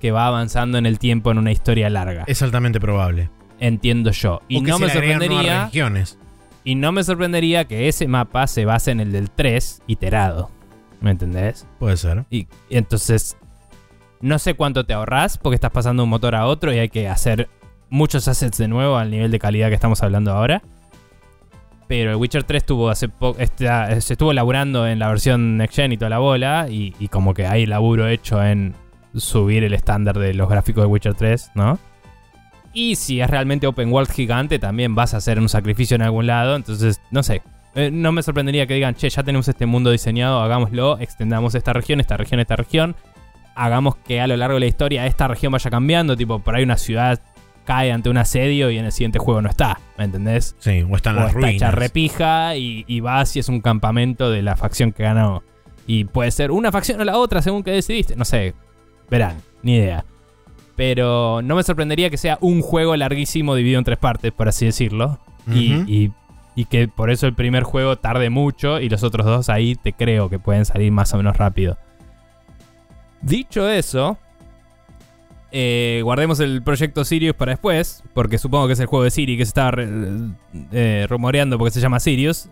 B: que va avanzando en el tiempo en una historia larga.
A: Es altamente probable.
B: Entiendo yo. Y no me sorprendería. Y no me sorprendería que ese mapa se base en el del 3 iterado. ¿Me entendés?
A: Puede ser.
B: Y, y entonces, no sé cuánto te ahorras porque estás pasando un motor a otro y hay que hacer muchos assets de nuevo al nivel de calidad que estamos hablando ahora. Pero el Witcher 3 tuvo hace poco, está- se estuvo laburando en la versión Next Gen y toda la bola. Y, y como que hay laburo hecho en subir el estándar de los gráficos de Witcher 3, ¿no? Y si es realmente open world gigante, también vas a hacer un sacrificio en algún lado. Entonces, no sé. Eh, no me sorprendería que digan, che, ya tenemos este mundo diseñado, hagámoslo, extendamos esta región, esta región, esta región. Hagamos que a lo largo de la historia esta región vaya cambiando. Tipo, por ahí una ciudad cae ante un asedio y en el siguiente juego no está. ¿Me entendés?
A: Sí, o están
B: o
A: las
B: está hecha
A: ruinas.
B: repija y, y vas y es un campamento de la facción que ganó. Y puede ser una facción o la otra según que decidiste. No sé. Verán, ni idea. Pero no me sorprendería que sea un juego larguísimo dividido en tres partes, por así decirlo. Y- y que por eso el primer juego tarde mucho y los otros dos ahí te creo que pueden salir más o menos rápido. Dicho eso, eh, guardemos el proyecto Sirius para después, porque supongo que es el juego de Siri que se estaba re- eh, rumoreando porque se llama Sirius.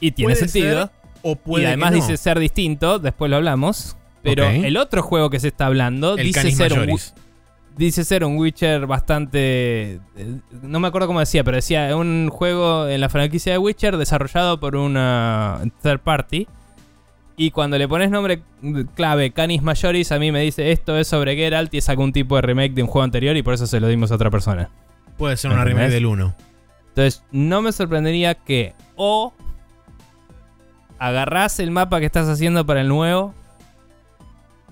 B: Y tiene
A: Puede
B: sentido.
A: ser, o puede
B: y además
A: que no.
B: dice ser distinto, después lo hablamos. Pero el otro juego que se está hablando
A: el
B: dice ser, un, dice ser un Witcher bastante... eh, No me acuerdo cómo decía, pero decía un juego en la franquicia de Witcher desarrollado por una third party. Y cuando le pones nombre clave Canis Majoris, a mí me dice esto es sobre Geralt y es algún tipo de remake de un juego anterior y por eso se lo dimos a otra persona.
A: Puede ser una remake del 1.
B: Entonces, no me sorprendería que o agarrás el mapa que estás haciendo para el nuevo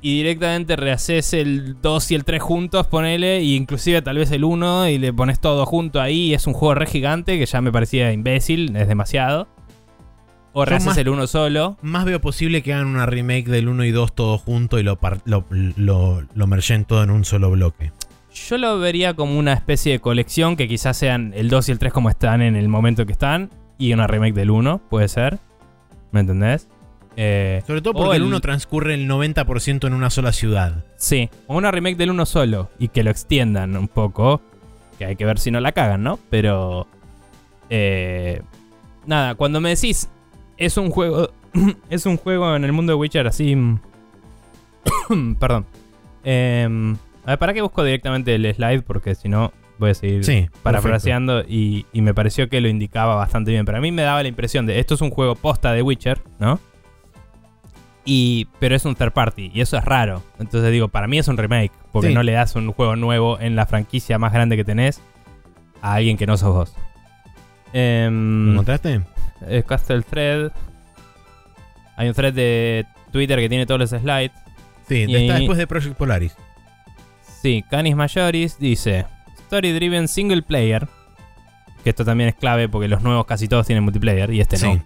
B: y directamente rehaces el 2 y el 3 juntos, ponele, e inclusive tal vez el 1 y le pones todo junto ahí y es un juego re gigante que ya me parecía imbécil, es demasiado. O rehaces el 1 solo.
A: Más veo posible que hagan una remake del 1 y 2 todo junto y lo, lo, lo, lo mergen todo en un solo bloque.
B: Yo lo vería como una especie de colección que quizás sean el 2 y el 3 como están en el momento que están y una remake del 1, puede ser. ¿Me entendés? Eh,
A: Sobre todo porque el
B: el-
A: 1 transcurre el 90% en una sola ciudad.
B: Sí, o una remake del uno solo y que lo extiendan un poco. Que hay que ver si no la cagan, ¿no? Pero. eh, nada, cuando me decís. Es un juego. <coughs> es un juego en el mundo de Witcher así. <coughs> Perdón. Em, a ver, ¿para qué busco directamente el slide? Porque si no, voy a seguir
A: Sí,
B: parafraseando y, y me pareció que lo indicaba bastante bien. Pero a mí me daba la impresión de esto es un juego posta de Witcher, ¿no? Y, pero es un third party y eso es raro. Entonces digo, para mí es un remake, porque
A: Sí.
B: no le das un juego nuevo en la franquicia más grande que tenés a alguien que no sos vos.
A: ¿Lo
B: Em,
A: encontraste?
B: Eh, Castle Thread. Hay un thread de Twitter que tiene todos los slides.
A: Sí,
B: y-
A: está después de Project Polaris.
B: Sí, Canis Majoris dice Story Driven Single Player. Que esto también es clave porque los nuevos casi todos tienen multiplayer y este
A: Sí.
B: no.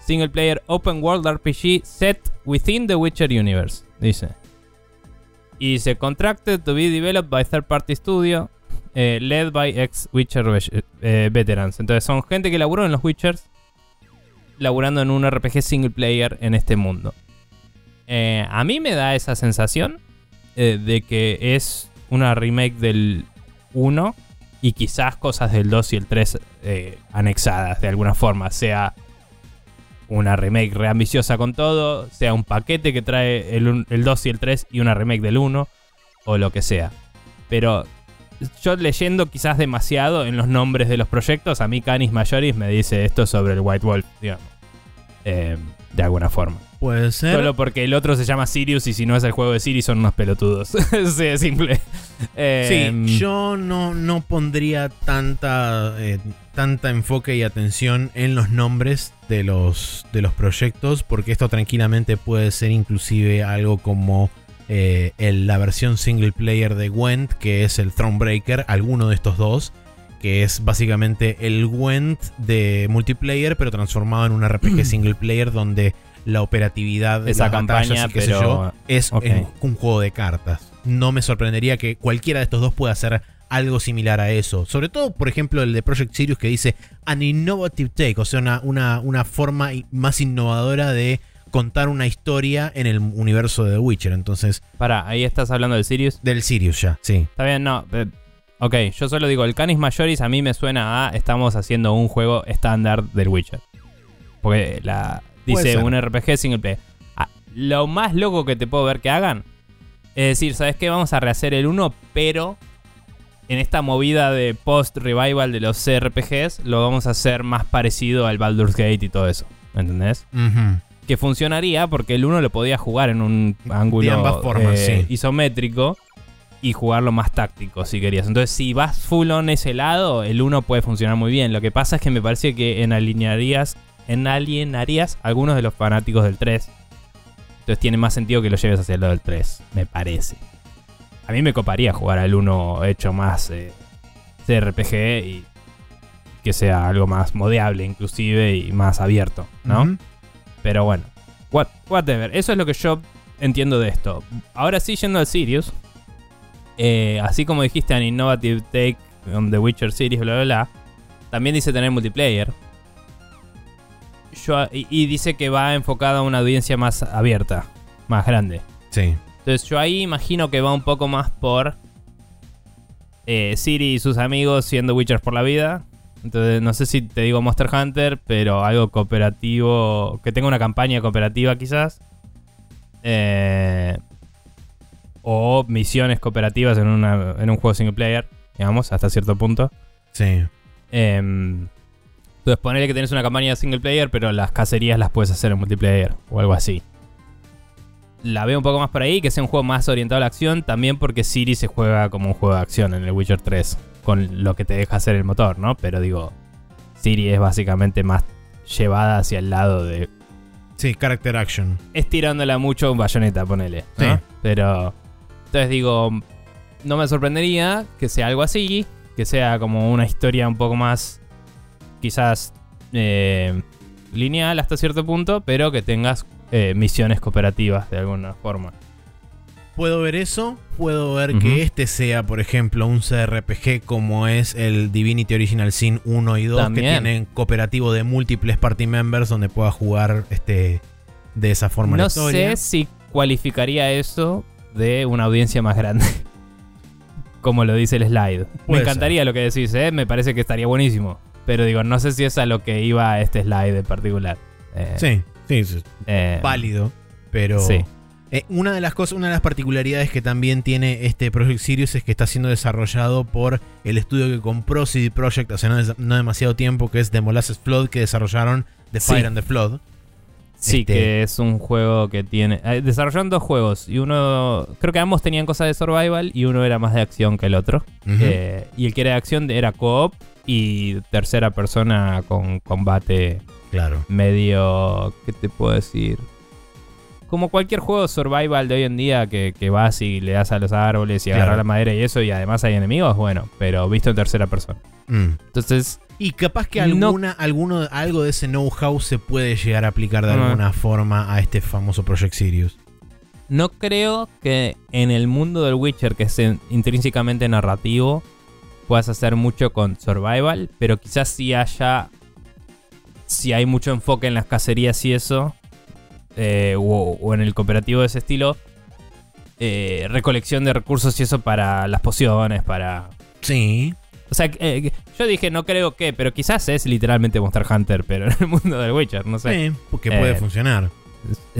B: Single Player Open World RPG set within the Witcher Universe. Dice. Y dice, contracted to be developed by third party studio, eh, led by ex Witcher eh, veterans. Entonces son gente que laburó en los Witchers, laburando en un RPG single player en este mundo. Eh, a mí me da esa sensación eh, de que es una remake del 1 y quizás cosas del 2 y el 3 eh, anexadas de alguna forma. Sea una remake reambiciosa con todo, sea un paquete que trae el, el 2 y el 3 y una remake del 1 o lo que sea. Pero yo leyendo quizás demasiado en los nombres de los proyectos, a mí Canis Majoris me dice esto sobre el White Wolf, digamos. Eh, de alguna forma.
A: Puede ser.
B: Solo porque el otro se llama Sirius y si no es el juego de Sirius son unos pelotudos. <laughs> sí, es simple. Eh,
A: Sí, yo no, no pondría tanta, eh, tanta enfoque y atención en los nombres de los, de los proyectos, porque esto tranquilamente puede ser inclusive algo como eh, el- la versión single player de Gwent, que es el Thronebreaker, alguno de estos dos, que es básicamente el Gwent de multiplayer, pero transformado en un RPG <clears throat> single player donde la operatividad de
B: Esa
A: las
B: campaña,
A: y qué sé yo, es un juego de cartas. No me sorprendería que cualquiera de estos dos pueda hacer algo similar a eso. Sobre todo, por ejemplo, el de Project Sirius que dice an innovative take, o sea, una, una, una forma más innovadora de contar una historia en el universo de The Witcher. Entonces,
B: Pará, ahí estás hablando del Sirius.
A: del Sirius ya, sí.
B: Está bien, no. eh, ok, yo solo digo, el Canis Majoris a mí me suena a estamos haciendo un juego estándar del Witcher. Porque la dice un RPG single player. Ah, lo más loco que te puedo ver que hagan es decir, ¿sabes qué? Vamos a rehacer el 1, pero en esta movida de post-revival de los CRPGs lo vamos a hacer más parecido al Baldur's Gate y todo eso. ¿Me entendés?
A: Ujú.
B: Que funcionaría porque el 1 lo podía jugar en un ángulo
A: ambas formas,
B: eh,
A: sí.
B: isométrico y jugarlo más táctico si querías. Entonces, si vas full on ese lado, el 1 puede funcionar muy bien. Lo que pasa es que me parece que en alinearías, en alienarías algunos de los fanáticos del 3. Entonces tiene más sentido que lo lleves hacia el lado del 3, me parece. A mí me coparía jugar al 1 hecho más eh, CRPG y que sea algo más modeable inclusive y más abierto, ¿no? Pero bueno, what- whatever. Eso es lo que yo entiendo de esto. Ahora sí, yendo al Sirius. eh, así como dijiste, an innovative take on The Witcher series, bla, bla, bla. También dice tener multiplayer. Yo- y, y dice que va enfocado a una audiencia más abierta, más grande.
A: Sí.
B: Entonces yo ahí imagino que va un poco más por eh, Siri y sus amigos siendo Witchers por la vida. Entonces no sé si te digo Monster Hunter, pero algo cooperativo, que tenga una campaña cooperativa quizás. Eh, o misiones cooperativas en, una- en un juego single player, digamos, hasta cierto punto.
A: Sí.
B: Em, entonces ponerle que tenés una campaña single player, pero las cacerías las puedes hacer en multiplayer o algo así. La veo un poco más por ahí, que sea un juego más orientado a la acción, también porque Siri se juega como un juego de acción en el Witcher 3, con lo que te deja hacer el motor, ¿no? Pero digo, Siri es básicamente más llevada hacia el lado de...
A: Sí, character action.
B: Estirándola mucho un bayoneta, ponele. ¿no? Pero... Entonces digo, no me sorprendería que sea algo así, que sea como una historia un poco más, quizás eh, lineal hasta cierto punto, pero que tengas eh, misiones cooperativas de alguna forma.
A: Puedo ver eso, puedo ver que este sea, por ejemplo, un CRPG como es el Divinity Original Sin 1 y 2,
B: También.
A: que tienen cooperativo de múltiples party members donde pueda jugar este de esa forma
B: No sé si cualificaría eso de una audiencia más grande. <laughs> Como lo dice el slide. Me encantaría lo que decís, ¿eh? me parece que estaría buenísimo. Pero digo, no sé si es a lo que iba este slide en particular. Eh,
A: Sí, sí, sí,
B: eh,
A: válido, pero
B: Sí.
A: Eh, una de las cosas, una de las particularidades que también tiene este Project Sirius es que está siendo desarrollado por el estudio que compró CD Projekt hace no, des- no demasiado tiempo, que es The Molasses Flood, que desarrollaron The
B: Sí.
A: Fire and the Flood.
B: Sí,
A: Este-
B: que es un juego que tiene. eh, desarrollaron dos juegos. Y uno. Creo que ambos tenían cosas de survival. Y uno era más de acción que el otro. Eh, y el que era de acción era co-op. Y tercera persona con combate
A: claro.
B: medio. ¿Qué te puedo decir? Como cualquier juego survival de hoy en día que, que vas y le das a los árboles y
A: Claro.
B: agarras la madera y eso, y además hay enemigos, bueno, pero visto en tercera persona.
A: Mm.
B: Entonces,
A: Y capaz que
B: No-
A: alguna, alguno, algo de ese know-how se puede llegar a aplicar de
B: Ah.
A: alguna forma a este famoso Project Sirius.
B: no creo que en el mundo del Witcher, que es en- intrínsecamente narrativo, puedas hacer mucho con survival, pero quizás sí haya, si hay mucho enfoque en las cacerías y eso, eh, o, o en el cooperativo de ese estilo, eh, recolección de recursos y eso para las pociones, para...
A: Sí.
B: O sea, eh, yo dije no creo que, pero quizás es literalmente Monster Hunter, <laughs> pero en el mundo del Witcher, no sé.
A: Sí, porque puede
B: Eh,
A: funcionar.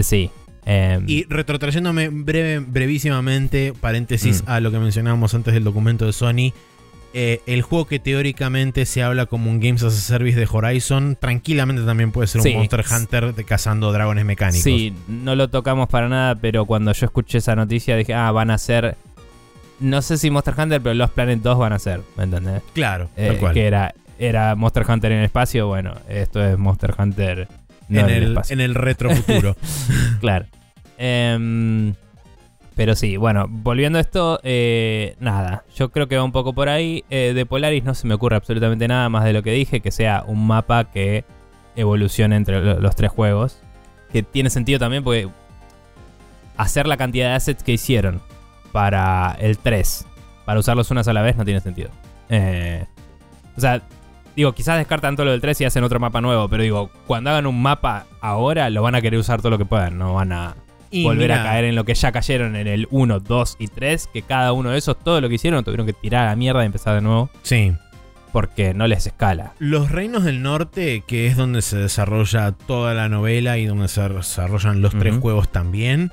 B: Sí. Em,
A: Y retrotrayéndome breve, brevísimamente, paréntesis
B: Mm.
A: a lo que mencionábamos antes del documento de Sony, eh, el juego que teóricamente se habla como un Games as a Service de Horizon, tranquilamente también puede ser
B: Sí.
A: un Monster Hunter de cazando dragones mecánicos.
B: Sí, no lo tocamos para nada, pero cuando yo escuché esa noticia dije, ah, van a ser. No sé si Monster Hunter, pero los Planet 2 van a ser, ¿me entendés?
A: Claro,
B: Eh,
A: tal cual.
B: que era, era Monster Hunter en el espacio, bueno, esto es Monster Hunter no
A: en,
B: en, el,
A: en el retro futuro. <laughs>
B: Claro. Em, pero sí, bueno, volviendo a esto, eh, nada, yo creo que va un poco por ahí. Eh, de Polaris no se me ocurre absolutamente nada más de lo que dije, que sea un mapa que evolucione entre lo- los tres juegos. Que tiene sentido también porque hacer la cantidad de assets que hicieron para el 3, para usarlos una sola vez, no tiene sentido. Eh, o sea, digo, quizás descartan todo lo del 3 y hacen otro mapa nuevo, pero digo, cuando hagan un mapa ahora, lo van a querer usar todo lo que puedan, no van a
A: Y
B: volver a caer en lo que ya cayeron en el 1, 2 y 3, que cada uno de esos, todo lo que hicieron, tuvieron que tirar a la mierda y empezar de nuevo,
A: Sí.
B: porque no les escala.
A: Los Reinos del Norte, que es donde se desarrolla toda la novela y donde se desarrollan los tres juegos también,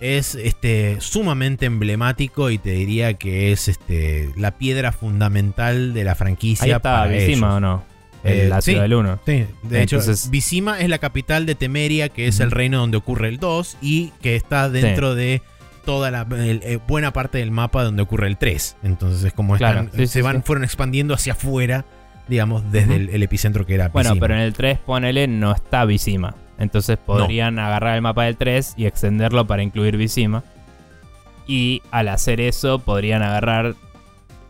A: es este, sumamente emblemático y te diría que es este, la piedra fundamental de la franquicia.
B: Ahí está
A: para ellos.
B: o no,
A: Eh,
B: la
A: sí.
B: ciudad del 1.
A: Sí, de
B: Entonces-
A: hecho, Vizima es la capital de Temeria, que es el reino donde ocurre el 2 y que está dentro de toda la el- eh, buena parte del mapa donde ocurre el 3. Entonces es como
B: Claro,
A: están-
B: sí,
A: se
B: sí,
A: van
B: sí.
A: fueron expandiendo hacia afuera, digamos, desde el, el epicentro que era
B: Bueno,
A: Vizima.
B: pero en el 3, ponele, no está Vizima. Entonces podrían agarrar el mapa del 3 y extenderlo para incluir Vizima. Y al hacer eso, podrían agarrar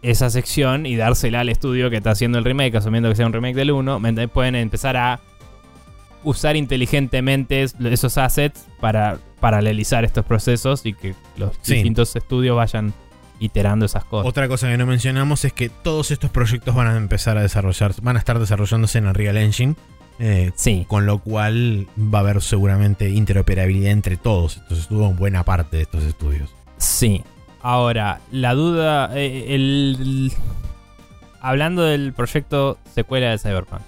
B: esa sección y dársela al estudio que está haciendo el remake, asumiendo que sea un remake del 1. ¿me entendés? Pueden empezar a usar inteligentemente es- esos assets para paralelizar estos procesos y que los
A: Sí.
B: distintos estudios vayan iterando esas cosas.
A: Otra cosa que no mencionamos es que todos estos proyectos van a empezar a desarrollar, van a estar desarrollándose en Unreal Engine, eh,
B: Sí,
A: con lo cual va a haber seguramente interoperabilidad entre todos estos estudios, buena parte de estos estudios.
B: Sí. Ahora, la duda. eh, el, hablando del proyecto secuela de Cyberpunk.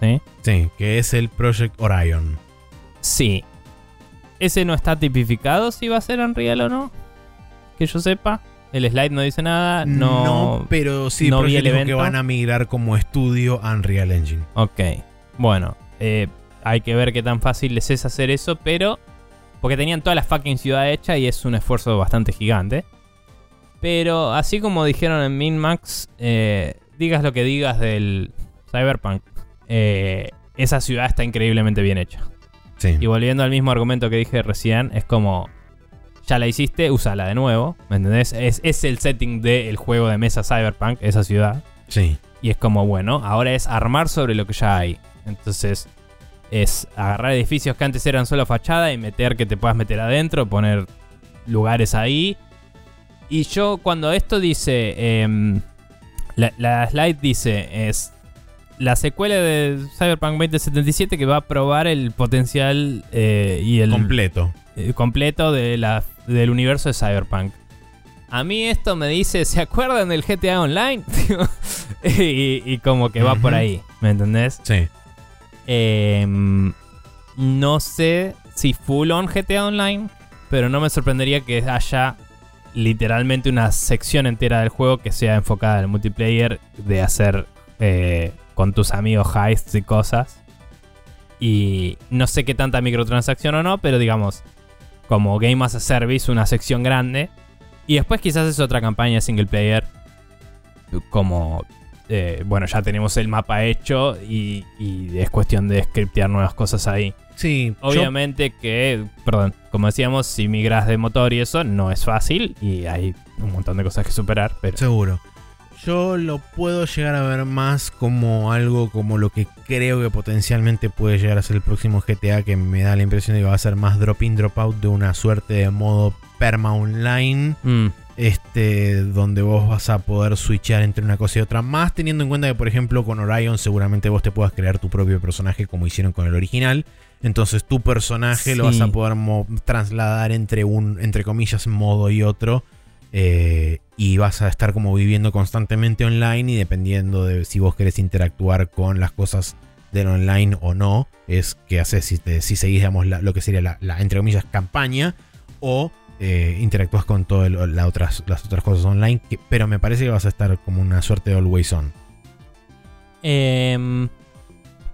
B: ¿Sí?
A: Sí, que es el Project Orion.
B: Sí. Ese no está tipificado si va a ser Unreal o no. Que yo sepa. El slide no dice nada. No.
A: pero sí,
B: no
A: el
B: vi
A: Project
B: el
A: dijo que
B: evento.
A: van a migrar como estudio Unreal Engine.
B: Ok. Bueno. eh, hay que ver qué tan fácil les es hacer eso, pero. Porque tenían toda la fucking ciudad hecha y es un esfuerzo bastante gigante. Pero así como dijeron en Minmax, eh, digas lo que digas del Cyberpunk, eh, esa ciudad está increíblemente bien hecha.
A: Sí.
B: Y volviendo al mismo argumento que dije recién, es como, ya la hiciste, úsala de nuevo, ¿me entendés? Es, es el setting del juego de mesa Cyberpunk, esa ciudad.
A: Sí.
B: Y es como, bueno, ahora es armar sobre lo que ya hay. Entonces, es agarrar edificios que antes eran solo fachada y meter que te puedas meter adentro, poner lugares ahí. Y yo cuando esto dice, em, la, la slide dice, es la secuela de Cyberpunk 2077 que va a probar el potencial eh, y el
A: Completo.
B: eh, completo de la, del universo de Cyberpunk. A mí esto me dice, ¿se acuerdan del GTA Online? <laughs> y, y como que va por ahí, ¿me entendés?
A: Sí.
B: Em, no sé si full on GTA Online, pero no me sorprendería que haya literalmente una sección entera del juego que sea enfocada al multiplayer de hacer eh, con tus amigos heists y cosas. Y no sé qué tanta microtransacción o no, pero digamos, como Game as a Service, una sección grande. Y después quizás es otra campaña single player. Como, eh, bueno, ya tenemos el mapa hecho y, y es cuestión de scriptear nuevas cosas ahí.
A: Sí. yo-
B: Obviamente que, perdón, como decíamos, si migras de motor y eso, no es fácil y hay un montón de cosas que superar, pero...
A: Seguro. Yo lo puedo llegar a ver más como algo como lo que creo que potencialmente puede llegar a ser el próximo GTA, que me da la impresión de que va a ser más drop in, drop out de una suerte de modo perma online.
B: Mm,
A: Este, donde vos vas a poder switchar entre una cosa y otra. Más teniendo en cuenta que, por ejemplo, con Orion seguramente vos te puedas crear tu propio personaje como hicieron con el original. Entonces tu personaje lo vas a poder trasladar entre un, entre comillas, modo y otro. eh, y vas a estar como viviendo constantemente online y dependiendo de si vos querés interactuar con las cosas del online o no, es que haces si, te- si seguís, digamos, la- lo que sería la, la, entre comillas, campaña o eh, interactúas con todas las otras, las otras cosas online. que- pero me parece que vas a estar como una suerte de always on.
B: Em,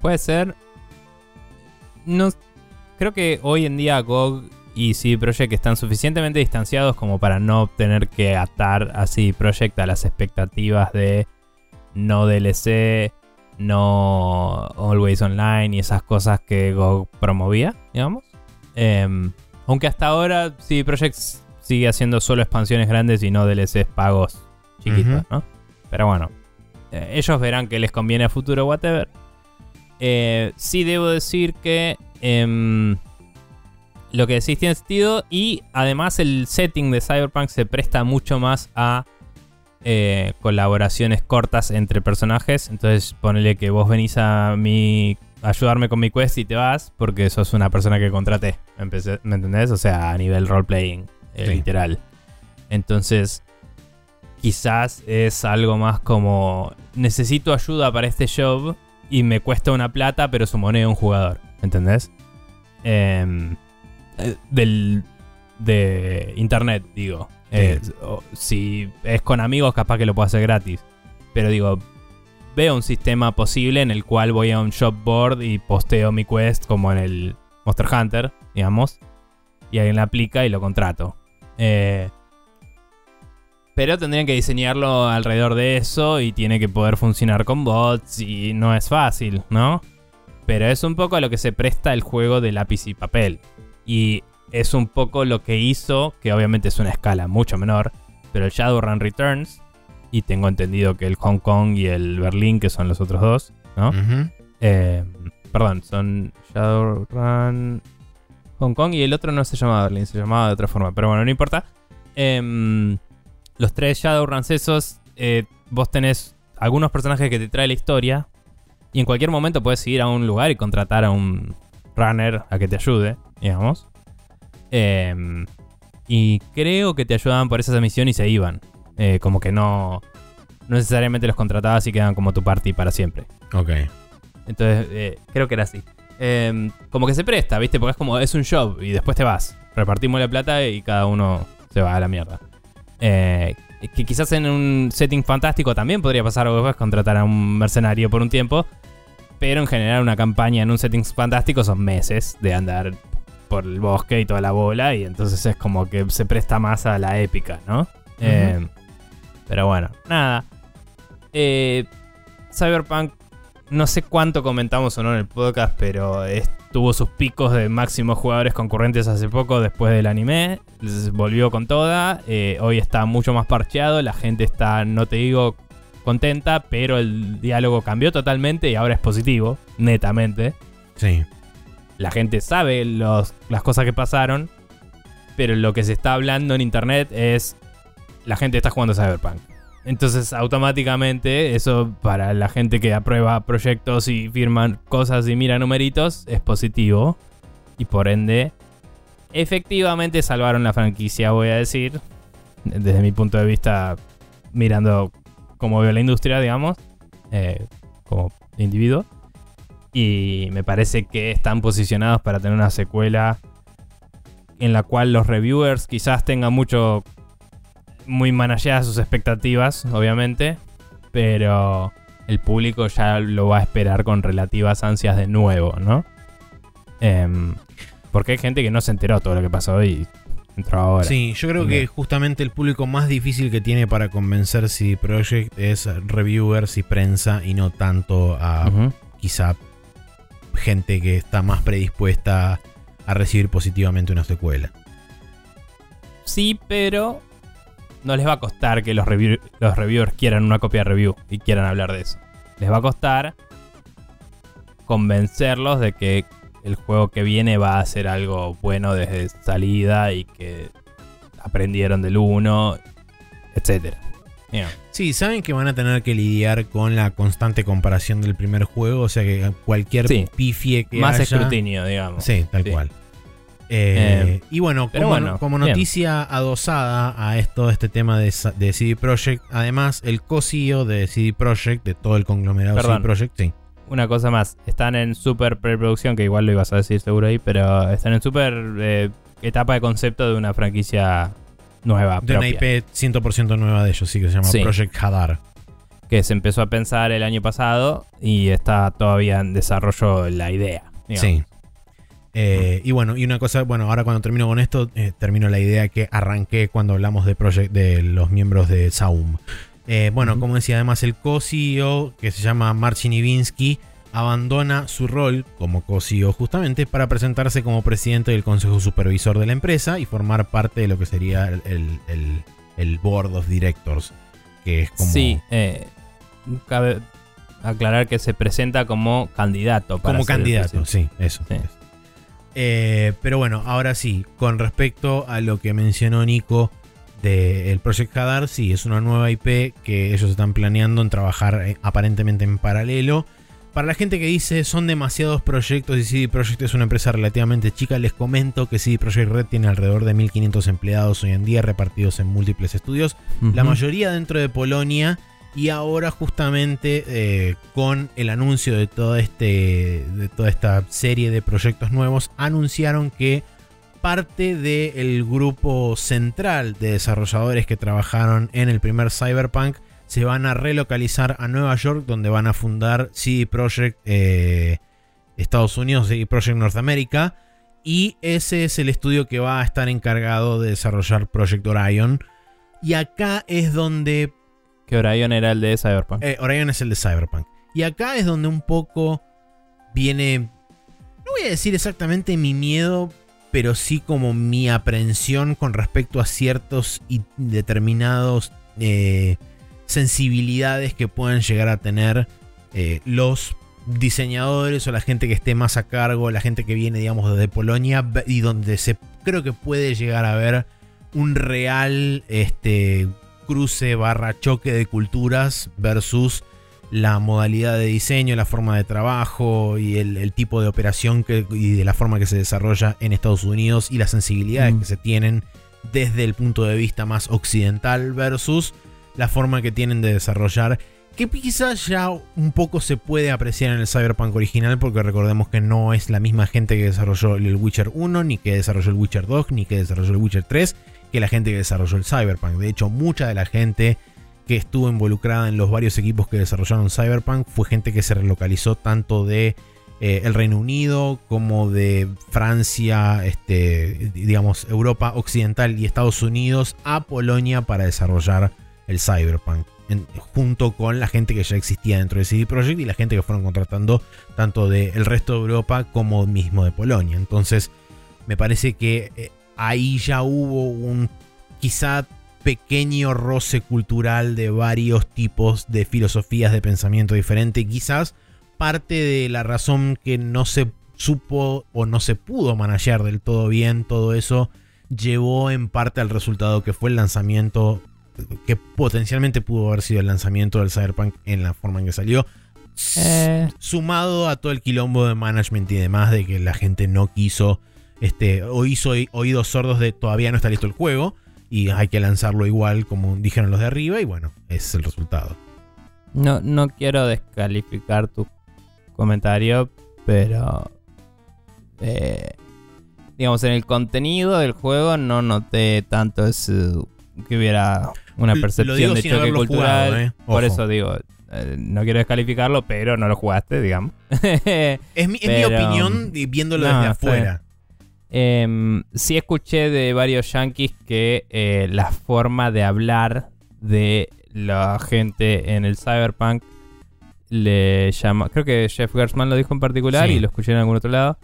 B: puede ser. No, creo que hoy en día GOG y CD Projekt están suficientemente distanciados como para no tener que atar a CD Projekt a las expectativas de no DLC, no Always Online y esas cosas que GOG promovía, digamos. Em, aunque hasta ahora CD Projekt sigue haciendo solo expansiones grandes y no DLCs pagos chiquitos. ¿no? Pero bueno, eh, ellos verán que les conviene a futuro, whatever. Eh, sí debo decir que em, lo que decís tiene sentido y además el setting de Cyberpunk se presta mucho más a eh, colaboraciones cortas entre personajes. Entonces ponele que vos venís a mi ayudarme con mi quest y te vas porque sos una persona que contraté. ¿Me empecé- ¿Me entendés? O sea, a nivel roleplaying, eh,
A: Sí.
B: literal. Entonces, quizás es algo más como necesito ayuda para este job y me cuesta una plata, pero su moneda un jugador. ¿Entendés? Em, eh, del de internet, digo. Eh, o- si es con amigos, capaz que lo puedo hacer gratis. Pero digo, veo un sistema posible en el cual voy a un shop board y posteo mi quest como en el Monster Hunter, digamos. Y alguien la aplica y lo contrato. Eh, pero tendrían que diseñarlo alrededor de eso y tiene que poder funcionar con bots y no es fácil, ¿no? Pero es un poco a lo que se presta el juego de lápiz y papel. Y es un poco lo que hizo, que obviamente es una escala mucho menor, pero el Shadowrun Returns, y tengo entendido que el Hong Kong y el Berlín, que son los otros dos, ¿no? Eh, perdón, son Shadowrun Hong Kong y el otro no se llamaba Berlin, se llamaba de otra forma, pero bueno, no importa. Em, los tres Shadowruns esos, eh, vos tenés algunos personajes que te trae la historia y en cualquier momento puedes ir a un lugar y contratar a un runner a que te ayude, digamos. Em, y creo que te ayudaban por esa misión y se iban. Eh, como que no, no necesariamente los contratabas y quedan como tu party para siempre.
A: Ok.
B: Entonces, eh, creo que era así. Eh, como que se presta, ¿viste? Porque es como, es un job y después te vas. Repartimos la plata y cada uno se va a la mierda. Eh, que quizás en un setting fantástico también podría pasar algo después, contratar a un mercenario por un tiempo. Pero en general una campaña en un setting fantástico son meses de andar por el bosque y toda la bola. Y entonces es como que se presta más a la épica, ¿no? Eh, pero bueno, nada. Eh, Cyberpunk no sé cuánto comentamos o no en el podcast, pero tuvo sus picos de máximos jugadores concurrentes hace poco después del anime. Volvió con toda. eh, hoy está mucho más parcheado. La gente está, no te digo contenta, pero el diálogo cambió totalmente y ahora es positivo, netamente.
A: Sí.
B: La gente sabe los- las cosas que pasaron, pero lo que se está hablando en internet es la gente está jugando Cyberpunk. Entonces, automáticamente, eso para la gente que aprueba proyectos y firman cosas y mira numeritos, es positivo. Y por ende, efectivamente salvaron la franquicia, voy a decir. Desde mi punto de vista, mirando cómo veo la industria, digamos, eh, como individuo. Y me parece que están posicionados para tener una secuela en la cual los reviewers quizás tengan mucho muy manageadas sus expectativas, obviamente, pero el público ya lo va a esperar con relativas ansias de nuevo, ¿no? Em, porque hay gente que no se enteró todo lo que pasó y entró ahora.
A: Sí, yo creo que justamente el público más difícil que tiene para convencer CD Projekt es reviewers y prensa y no tanto a quizá gente que está más predispuesta a recibir positivamente una secuela.
B: Sí, pero no les va a costar que los, review- los reviewers quieran una copia de review y quieran hablar de eso. Les va a costar convencerlos de que el juego que viene va a ser algo bueno desde salida y que aprendieron del 1, etcétera. Digamos.
A: Sí, saben que van a tener que lidiar con la constante comparación del primer juego, o sea que cualquier
B: Sí.
A: pifie que
B: Más
A: haya...
B: escrutinio, digamos.
A: Sí, tal
B: Sí.
A: cual. Eh,
B: Eh,
A: y bueno, como,
B: bueno,
A: como
B: bien.
A: noticia adosada a esto, este tema de, de CD Projekt, además el co-CEO de CD Projekt, de todo el conglomerado
B: Perdón.
A: CD Projekt, sí.
B: Una cosa más, están en super preproducción, que igual lo ibas a decir seguro ahí, pero están en super eh, etapa de concepto de una franquicia nueva,
A: De una
B: propia,
A: IP 100% nueva de ellos, sí, que se llama
B: Sí.
A: Project Hadar.
B: que se empezó a pensar el año pasado y está todavía en desarrollo la idea. digamos.
A: Sí. Eh, y bueno, y una cosa, bueno, ahora cuando termino con esto, eh, termino la idea que arranqué cuando hablamos de, Project, de los miembros de Saum. Eh, bueno, como decía, además el co-CEO, que se llama Marcin Ivinsky, abandona su rol como co-CEO justamente para presentarse como presidente del consejo supervisor de la empresa y formar parte de lo que sería el, el- el- board of directors, que es como...
B: Sí, cabe aclarar que se presenta como candidato. para
A: Como candidato, sí, eso.
B: Sí.
A: eso. Eh, pero bueno, ahora sí, con respecto a lo que mencionó Nico del Project Hadar, sí, es una nueva IP que ellos están planeando en trabajar eh, aparentemente en paralelo. Para la gente que dice son demasiados proyectos y CD Projekt es una empresa relativamente chica, les comento que CD Projekt Red tiene alrededor de 1500 empleados hoy en día repartidos en múltiples estudios la mayoría dentro de Polonia y ahora justamente eh, con el anuncio de toda este de toda esta serie de proyectos nuevos anunciaron que parte del grupo central de desarrolladores que trabajaron en el primer Cyberpunk se van a relocalizar a Nueva York donde van a fundar CD Projekt eh, Estados Unidos CD Projekt Norteamérica y ese es el estudio que va a estar encargado de desarrollar Project Orion y acá es donde.
B: Que Orion era el de Cyberpunk.
A: eh, Orion es el de Cyberpunk. Y acá es donde un poco viene. No voy a decir exactamente mi miedo, pero sí como mi aprensión con respecto a ciertos y determinados eh, sensibilidades que pueden llegar a tener eh, los diseñadores o la gente que esté más a cargo, la gente que viene, digamos, desde Polonia y donde se creo que puede llegar a ver un real este, cruce barra choque de culturas versus la modalidad de diseño, la forma de trabajo y el, el tipo de operación que, y de la forma que se desarrolla en Estados Unidos y las sensibilidades
B: Mm.
A: que se tienen desde el punto de vista más occidental versus la forma que tienen de desarrollar que quizás ya un poco se puede apreciar en el Cyberpunk original porque recordemos que no es la misma gente que desarrolló el Witcher 1, ni que desarrolló el Witcher 2, ni que desarrolló el Witcher 3, que la gente que desarrolló el Cyberpunk. De hecho, mucha de la gente que estuvo involucrada en los varios equipos que desarrollaron Cyberpunk fue gente que se relocalizó tanto de eh, el Reino Unido como de Francia, este, digamos Europa Occidental y Estados Unidos a Polonia para desarrollar el Cyberpunk. junto con la gente que ya existía dentro de CD Projekt y la gente que fueron contratando tanto del resto de Europa como mismo de Polonia. Entonces, me parece que eh, ahí ya hubo un quizá pequeño roce cultural de varios tipos de filosofías de pensamiento diferente. Quizás parte de la razón que no se supo o no se pudo manejar del todo bien todo eso llevó en parte al resultado que fue el lanzamiento que potencialmente pudo haber sido el lanzamiento del Cyberpunk en la forma en que salió.
B: Eh.
A: Sumado a todo el quilombo de management y demás de que la gente no quiso este, o hizo oídos sordos de todavía no está listo el juego y hay que lanzarlo igual como dijeron los de arriba y bueno, ese es el resultado.
B: No, no quiero descalificar tu comentario, pero. eh, digamos, en el contenido del juego no noté tanto ese- que hubiera una
A: Lo
B: percepción de choque cultural.
A: jugado, eh.
B: Por eso digo, eh, no quiero descalificarlo, pero no lo jugaste, digamos. <laughs>
A: Es mi, es mi opinión viéndolo
B: no,
A: desde afuera.
B: Em, sí escuché de varios yankees que eh, la forma de hablar de la gente en el cyberpunk le llama, creo que Jeff Gersman lo dijo en particular
A: Sí.
B: y lo escuché en algún otro lado,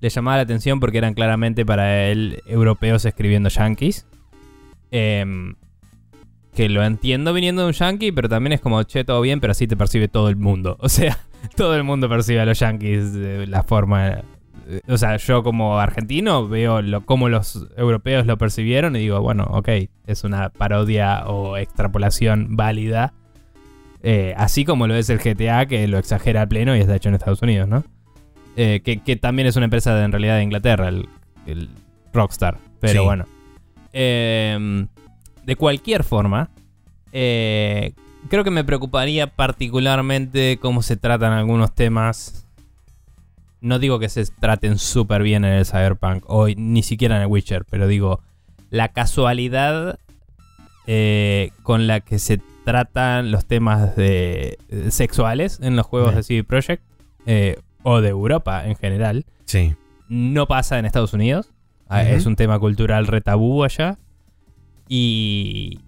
B: le llamaba la atención porque eran claramente para él europeos escribiendo yankees. Em, que lo entiendo viniendo de un yankee, pero también es como, che, todo bien, pero así te percibe todo el mundo. <laughs> O sea, todo el mundo percibe a los yankees de la forma... O sea, yo como argentino veo lo, cómo los europeos lo percibieron y digo, bueno, ok, es una parodia o extrapolación válida. Eh, así como lo es el GTA, que lo exagera a pleno y está hecho en Estados Unidos, ¿no? Eh, que, también es una empresa de, en realidad de Inglaterra, el, Rockstar. Pero bueno. Eh, de cualquier forma, eh, creo que me preocuparía particularmente cómo se tratan algunos temas. No digo que se traten súper bien en el Cyberpunk o ni siquiera en el Witcher, pero digo, la casualidad eh, con la que se tratan los temas de, sexuales en los juegos de CD Projekt eh, o de Europa en general.
A: Sí.
B: No pasa en Estados Unidos. Ah, es un tema cultural retabú allá. Y,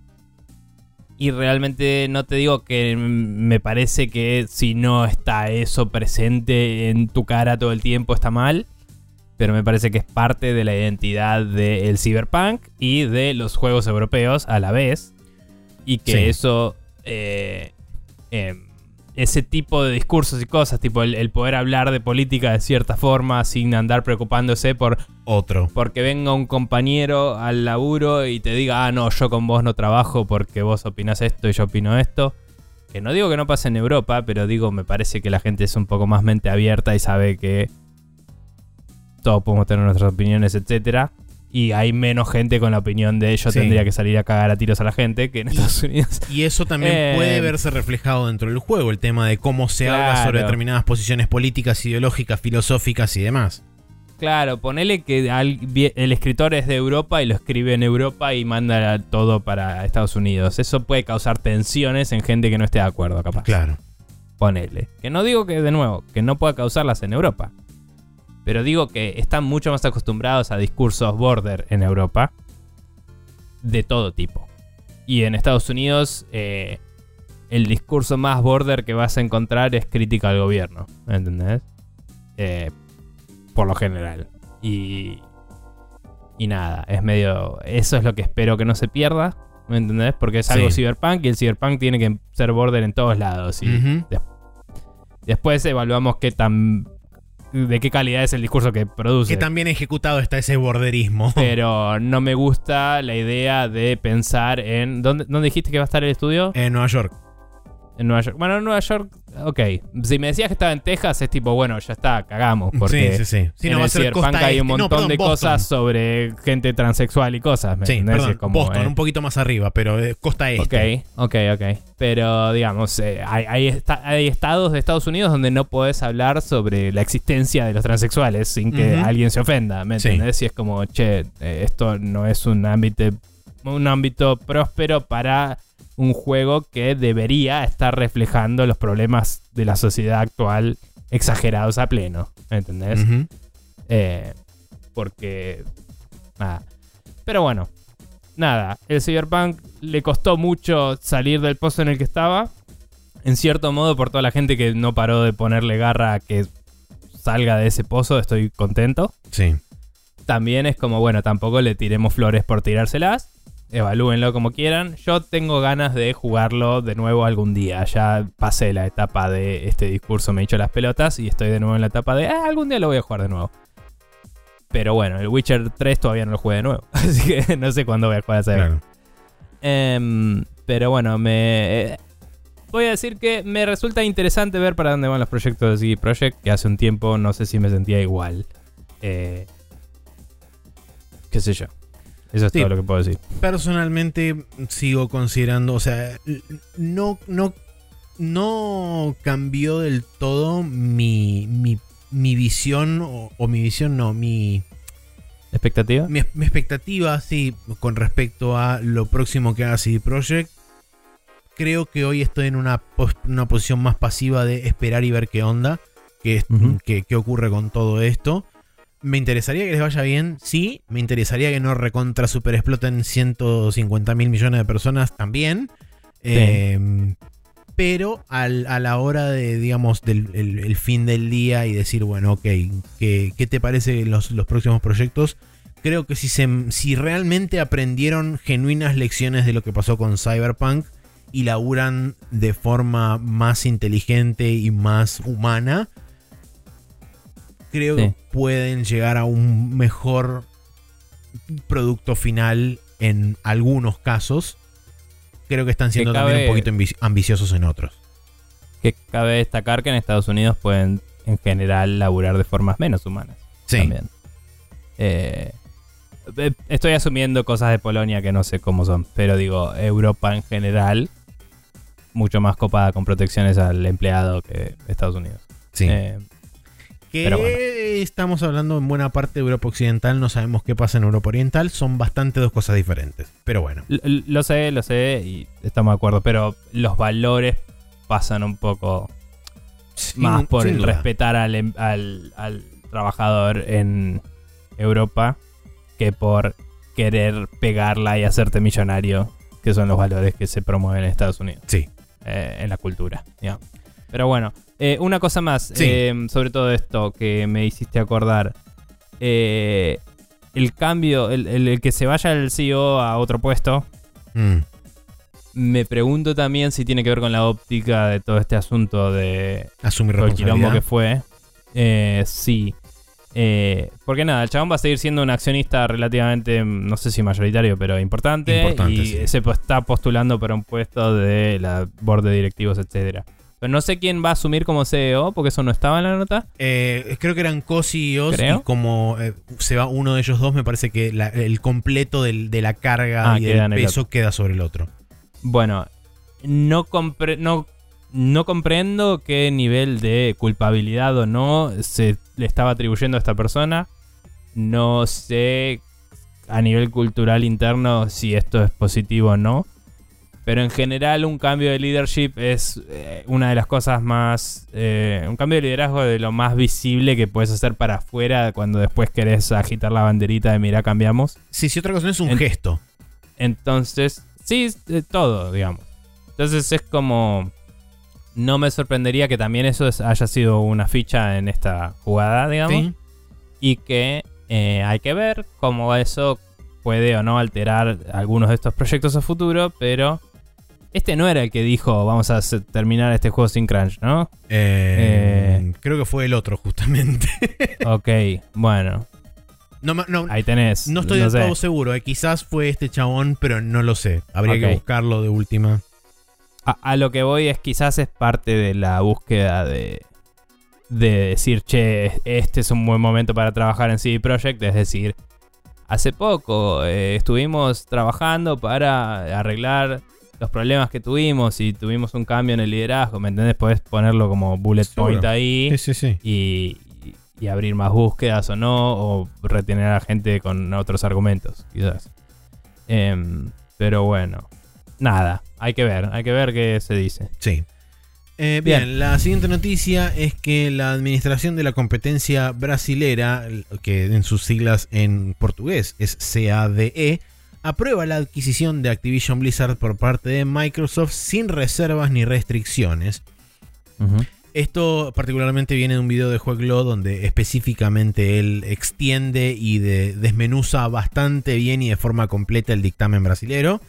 B: y realmente no te digo que me parece que si no está eso presente en tu cara todo el tiempo está mal. Pero me parece que es parte de la identidad del cyberpunk y de los juegos europeos a la vez. Y que eso eh, em, ese tipo de discursos y cosas, tipo el, poder hablar de política de cierta forma sin andar preocupándose por
A: otro.
B: Porque venga un compañero al laburo y te diga, ah, no, yo con vos no trabajo porque vos opinas esto y yo opino esto. Que no digo que no pase en Europa, pero digo, me parece que la gente es un poco más mente abierta y sabe que todos podemos tener nuestras opiniones, etcétera y hay menos gente con la opinión de yo tendría que salir a cagar a tiros a la gente que en Estados Unidos.
A: Y eso también puede eh, verse reflejado dentro del juego, el tema de cómo se habla sobre determinadas posiciones políticas, ideológicas, filosóficas y demás.
B: Claro, ponele que el escritor es de Europa y lo escribe en Europa y manda todo para Estados Unidos. Eso puede causar tensiones en gente que no esté de acuerdo, capaz.
A: Claro.
B: Ponele. Que no digo que, de nuevo, que no pueda causarlas en Europa. Pero digo que están mucho más acostumbrados a discursos border en Europa. De todo tipo. Y en Estados Unidos, eh, el discurso más border que vas a encontrar es crítica al gobierno. ¿Entendés? Eh, por lo general. Y. Y nada, es medio. Eso es lo que espero que no se pierda. ¿Me entendés? Porque es algo cyberpunk y el cyberpunk tiene que ser border en todos lados. Y después evaluamos qué tan de qué calidad es el discurso que produce.
A: Que también ejecutado está ese borderismo. <laughs>
B: Pero no me gusta la idea de pensar en. ¿Dónde, ¿dónde dijiste que va a estar el estudio?
A: En Nueva York.
B: En Nueva York. Bueno, en Nueva York, ok. Si me decías que estaba en Texas, es tipo, bueno, ya está, cagamos. Porque
A: sí, sí, sí.
B: en
A: no,
B: el Cyberpunk hay un montón de cosas sobre gente transexual y cosas.
A: sí, perdón, Boston, eh, un poquito más arriba, pero eh, costa este.
B: Ok, ok, ok. Pero, digamos, eh, hay, hay, estados de Estados Unidos donde no puedes hablar sobre la existencia de los transexuales sin que alguien se ofenda, ¿me entiendes? Y es como, che, esto no es un ámbito, un ámbito próspero para un juego que debería estar reflejando los problemas de la sociedad actual exagerados a pleno. ¿Entendés? Eh, porque. Nada. Pero bueno. Nada. El Cyberpunk le costó mucho salir del pozo en el que estaba. En cierto modo, por toda la gente que no paró de ponerle garra a que salga de ese pozo, estoy contento.
A: Sí.
B: También es como, bueno, tampoco le tiremos flores por tirárselas evalúenlo como quieran. Yo tengo ganas de jugarlo de nuevo algún día. Ya pasé la etapa de este discurso, me he hecho las pelotas y estoy de nuevo en la etapa de ah, algún día lo voy a jugar de nuevo. Pero bueno, el Witcher 3 todavía no lo jugué de nuevo. <laughs> Así que no sé cuándo voy a jugar a ese em, pero bueno, me. Eh, voy a decir que me resulta interesante ver para dónde van los proyectos de CD Projekt. Que hace un tiempo no sé si me sentía igual. Eh, qué sé yo. Eso es todo lo que puedo decir.
A: Personalmente sigo considerando, o sea, no, no, no cambió del todo mi, mi, visión, o, mi visión no, mi...
B: ¿Expectativa?
A: Mi, expectativa, sí, con respecto a lo próximo que haga CD Projekt. Creo que hoy estoy en una, una posición más pasiva de esperar y ver qué onda, qué, qué ocurre con todo esto. Me interesaría que les vaya bien, sí. Me interesaría que no recontra super exploten 150 mil millones de personas también. Em, pero a la hora de, digamos, del el, fin del día y decir, bueno, ok, ¿qué, te parece los, los próximos proyectos? creo que si, se, si realmente aprendieron genuinas lecciones de lo que pasó con Cyberpunk y laburan de forma más inteligente y más humana, creo
B: Sí.
A: que pueden llegar a un mejor producto final en algunos casos. Creo que están siendo
B: Que
A: también un poquito ambi- ambiciosos en otros.
B: Que cabe destacar que en Estados Unidos pueden en general laburar de formas menos humanas.
A: Sí.
B: También. Eh, eh, estoy asumiendo cosas de Polonia que no sé cómo son, pero digo, Europa en general, mucho más copada con protecciones al empleado que Estados Unidos.
A: Sí.
B: Eh,
A: que
B: bueno.
A: estamos hablando en buena parte de Europa Occidental, no sabemos qué pasa en Europa Oriental, son bastante dos cosas diferentes. Pero bueno.
B: Lo sé, lo sé y estamos de acuerdo, pero los valores pasan un poco más por el
A: duda.
B: respetar al, em- al- al trabajador en Europa que por querer pegarla y hacerte millonario, que son los valores que se promueven en Estados Unidos,
A: Sí.
B: eh, en la cultura. digamos. Pero bueno, eh, una cosa más
A: Sí.
B: eh, sobre todo esto que me hiciste acordar. Eh, el cambio, el, el- el que se vaya el CEO a otro puesto,
A: Mm.
B: me pregunto también si tiene que ver con la óptica de todo este asunto de
A: Asumir
B: todo el quilombo que fue. Eh, sí. Eh, porque nada, el chabón va a seguir siendo un accionista relativamente, mm, no sé si mayoritario, pero importante.
A: Importante,
B: y
A: sí.
B: se está postulando para un puesto de la board de directivos, etcétera. Pero no sé quién va a asumir como CEO, porque eso no estaba en la nota.
A: Eh, creo que eran co-CEOs y como eh, se va uno de ellos dos, me parece que la- el completo del- de la carga
B: Ah,
A: y del
B: el
A: peso queda sobre el otro.
B: Bueno, no, compre- no, no comprendo qué nivel de culpabilidad o no se le estaba atribuyendo a esta persona. No sé a nivel cultural interno si esto es positivo o no. Pero en general un cambio de leadership es eh, una de las cosas más... eh, un cambio de liderazgo de lo más visible que puedes hacer para afuera cuando después querés agitar la banderita de mira cambiamos.
A: Sí, si otra cosa es un
B: En-
A: gesto.
B: Entonces, sí, de todo, digamos. Entonces es como... No me sorprendería que también eso es- haya sido una ficha en esta jugada, digamos.
A: Sí.
B: Y que eh, hay que ver cómo eso puede o no alterar algunos de estos proyectos a futuro, pero... Este no era el que dijo vamos a terminar este juego sin crunch, ¿no?
A: Eh, Creo que fue el otro, justamente. <laughs>
B: ok, bueno,
A: no, no,
B: ahí tenés.
A: no estoy del todo seguro. eh, Quizás fue este chabón, pero no lo sé. Habría que buscarlo de última.
B: A, a lo que voy es quizás es parte de la búsqueda de, de decir, che, este es un buen momento para trabajar en CD Projekt. Es decir, hace poco eh, estuvimos trabajando para arreglar los problemas que tuvimos y tuvimos un cambio en el liderazgo. ¿Me entendés? Podés ponerlo como bullet
A: Seguro.
B: point ahí
A: Sí, sí, sí.
B: y, y abrir más búsquedas o no, o retener a gente con otros argumentos, quizás. Em, pero bueno, nada, hay que ver, hay que ver qué se dice.
A: Sí. Eh, bien.
B: Bien.
A: la siguiente noticia es que la Administración de la Competencia Brasilera, que en sus siglas en portugués es CADE, aprueba la adquisición de Activision Blizzard por parte de Microsoft sin reservas ni restricciones. Esto particularmente viene de un video de Jueglo donde específicamente él extiende y de- desmenuza bastante bien y de forma completa el dictamen brasilero.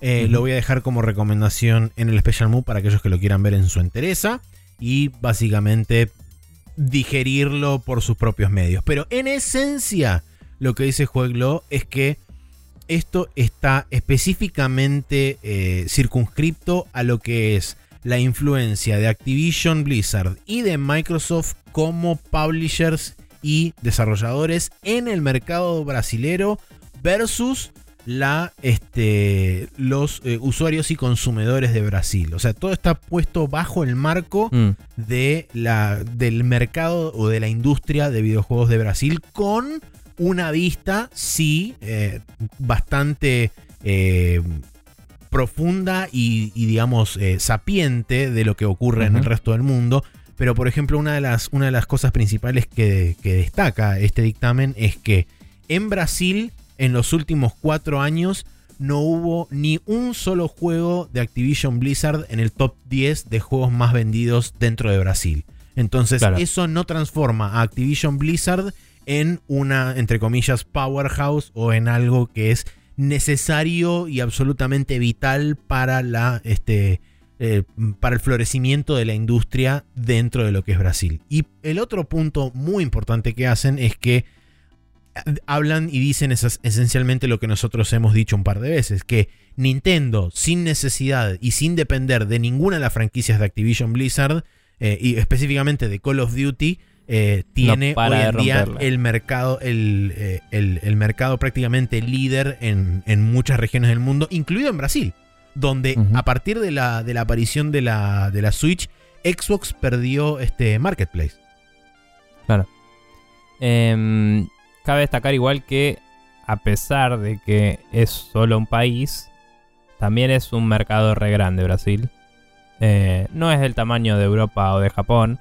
A: Eh. Lo voy a dejar como recomendación en el Special Move para aquellos que lo quieran ver en su entereza y básicamente digerirlo por sus propios medios. Pero en esencia lo que dice Jueglo es que esto está específicamente eh, circunscripto a lo que es la influencia de Activision Blizzard y de Microsoft como publishers y desarrolladores en el mercado brasilero versus la, este, los eh, usuarios y consumidores de Brasil. O sea, todo está puesto bajo el marco
B: Mm,
A: de la, del mercado o de la industria de videojuegos de Brasil con una vista, sí, eh, bastante eh, profunda y, y, digamos, eh, sapiente de lo que ocurre en el resto del mundo. Pero, por ejemplo, una de las, una de las cosas principales que, que destaca este dictamen es que en Brasil, en los últimos cuatro años, no hubo ni un solo juego de Activision Blizzard en el top 10 de juegos más vendidos dentro de Brasil. Entonces,
B: Claro.
A: eso no transforma a Activision Blizzard en una, entre comillas, powerhouse o en algo que es necesario y absolutamente vital para la este, eh, para el florecimiento de la industria dentro de lo que es Brasil. Y el otro punto muy importante que hacen es que eh, hablan y dicen esas, esencialmente lo que nosotros hemos dicho un par de veces, que Nintendo, sin necesidad y sin depender de ninguna de las franquicias de Activision Blizzard, eh, y específicamente de Call of Duty, tiene hoy en día el mercado, el, el, mercado prácticamente líder en, en, muchas regiones del mundo, incluido en Brasil donde a partir de la, de la aparición de la, de la Switch, Xbox perdió este Marketplace.
B: Claro. Em, cabe destacar igual que a pesar de que es solo un país, también es un mercado re grande Brasil. Eh, no es del tamaño de Europa o de Japón,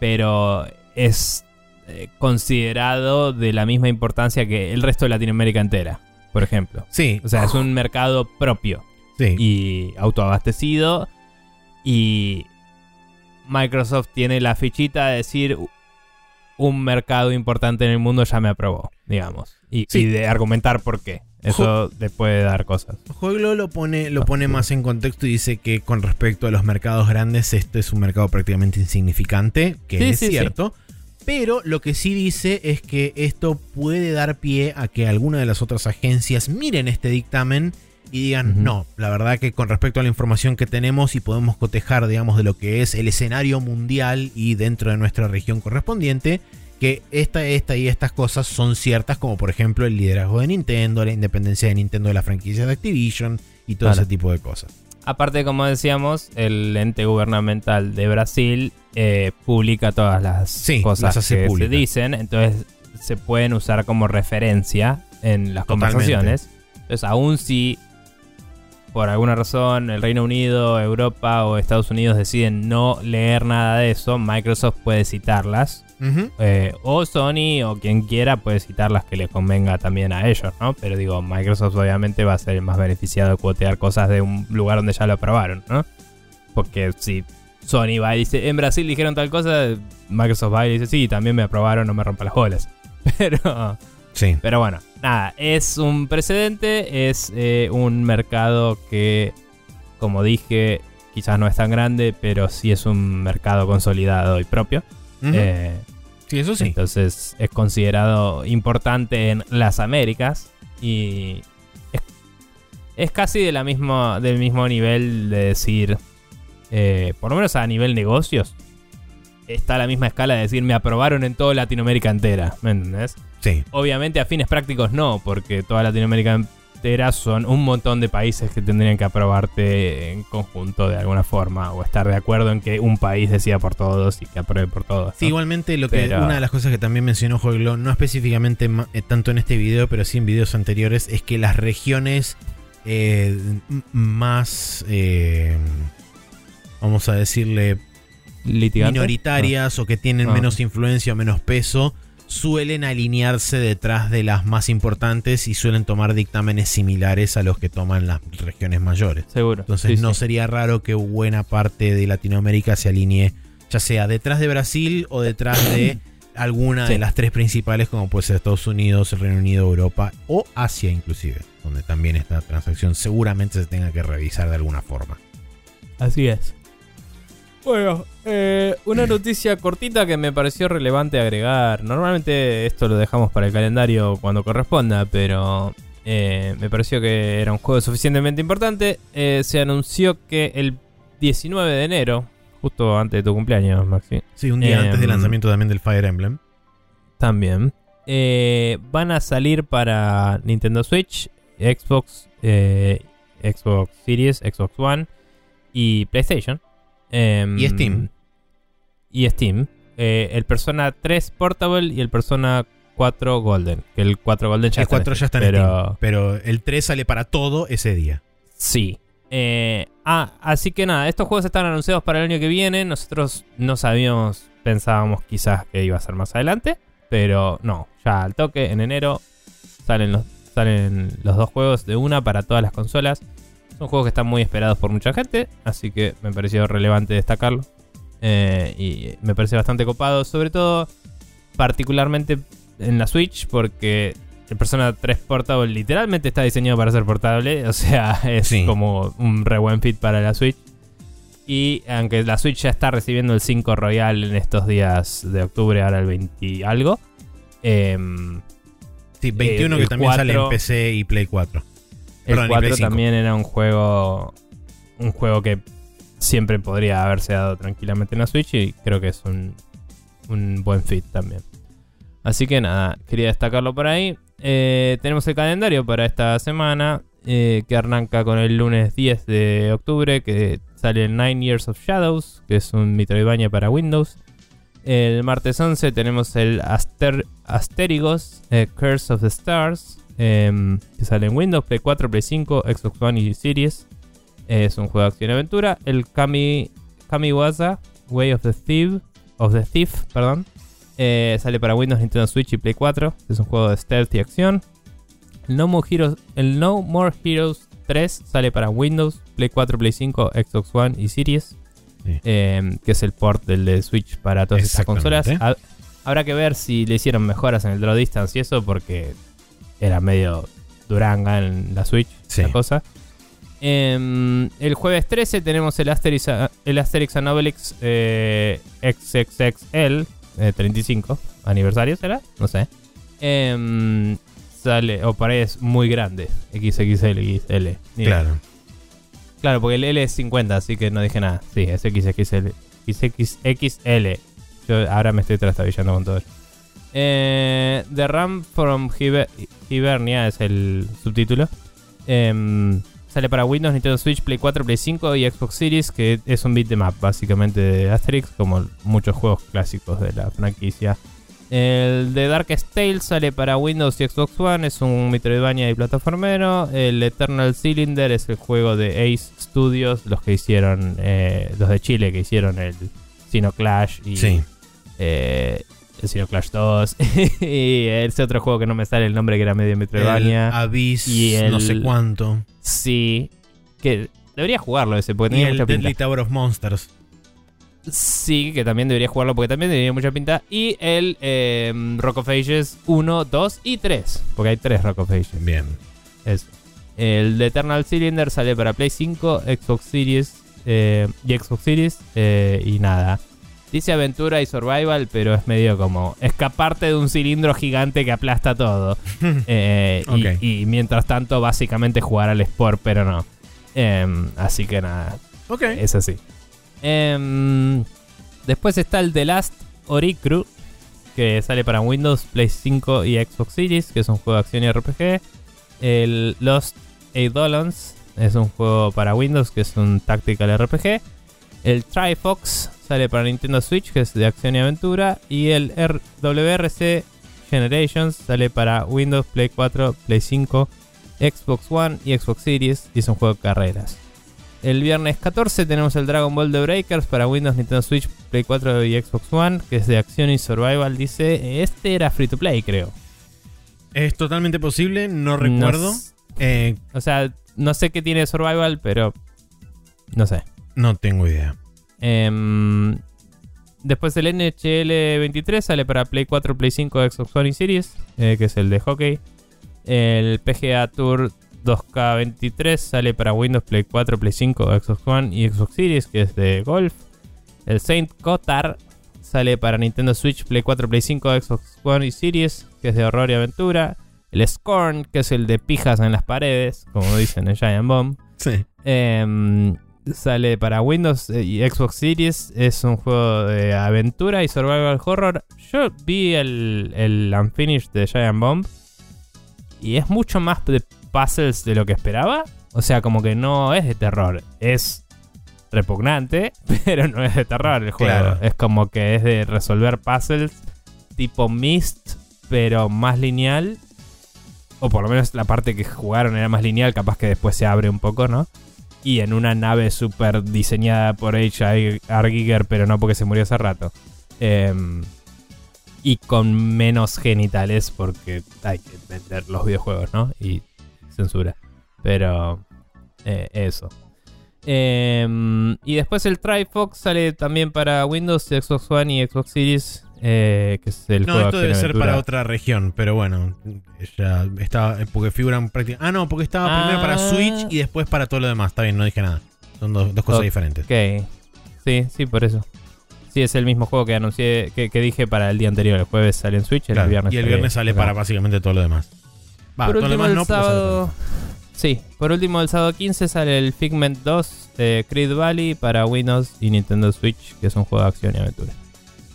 B: pero es eh, considerado de la misma importancia que el resto de Latinoamérica entera, por ejemplo.
A: Sí.
B: O sea, es un mercado propio y autoabastecido. Y Microsoft tiene la fichita de decir un mercado importante en el mundo ya me aprobó, digamos. Y, de argumentar por qué. Eso le puede dar cosas.
A: Jueglo lo pone, lo pone más en contexto y dice que con respecto a los mercados grandes, este es un mercado prácticamente insignificante, que es cierto. Pero lo que sí dice es que esto puede dar pie a que alguna de las otras agencias miren este dictamen y digan, no, la verdad que con respecto a la información que tenemos y podemos cotejar, digamos, de lo que es el escenario mundial y dentro de nuestra región correspondiente, que esta, esta y estas cosas son ciertas, como por ejemplo el liderazgo de Nintendo, la independencia de Nintendo de la franquicia de Activision y todo ese tipo de cosas.
B: Aparte, como decíamos, el ente gubernamental de Brasil eh, publica todas las cosas que se dicen, entonces se pueden usar como referencia en las conversaciones. Entonces, aún si por alguna razón el Reino Unido, Europa o Estados Unidos deciden no leer nada de eso, Microsoft puede citarlas. Eh, o Sony o quien quiera puede citar las que le convenga también a ellos, ¿no? Pero digo, Microsoft obviamente va a ser el más beneficiado de cuotear cosas de un lugar donde ya lo aprobaron, ¿no? Porque si Sony va y dice, en Brasil dijeron tal cosa, Microsoft va y dice, sí, también me aprobaron, no me rompa las bolas. <laughs> Pero
A: Sí.
B: Pero bueno, nada, es un precedente, es eh, un mercado que, como dije, quizás no es tan grande, pero sí es un mercado consolidado y propio.
A: Eh, sí, eso sí.
B: Entonces es considerado importante en las Américas y es, casi de la misma, del mismo nivel de decir, eh, por lo menos a nivel negocios, está a la misma escala de decir me aprobaron en toda Latinoamérica entera, ¿me entendés?
A: Sí.
B: Obviamente a fines prácticos no, porque toda Latinoamérica son un montón de países que tendrían que aprobarte en conjunto de alguna forma o estar de acuerdo en que un país decida por todos y que apruebe por todos.
A: Sí, igualmente lo que una de las cosas que también mencionó Jueglo, no específicamente eh, tanto en este video, pero sí en videos anteriores, es que las regiones eh, más, eh, vamos a decirle, minoritarias o que tienen ah. menos influencia o menos peso, suelen alinearse detrás de las más importantes y suelen tomar dictámenes similares a los que toman las regiones mayores.
B: Seguro.
A: Entonces no sería raro que buena parte de Latinoamérica se alinee, ya sea detrás de Brasil o detrás de <coughs> alguna de las tres principales, como puede ser Estados Unidos, Reino Unido, Europa o Asia inclusive, donde también esta transacción seguramente se tenga que revisar de alguna forma.
B: Así es. Bueno, eh, una noticia cortita que me pareció relevante agregar. Normalmente esto lo dejamos para el calendario cuando corresponda, pero eh, me pareció que era un juego suficientemente importante. Eh, se anunció que el 19 de enero, justo antes de tu cumpleaños, Maxi.
A: Sí, un día antes del lanzamiento también del Fire Emblem.
B: También. van a salir para Nintendo Switch, Xbox, Xbox Series, Xbox One y PlayStation.
A: Em, y Steam.
B: Y Steam. Eh, el Persona 3 Portable y el Persona 4 Golden. Que el 4 Golden ya
A: el 4 ya está en pero... Steam, pero el 3 sale para todo ese día.
B: Sí. Eh, ah, así que nada, estos juegos están anunciados para el año que viene. Nosotros no sabíamos, pensábamos quizás que iba a ser más adelante. Pero no, ya al toque, en enero, salen los, salen los dos juegos de una para todas las consolas. Son juegos que están muy esperados por mucha gente, así que me pareció relevante destacarlo. Eh, y me parece bastante copado, sobre todo particularmente en la Switch porque el Persona 3 Portable literalmente está diseñado para ser portable. <laughs> O sea, es
A: Sí.
B: como un re buen fit para la Switch. Y aunque la Switch ya está recibiendo el 5 Royal en estos días de octubre, ahora el 20 y algo. em,
A: Sí, 21
B: Eh,
A: que también sale en
B: 4.
A: PC y Play 4.
B: El
A: Perdón, y
B: 4
A: Play 5.
B: también era un juego. Un juego que siempre podría haberse dado tranquilamente en la Switch. Y creo que es un, un buen fit también. Así que nada, quería destacarlo por ahí. Eh, tenemos el calendario para esta semana. eh, que arranca con el lunes 10 de octubre. Que sale el Nine Years of Shadows. Que es un Metroidvania para Windows. El martes 11 tenemos el Aster Asterigos eh, Curse of the Stars. Em, que sale en Windows, Play 4, Play 5, Xbox One y Series. Es un juego de acción y aventura. El Kami, Kamiwaza Way of the Thief, of the Thief perdón, eh, sale para Windows, Nintendo Switch y Play 4. Es un juego de stealth y acción. El No More Heroes, el no More Heroes 3 sale para Windows, Play 4, Play 5, Xbox One y Series.
A: Sí.
B: eh, que es el port del de Switch para todas estas consolas. Ha- habrá que ver si le hicieron mejoras en el draw distance y eso, porque era medio duranga en la Switch,
A: Sí.
B: la cosa. Em, el jueves 13 tenemos el Asterix, el Asterix and Obelix eh, XXXL eh, 35 aniversario, ¿será? No sé. Em, sale, o por ahí es muy grande, XXL, XL.
A: Claro.
B: Claro, porque el L es 50, así que no dije nada. Sí, es XXL. XXXL. Yo ahora me estoy trastabillando con todo. eso. Eh, The Ram from Hiber- Hibernia es el subtítulo. Em, sale para Windows, Nintendo Switch, Play 4, Play 5 y Xbox Series, que es un beat'em up básicamente de Asterix, como muchos juegos clásicos de la franquicia. El de Darkest Tale sale para Windows y Xbox One, es un Metroidvania y plataformero. El Eternal Cylinder es el juego de Ace Studios, los que hicieron, eh, los de Chile que hicieron el Sino Clash y
A: Sí.
B: eh, el Sino Clash 2 <laughs> y ese otro juego que no me sale el nombre que era medio
A: El
B: Metroidvania.
A: Abyss,
B: y el-
A: no sé cuánto.
B: Sí, que debería jugarlo ese porque
A: Y
B: tenía
A: el
B: mucha pinta.
A: Deadly Tower of Monsters.
B: Sí, que también debería jugarlo porque también tenía mucha pinta. Y el eh, Rock of Ages 1, 2 y 3. Porque hay 3 Rock of Ages.
A: Bien.
B: Eso. El de Eternal Cylinder sale para Play 5, Xbox Series eh, y Xbox Series. eh, y nada. Dice aventura y survival, pero es medio como escaparte de un cilindro gigante que aplasta todo. <laughs> Eh, y- mientras tanto, básicamente jugar al Sport, pero no. Em, así que nada,
A: Ok.
B: es así. Em, después está el The Last Oricru, que sale para Windows, Play 5 y Xbox Series, que es un juego de acción y RPG. El Lost Eidolons es un juego para Windows, que es un tactical RPG. El Trifox sale para Nintendo Switch, que es de acción y aventura. Y el WRC Generations sale para Windows, Play 4, Play 5, Xbox One y Xbox Series. Y es un juego de carreras. El viernes 14 tenemos el Dragon Ball The Breakers para Windows, Nintendo Switch, Play 4 y Xbox One, que es de acción y survival. Dice, este era free to play, creo.
A: Es totalmente posible, no recuerdo.
B: No
A: Eh,
B: o sea, no sé qué tiene survival, pero no sé.
A: no tengo idea.
B: Em, después el NHL 23 sale para Play 4, Play 5, Xbox One y Series, eh, que es el de hockey. El PGA Tour 2K23 sale para Windows, Play 4, Play 5, Xbox One y Xbox Series, que es de golf. El Saint Cotard sale para Nintendo Switch, Play 4, Play 5, Xbox One y Series, que es de horror y aventura. El Scorn, que es el de pijas en las paredes, como dicen en Giant Bomb.
A: Sí.
B: Em, sale para Windows eh, y Xbox Series. Es un juego de aventura y survival horror. Yo vi el, el Unfinished de Giant Bomb. Y es mucho más de puzzles de lo que esperaba. O sea, como que no es de terror. Es repugnante, <laughs> pero no es de terror el juego.
A: Claro.
B: Es como que es de resolver puzzles tipo Myst, pero más lineal. O por lo menos la parte que jugaron era más lineal, capaz que después se abre un poco, ¿no? Y en una nave súper diseñada por H.R. Giger, pero no porque se murió hace rato. Em, y con menos genitales, porque hay que vender los videojuegos, ¿no? Y censura. Pero eh, eso. Em, y después el Trifox sale también para Windows, Xbox One y Xbox Series. Eh, que es el
A: No,
B: juego
A: esto
B: de
A: debe ser para otra región, pero bueno, ya estaba, porque figuran prácticamente... Ah, no, porque estaba primero para
B: Ah.
A: Switch y después para todo lo demás. Está bien, no dije nada. Son dos, dos cosas diferentes.
B: Ok. Sí, sí, por eso. Sí, es el mismo juego que anuncié, que, que dije para el día anterior. El jueves sale en Switch,
A: Claro,
B: el viernes
A: y el viernes sale para básicamente todo lo demás. Va,
B: por
A: todo lo
B: último,
A: demás
B: el
A: no,
B: sábado. Sí, por último, el sábado 15 sale el Figment 2 de Creed Valley para Windows y Nintendo Switch, que es un juego de acción y aventura.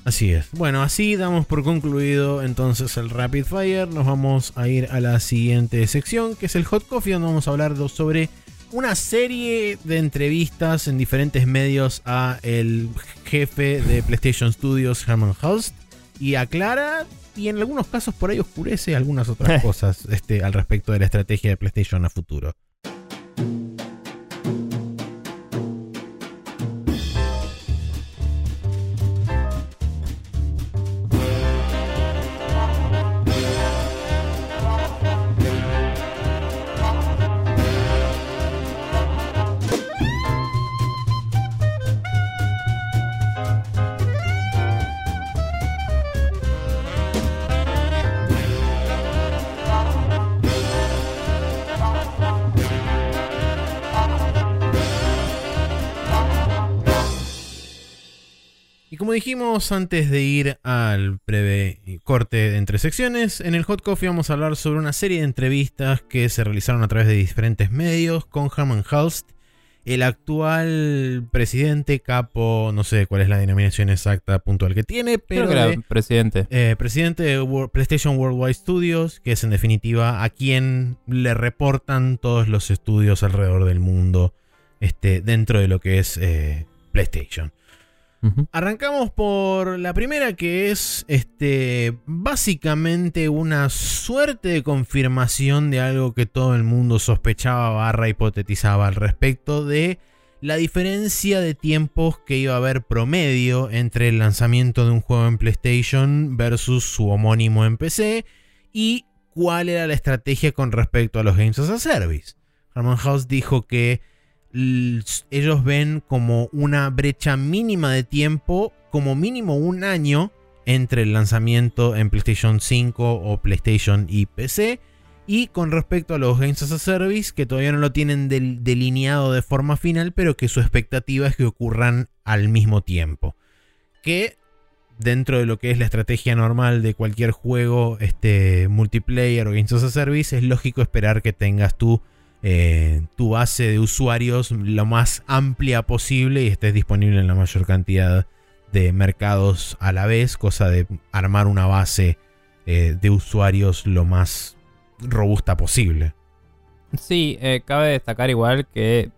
A: Así es. Bueno, así damos por concluido entonces el Rapid Fire. Nos vamos a ir a la siguiente sección, que es el Hot Coffee, donde vamos a hablar sobre una serie de entrevistas en diferentes medios a el jefe de PlayStation Studios, Herman Hulst, y aclara y en algunos casos por ahí oscurece algunas otras <laughs> cosas este, al respecto de la estrategia de PlayStation a futuro. Y como dijimos antes de ir al breve corte de entre secciones, en el Hot Coffee vamos a hablar sobre una serie de entrevistas que se realizaron a través de diferentes medios con Herman Hulst, el actual presidente, capo, no sé cuál es la denominación exacta puntual que tiene, pero
B: Creo que era
A: de-
B: presidente.
A: eh, presidente de PlayStation Worldwide Studios, que es en definitiva a quien le reportan todos los estudios alrededor del mundo este, dentro de lo que es eh, PlayStation. Arrancamos por la primera que es este básicamente una suerte de confirmación de algo que todo el mundo sospechaba barra hipotetizaba al respecto de la diferencia de tiempos que iba a haber promedio entre el lanzamiento de un juego en PlayStation versus su homónimo en PC y cuál era la estrategia con respecto a los Games as a Service. Herman House dijo que ellos ven como una brecha mínima de tiempo, como mínimo un año entre el lanzamiento en PlayStation 5 o PlayStation y PC. Y con respecto a los Games as a Service, que todavía no lo tienen del- delineado de forma final, pero que su expectativa es que ocurran al mismo tiempo. Que dentro de lo que es la estrategia normal de cualquier juego este, multiplayer o Games as a Service, es lógico esperar que tengas tu eh, tu base de usuarios lo más amplia posible y estés disponible en la mayor cantidad de mercados a la vez, cosa de armar una base eh, de usuarios lo más robusta posible.
B: Sí, eh, cabe destacar igual que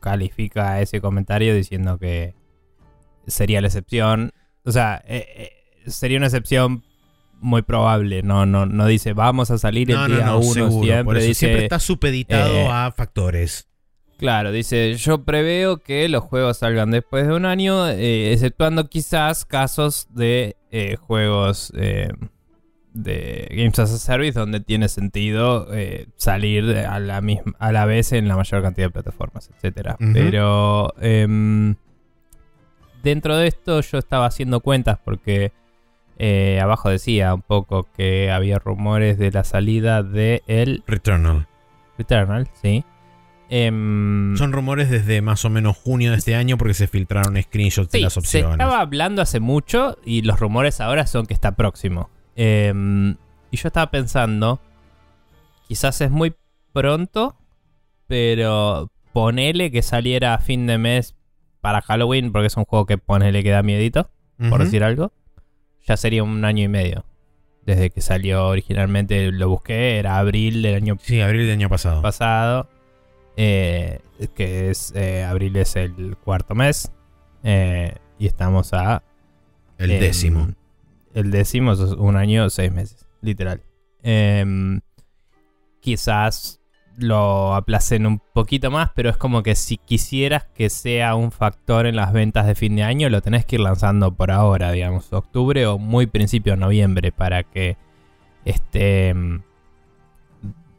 B: califica ese comentario diciendo que sería la excepción. O sea, sería una excepción muy probable. No, no, no dice vamos a salir el
A: No,
B: día
A: no,
B: uno
A: seguro.
B: siempre.
A: Por eso
B: dice,
A: siempre está supeditado
B: eh,
A: a factores.
B: Claro, dice, yo preveo que los juegos salgan después de un año, eh, exceptuando quizás casos de eh, juegos de Games as a Service donde tiene sentido eh, salir a la, misma, a la vez en la mayor cantidad de plataformas, etc. Pero em, dentro de esto yo estaba haciendo cuentas porque eh, abajo decía un poco que había rumores de la salida de el
A: Returnal.
B: Returnal, sí. Em,
A: Son rumores desde más o menos junio de este año porque se filtraron screenshots de
B: Sí,
A: las
B: se
A: opciones.
B: estaba hablando hace mucho y los rumores ahora son que está próximo. Em, y yo estaba pensando, quizás es muy pronto, pero ponele que saliera a fin de mes para Halloween, porque es un juego que ponele que da miedito, por decir algo, ya sería un año y medio. Desde que salió originalmente, lo busqué, era abril del año
A: Sí, abril del año pasado.
B: pasado, eh, que es eh, abril es el cuarto mes, eh, y estamos a
A: El
B: em,
A: décimo.
B: El décimo es un año, seis meses, literal. Em, quizás lo aplacen un poquito más, pero es como que si quisieras que sea un factor en las ventas de fin de año, lo tenés que ir lanzando por ahora, digamos, octubre o muy principio de noviembre, para que esté em,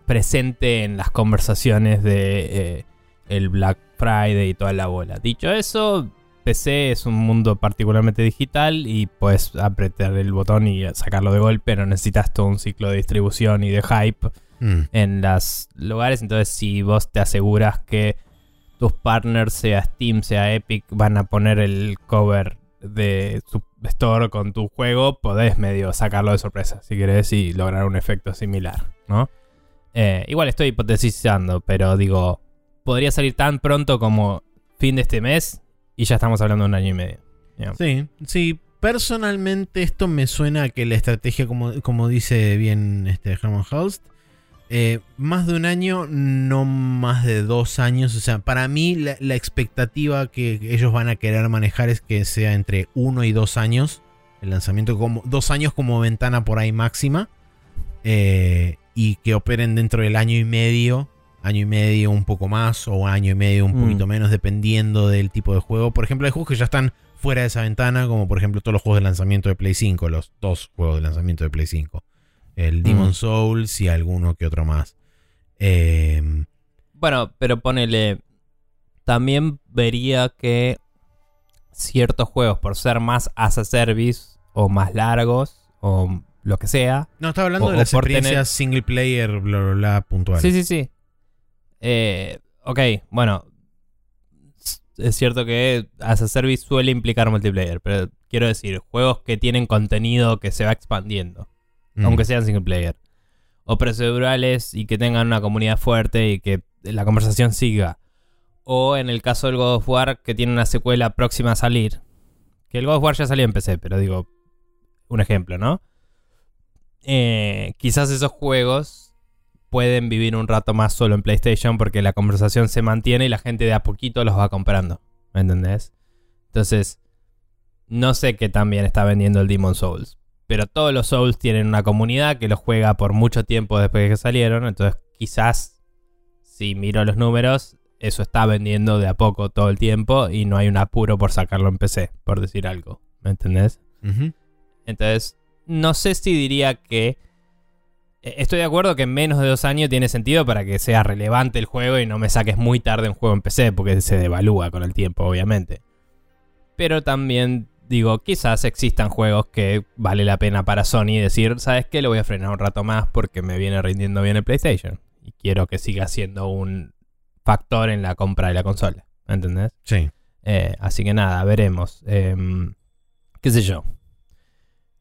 B: presente en las conversaciones de eh, el Black Friday y toda la bola. Dicho eso, PC es un mundo particularmente digital y puedes apretar el botón y sacarlo de golpe, no necesitas todo un ciclo de distribución y de hype
A: Mm.
B: en los lugares. Entonces, si vos te aseguras que tus partners, sea Steam, sea Epic, van a poner el cover de su store con tu juego, podés medio sacarlo de sorpresa, si querés, y lograr un efecto similar, ¿no? Eh, igual estoy hipotetizando, pero digo, podría salir tan pronto como fin de este mes y ya estamos hablando de un año y medio.
A: Sí, sí. Personalmente esto me suena a que la estrategia, como, como dice bien este Herman Holst, eh, más de un año, no más de dos años. O sea, para mí la, la expectativa que ellos van a querer manejar es que sea entre uno y dos años. El lanzamiento como dos años como ventana por ahí máxima. eh, y que operen dentro del año y medio. Año y medio, un poco más, o año y medio, un
B: Mm.
A: poquito menos, dependiendo del tipo de juego. Por ejemplo, hay juegos que ya están fuera de esa ventana, como por ejemplo todos los juegos de lanzamiento de Play 5, los dos juegos de lanzamiento de Play 5. El Demon
B: Mm.
A: Souls y alguno que otro más. Eh,
B: Bueno, pero ponele. También vería que ciertos juegos, por ser más as a service o más largos o lo que sea.
A: no, estaba hablando
B: O-
A: de las experiencias single player, bla, bla, bla, puntuales.
B: Sí, sí, sí. Eh, ok, bueno. Es cierto que as a service suele implicar multiplayer, pero quiero decir, juegos que tienen contenido que se va expandiendo. Aunque sean single player. O procedurales y que tengan una comunidad fuerte y que la conversación siga. O en el caso del God of War, que tiene una secuela próxima a salir. Que el God of War ya salió en PC, pero digo, un ejemplo, ¿no? Eh, quizás esos juegos pueden vivir un rato más solo en PlayStation porque la conversación se mantiene y la gente de a poquito los va comprando. ¿Me entendés? Entonces, no sé qué tan bien está vendiendo el Demon Souls. Pero todos los Souls tienen una comunidad que los juega por mucho tiempo después de que salieron. Entonces, quizás, si miro los números, eso está vendiendo de a poco todo el tiempo y no hay un apuro por sacarlo en PC, por decir algo. ¿Me entendés? Entonces, no sé si diría que. eh, Estoy de acuerdo que en menos de dos años tiene sentido para que sea relevante el juego y no me saques muy tarde un juego en PC, porque se devalúa con el tiempo, obviamente. Pero también digo, quizás existan juegos que vale la pena para Sony decir, ¿sabes qué? Lo voy a frenar un rato más porque me viene rindiendo bien el PlayStation. Y quiero que siga siendo un factor en la compra de la consola. ¿Entendés?
A: Sí.
B: Eh, así que nada, veremos. Em, ¿Qué sé yo?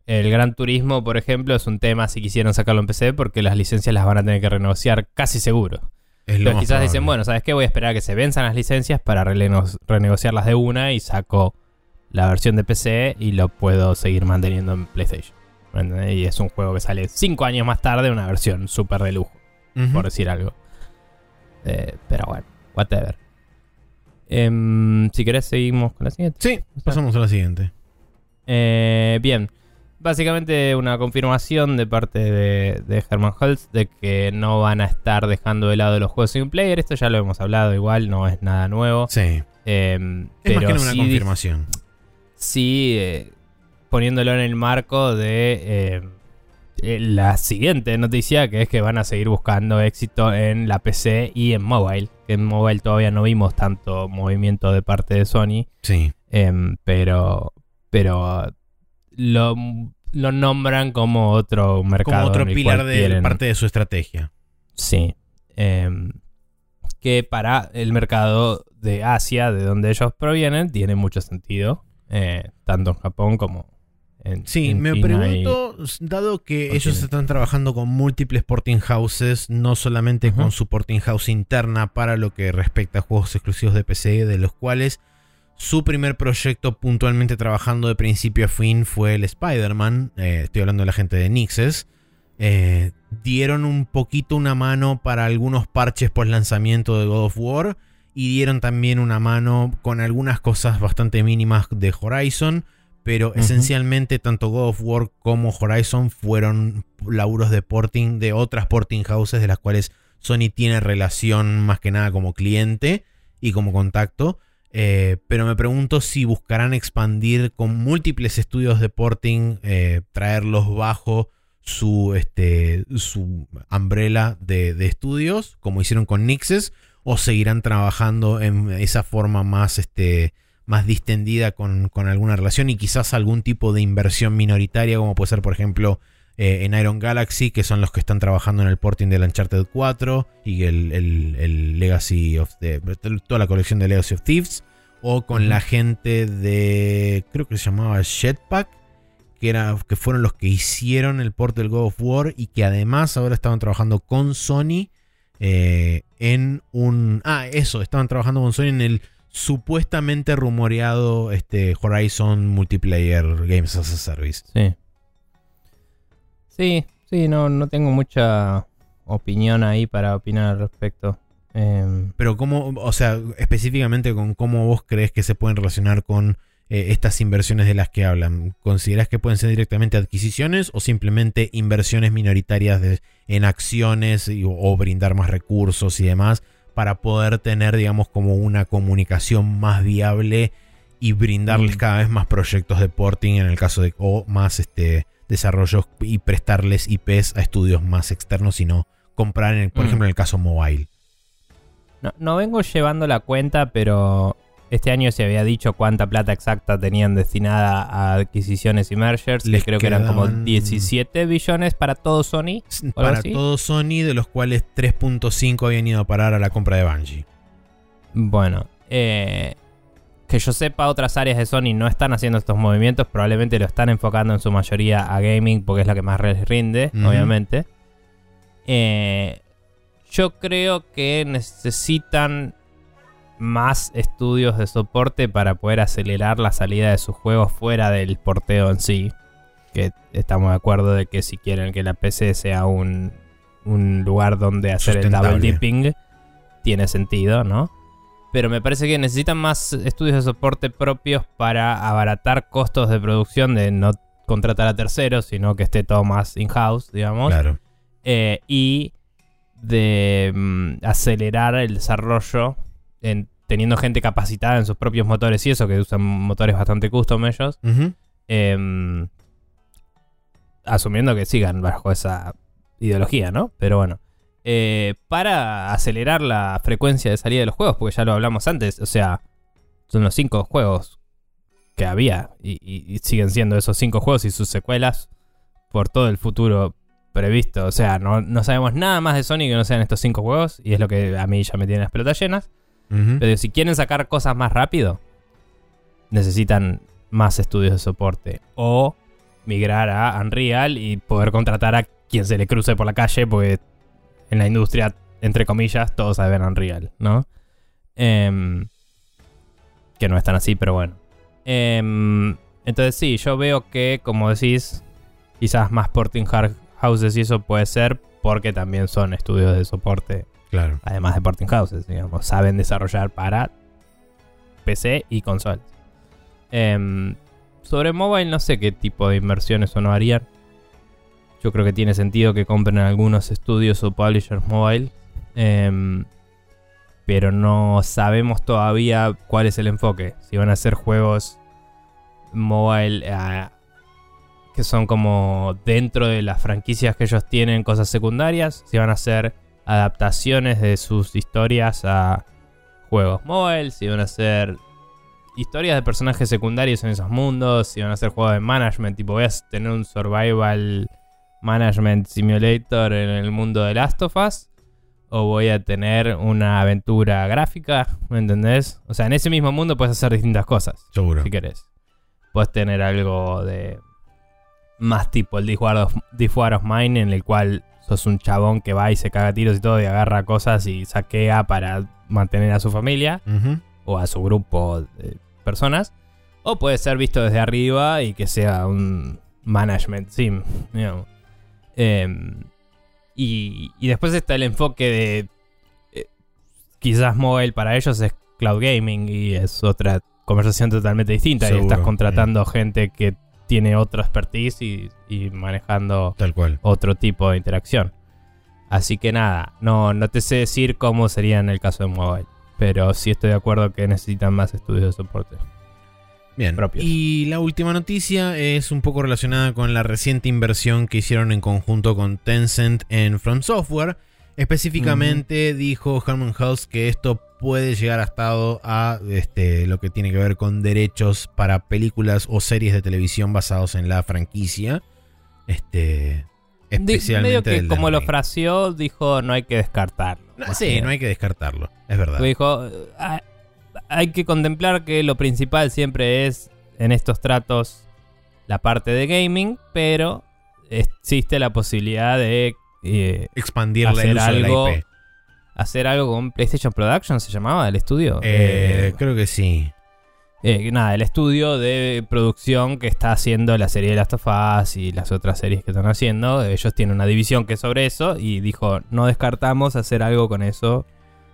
B: El Gran Turismo, por ejemplo, es un tema si quisieran sacarlo en PC porque las licencias las van a tener que renegociar casi seguro.
A: Es lo
B: Pero quizás dicen, bueno, ¿sabes qué? Voy a esperar a que se venzan las licencias para renegociarlas de una y saco la versión de PC y lo puedo seguir manteniendo en PlayStation. ¿Entendés? Y es un juego que sale 5 años más tarde, una versión súper de lujo por decir algo. Eh, pero bueno, whatever. Em, si querés, seguimos con la siguiente.
A: Sí, pasamos a la siguiente.
B: Eh, bien. Básicamente una confirmación de parte de, de Herman Holtz de que no van a estar dejando de lado los juegos single player. Esto ya lo hemos hablado igual, no es nada nuevo.
A: Sí.
B: Em,
A: Es más
B: pero
A: que una
B: sí,
A: confirmación.
B: Sí eh, poniéndolo en el marco de eh, eh, la siguiente noticia, que es que van a seguir buscando éxito en la PC y en mobile. Que en mobile todavía no vimos tanto movimiento de parte de Sony,
A: Sí.
B: em, pero, pero lo, lo nombran como otro mercado.
A: Como otro pilar de
B: quieren-
A: parte de su estrategia.
B: Sí. Em, que para el mercado de Asia, de donde ellos provienen, tiene mucho sentido. Eh, tanto en Japón como en
A: Sí,
B: en
A: me
B: China y-
A: pregunto, dado que ellos están trabajando con múltiples porting houses, no solamente con su porting house interna para lo que respecta a juegos exclusivos de PC, de los cuales su primer proyecto puntualmente trabajando de principio a fin fue el Spider-Man, eh, estoy hablando de la gente de Nixes, eh, dieron un poquito una mano para algunos parches post lanzamiento de God of War y dieron también una mano con algunas cosas bastante mínimas de Horizon, pero esencialmente tanto God of War como Horizon fueron laburos de porting de otras porting houses de las cuales Sony tiene relación más que nada como cliente y como contacto. Eh, pero me pregunto si buscarán expandir con múltiples estudios de porting, eh, traerlos bajo su, este, su umbrella de, de estudios, como hicieron con Nixes, o seguirán trabajando en esa forma más, este, más distendida con, con alguna relación y quizás algún tipo de inversión minoritaria, como puede ser, por ejemplo, eh, en Iron Galaxy, que son los que están trabajando en el porting del Uncharted 4 y el, el- el Legacy of the, toda la colección de Legacy of Thieves, o con la gente de, creo que se llamaba Jetpack, que, era, que fueron los que hicieron el port del God of War y que además ahora estaban trabajando con Sony eh, en un... Ah, eso, estaban trabajando con Sony en el supuestamente rumoreado este, Horizon Multiplayer Games as a Service.
B: Sí. Sí, sí, no, no tengo mucha opinión ahí para opinar al respecto. Em,
A: Pero cómo, o sea, específicamente con cómo vos crees que se pueden relacionar con eh, estas inversiones de las que hablan. ¿Considerás que pueden ser directamente adquisiciones o simplemente inversiones minoritarias de- en acciones y- o brindar más recursos y demás para poder tener, digamos, como una comunicación más viable y brindarles
B: Mm.
A: cada vez más proyectos de porting en el caso de, o más este, desarrollos y prestarles IPs a estudios más externos y no comprar, en, por
B: Mm.
A: ejemplo, en el caso mobile?
B: no, no vengo llevando la cuenta, pero este año se había dicho cuánta plata exacta tenían destinada a adquisiciones y mergers.
A: Les
B: que creo que eran como
A: quedaban-
B: 17 billones para todo Sony.
A: para
B: así?
A: todo Sony, de los cuales 3.5 habían ido a parar a la compra de Bungie.
B: Bueno, eh, que yo sepa, otras áreas de Sony no están haciendo estos movimientos. Probablemente lo están enfocando en su mayoría a gaming porque es la que más les rinde, obviamente. Eh, yo creo que necesitan más estudios de soporte para poder acelerar la salida de sus juegos fuera del porteo en sí. Que estamos de acuerdo de que si quieren que la PC sea un, un lugar donde hacer el double dipping, tiene sentido, ¿no? Pero me parece que necesitan más estudios de soporte propios para abaratar costos de producción, de no contratar a terceros, sino que esté todo más in-house, digamos.
A: Claro.
B: Eh, y de mm, acelerar el desarrollo en- teniendo gente capacitada en sus propios motores y eso, que usan motores bastante custom ellos. Em, asumiendo que sigan bajo esa ideología, ¿no? Pero bueno. Eh, para acelerar la frecuencia de salida de los juegos, porque ya lo hablamos antes, o sea, son los cinco juegos que había y, y- y siguen siendo esos cinco juegos y sus secuelas por todo el futuro previsto. O sea, no, no sabemos nada más de Sony que no sean estos cinco juegos y es lo que a mí ya me tiene las pelotas llenas. Pero si quieren sacar cosas más rápido, necesitan más estudios de soporte. O migrar a Unreal y poder contratar a quien se le cruce por la calle, porque en la industria, entre comillas, todos saben Unreal, ¿no? Em, que no es tan así, pero bueno. Em, entonces sí, yo veo que, como decís, quizás más porting houses y eso puede ser porque también son estudios de soporte Además de porting houses, digamos, saben desarrollar para PC y consolas. Em, sobre mobile no sé qué tipo de inversiones o no harían. Yo creo que tiene sentido que compren algunos estudios o publishers mobile. Em, pero no sabemos todavía cuál es el enfoque. Si van a ser juegos mobile ah, que son como dentro de las franquicias que ellos tienen, cosas secundarias. Si van a ser adaptaciones de sus historias a juegos mobile, si van a ser historias de personajes secundarios en esos mundos, si van a ser juegos de management, tipo voy a tener un survival management simulator en el mundo de Last of Us, o voy a tener una aventura gráfica, ¿me entendés? O sea, en ese mismo mundo puedes hacer distintas cosas
A: Seguro.
B: si querés. Puedes tener algo de más tipo el This War of, This War of Mine, en el cual sos un chabón que va y se caga tiros y todo y agarra cosas y saquea para mantener a su familia o a su grupo de personas. O puede ser visto desde arriba y que sea un management sim, digamos. Em, y, y después está el enfoque de eh, quizás mobile para ellos es cloud gaming y es otra conversación totalmente distinta. y
A: Seguro,
B: estás contratando gente que tiene otra expertise y, y manejando
A: Tal cual.
B: otro tipo de interacción. Así que nada, no, no te sé decir cómo sería en el caso de mobile. Pero sí estoy de acuerdo que necesitan más estudios de soporte.
A: Bien.
B: propios.
A: Y la última noticia es un poco relacionada con la reciente inversión que hicieron en conjunto con Tencent en From Software. Específicamente dijo Harmon House que esto puede llegar a estado a este, lo que tiene que ver con derechos para películas o series de televisión basados en la franquicia. Este, especialmente
B: medio que como lo fraseó, dijo no hay que descartarlo.
A: No, sí, no hay que descartarlo, es verdad.
B: Dijo, "Ah, hay que contemplar que lo principal siempre es en estos tratos la parte de gaming, pero existe la posibilidad de eh,
A: Expandir
B: hacer algo-
A: de la IP.
B: hacer algo con PlayStation Production, se llamaba el estudio.
A: Eh,
B: Eh,
A: creo que sí.
B: eh, nada, el estudio de producción que está haciendo la serie de Last of Us y las otras series que están haciendo. Ellos tienen una división que es sobre eso y dijo, no descartamos hacer algo con eso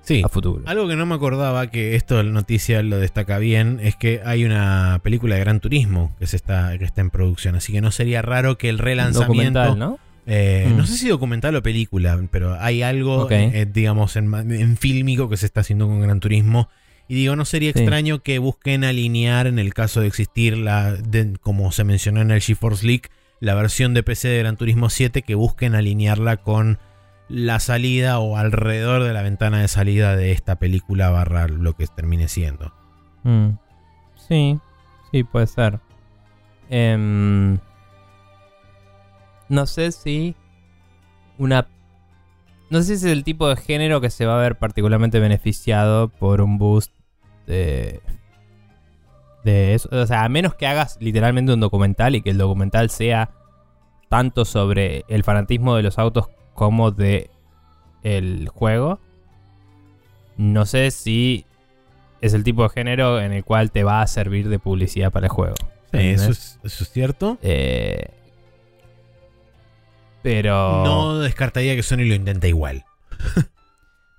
A: Sí.
B: a futuro.
A: Algo que no me acordaba, que esto la noticia lo destaca bien, es que hay una película de Gran Turismo que, se está, que está en producción. Así que no sería raro que el relanzamiento.
B: Documental, ¿no?
A: Eh,
B: Mm.
A: No sé si documental o película, pero hay algo,
B: Ok.
A: eh, digamos, en, en fílmico que se está haciendo con Gran Turismo. Y digo, no sería
B: Sí.
A: extraño que busquen alinear, en el caso de existir, la de- como se mencionó en el GeForce League, la versión de PC de Gran Turismo 7, que busquen alinearla con la salida o alrededor de la ventana de salida de esta película barra lo que termine siendo.
B: Mm. Sí, sí, puede ser. Em, no sé si una... No sé si es el tipo de género que se va a ver particularmente beneficiado por un boost de... De eso. O sea, a menos que hagas literalmente un documental y que el documental sea tanto sobre el fanatismo de los autos como de el juego. No sé si es el tipo de género en el cual te va a servir de publicidad para el juego.
A: Sí, eso es, eso es cierto.
B: Eh, pero.
A: No descartaría que Sony lo intente igual. <laughs>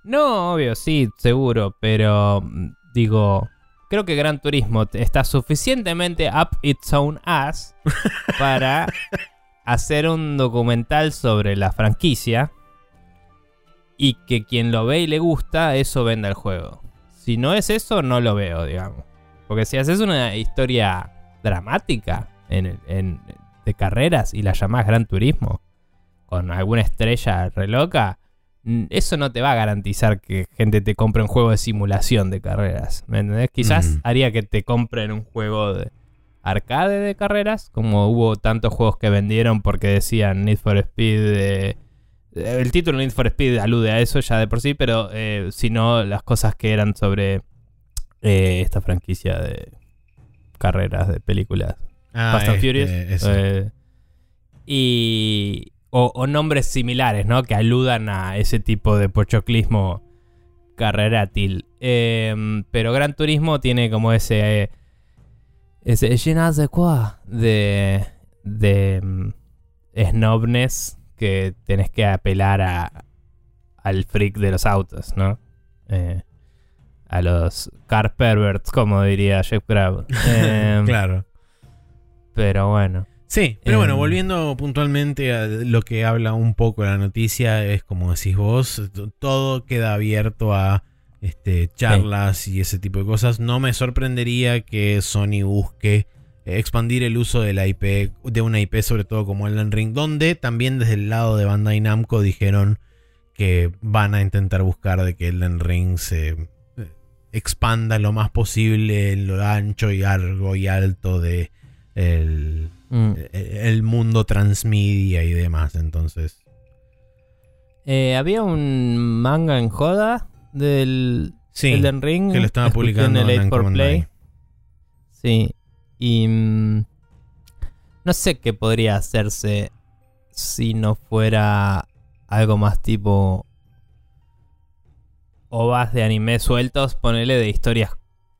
B: No, obvio, sí, seguro. Pero mm, digo. Creo que Gran Turismo está suficientemente up its own ass <laughs> para hacer un documental sobre la franquicia. Y que quien lo ve y le gusta, eso venda el juego. Si no es eso, no lo veo, digamos. Porque si haces una historia dramática en- de carreras y la llamás Gran Turismo, con alguna estrella re loca, mm, eso no te va a garantizar que gente te compre un juego de simulación de carreras. ¿Me entendés? Quizás
A: Mm.
B: haría que te compren un juego de arcade de carreras, como hubo tantos juegos que vendieron porque decían Need for Speed. eh, el título Need for Speed alude a eso ya de por sí, pero eh, si no, las cosas que eran sobre eh, esta franquicia de carreras de películas.
A: Ah,
B: Fast and
A: este,
B: Furious. y. O, o nombres similares, ¿no? Que aludan a ese tipo de pochoclismo carrerátil. Eh, pero Gran Turismo tiene como ese. Ese. Je ne sais quoi de. De. mm, snobness que tenés que apelar a. Al freak de los autos, ¿no? Eh, a los car perverts, como diría Jeff Grab. <laughs> Eh,
A: Claro.
B: Pero bueno.
A: Sí, pero bueno,
B: Em.
A: volviendo puntualmente a lo que habla un poco la noticia, es como decís vos, todo queda abierto a este, charlas y ese tipo de cosas. No me sorprendería que Sony busque expandir el uso de la IP, de una IP sobre todo como Elden Ring, donde también desde el lado de Bandai Namco dijeron que van a intentar buscar de que Elden Ring se eh, expanda lo más posible en lo ancho y largo y alto de el,
B: Mm.
A: el mundo transmedia y demás. Entonces,
B: Eh, había un manga en joda del
A: sí,
B: Elden Ring.
A: que lo estaba publicando
B: en el 8
A: Namco
B: for. Play. Sí. Y. mm, no sé qué podría hacerse si no fuera algo más tipo. ovas de anime sueltos, ponele de historias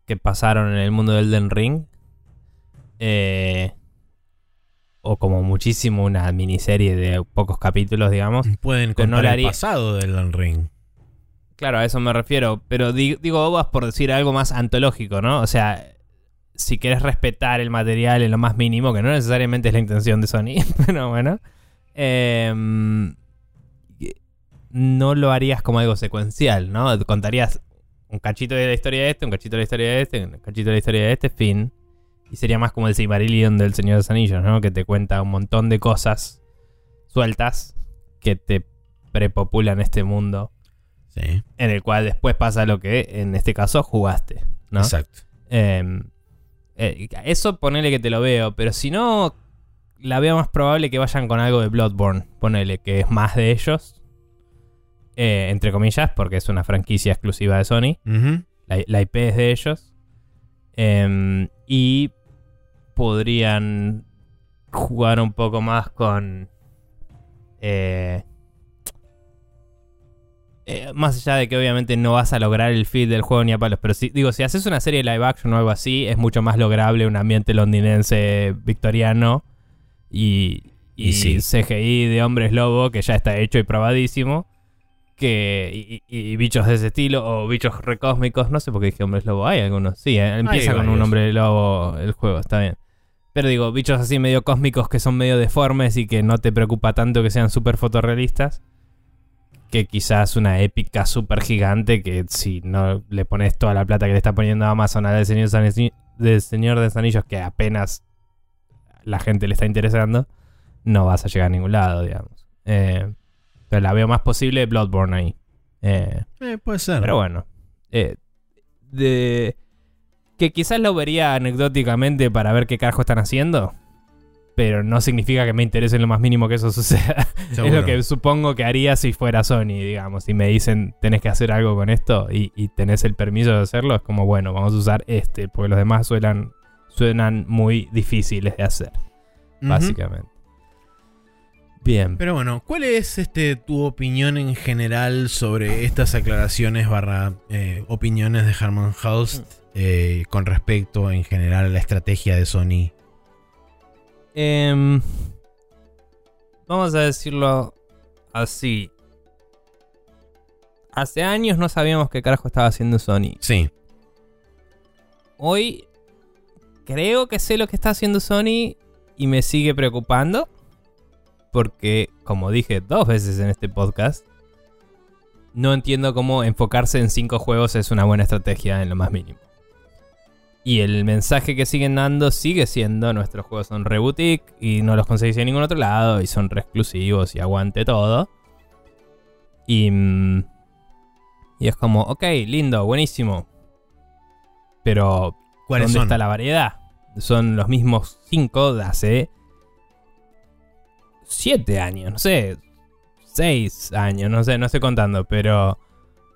B: que pasaron en el mundo del Elden Ring. Eh, o como muchísimo una miniserie de pocos capítulos, digamos.
A: Pueden
B: no
A: contar el pasado del Ring.
B: Claro, a eso me refiero. Pero di- digo ovas por decir algo más antológico, ¿no? O sea, si querés respetar el material en lo más mínimo, que no necesariamente es la intención de Sony, <laughs> pero bueno. em, no lo harías como algo secuencial, ¿no? Contarías un cachito de la historia de este, un cachito de la historia de este, un cachito de la historia de este, fin. Y sería más como el Silmarillion del Señor de los Anillos, ¿no? Que te cuenta un montón de cosas sueltas que te prepopulan este mundo.
A: Sí.
B: En el cual después pasa lo que en este caso jugaste. ¿no?
A: Exacto.
B: Eh, eh, eso ponele que te lo veo, pero si no, la veo más probable que vayan con algo de Bloodborne. Ponele que es más de ellos. Eh, entre comillas, porque es una franquicia exclusiva de Sony. La IP es de ellos. Em, y podrían jugar un poco más con. eh, eh, más allá de que obviamente no vas a lograr el feel del juego ni a palos, pero si, digo, si haces una serie live action o algo así, es mucho más lograble un ambiente londinense victoriano y, y
A: Y sí.
B: CGI de hombres lobo que ya está hecho y probadísimo que y, bichos de ese estilo o bichos recósmicos, no sé por qué dije hombres lobo, hay algunos, sí, eh, empieza con un hombre lobo el juego, está bien. Pero digo, bichos así medio cósmicos que son medio deformes y que no te preocupa tanto que sean súper fotorrealistas. Que quizás una épica súper gigante que si no le pones toda la plata que le está poniendo Amazon a del Señor, de Señor de los Anillos que apenas la gente le está interesando, no vas a llegar a ningún lado, digamos. Eh, pero la veo más posible Bloodborne ahí. Eh,
A: Eh, puede ser.
B: pero bueno. eh, de. Que quizás lo vería anecdóticamente para ver qué carajo están haciendo. Pero no significa que me interese en lo más mínimo que eso suceda. <laughs> Es lo que supongo que haría si fuera Sony, digamos. Si me dicen tenés que hacer algo con esto y, y tenés el permiso de hacerlo, es como, bueno, vamos a usar este. Porque los demás suenan, suenan muy difíciles de hacer, básicamente. Bien.
A: Pero bueno, ¿cuál es este tu opinión en general sobre estas aclaraciones barra eh, opiniones de Herman Hulst eh, con respecto en general a la estrategia de Sony?
B: Em, vamos a decirlo así. Hace años no sabíamos qué carajo estaba haciendo Sony.
A: Sí,
B: Hoy creo que sé lo que está haciendo Sony y me sigue preocupando. Porque, como dije dos veces en este podcast, no entiendo cómo enfocarse en cinco juegos es una buena estrategia en lo más mínimo. Y el mensaje que siguen dando sigue siendo: nuestros juegos son re boutique y no los conseguís en ningún otro lado y son re exclusivos y aguante todo. Y. mm, Y es como, ok, lindo, buenísimo. Pero
A: ¿cuáles
B: ¿Dónde
A: son?
B: está la variedad? Son los mismos cinco de hace siete años, no sé, seis años, no sé, no estoy contando, pero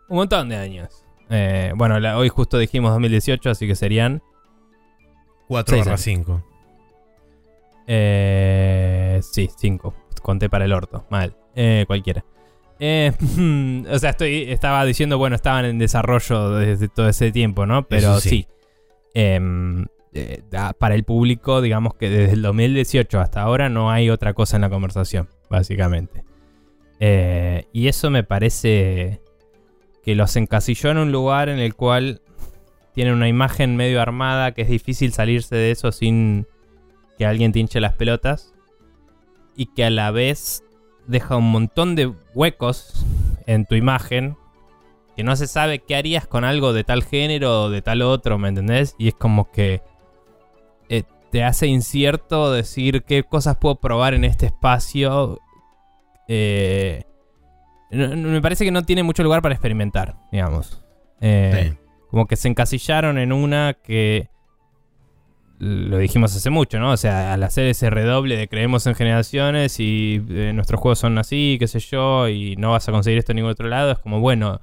B: un montón de años. Eh, bueno, la- hoy justo dijimos 2018, así que serían
A: 4
B: Seis
A: barra
B: años.
A: 5.
B: Eh, sí, cinco. Conté para el orto. Mal. Eh, cualquiera. Eh, <laughs> o sea, estoy, estaba diciendo, bueno, estaban en desarrollo desde todo ese tiempo, ¿no? Pero
A: Eso sí.
B: sí. Em, para el público, digamos que desde el 2018 hasta ahora no hay otra cosa en la conversación, básicamente. Y eso me parece que los encasilló en un lugar en el cual tienen una imagen medio armada que es difícil salirse de eso sin que alguien te hinche las pelotas y que a la vez deja un montón de huecos en tu imagen que no se sabe qué harías con algo de tal género o de tal otro, ¿me entendés? Y es como que eh, te hace incierto decir qué cosas puedo probar en este espacio. Eh, me parece que no tiene mucho lugar para experimentar, digamos. Eh,
A: Sí.
B: como que se encasillaron en una que lo dijimos hace mucho, ¿no? O sea, al hacer ese redoble de creemos en generaciones y eh, nuestros juegos son así, qué sé yo, y no vas a conseguir esto en ningún otro lado, es como, bueno,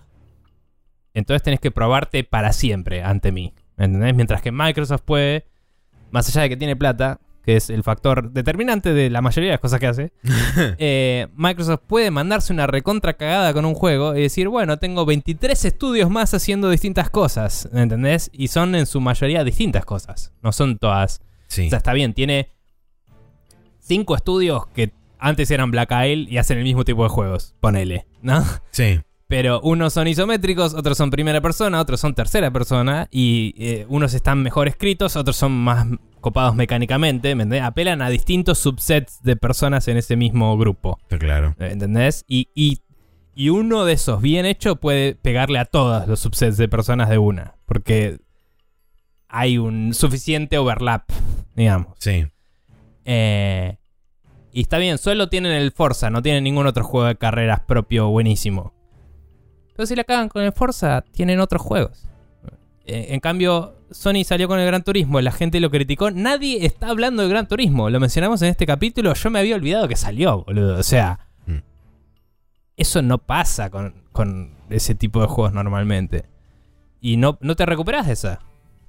B: entonces tenés que probarte para siempre ante mí, ¿me entendés? Mientras que Microsoft puede, más allá de que tiene plata, que es el factor determinante de la mayoría de las cosas que hace, <laughs> eh, Microsoft puede mandarse una recontra cagada con un juego y decir, bueno, tengo 23 estudios más haciendo distintas cosas, ¿me entendés? Y son en su mayoría distintas cosas, no son todas.
A: Sí.
B: O sea, está bien, tiene 5 estudios que antes eran Black Isle y hacen el mismo tipo de juegos, ponele, ¿no?
A: Sí.
B: Pero unos son isométricos, otros son primera persona, otros son tercera persona, y eh, unos están mejor escritos, otros son más copados mecánicamente, ¿me entendés? Apelan a distintos subsets de personas en ese mismo grupo,
A: claro.
B: ¿me ¿entendés? Y, y, y uno de esos bien hecho puede pegarle a todos los subsets de personas de una, porque hay un suficiente overlap, digamos.
A: Sí.
B: Eh, Y está bien, solo tienen el Forza, no tienen ningún otro juego de carreras propio buenísimo. Pero si la cagan con el Forza, tienen otros juegos. Eh, en cambio, Sony salió con el Gran Turismo, la gente lo criticó. Nadie está hablando del Gran Turismo. Lo mencionamos en este capítulo. Yo me había olvidado que salió, boludo. O sea,
A: Mm.
B: eso no pasa con, con ese tipo de juegos normalmente. Y no, no te recuperas de esa.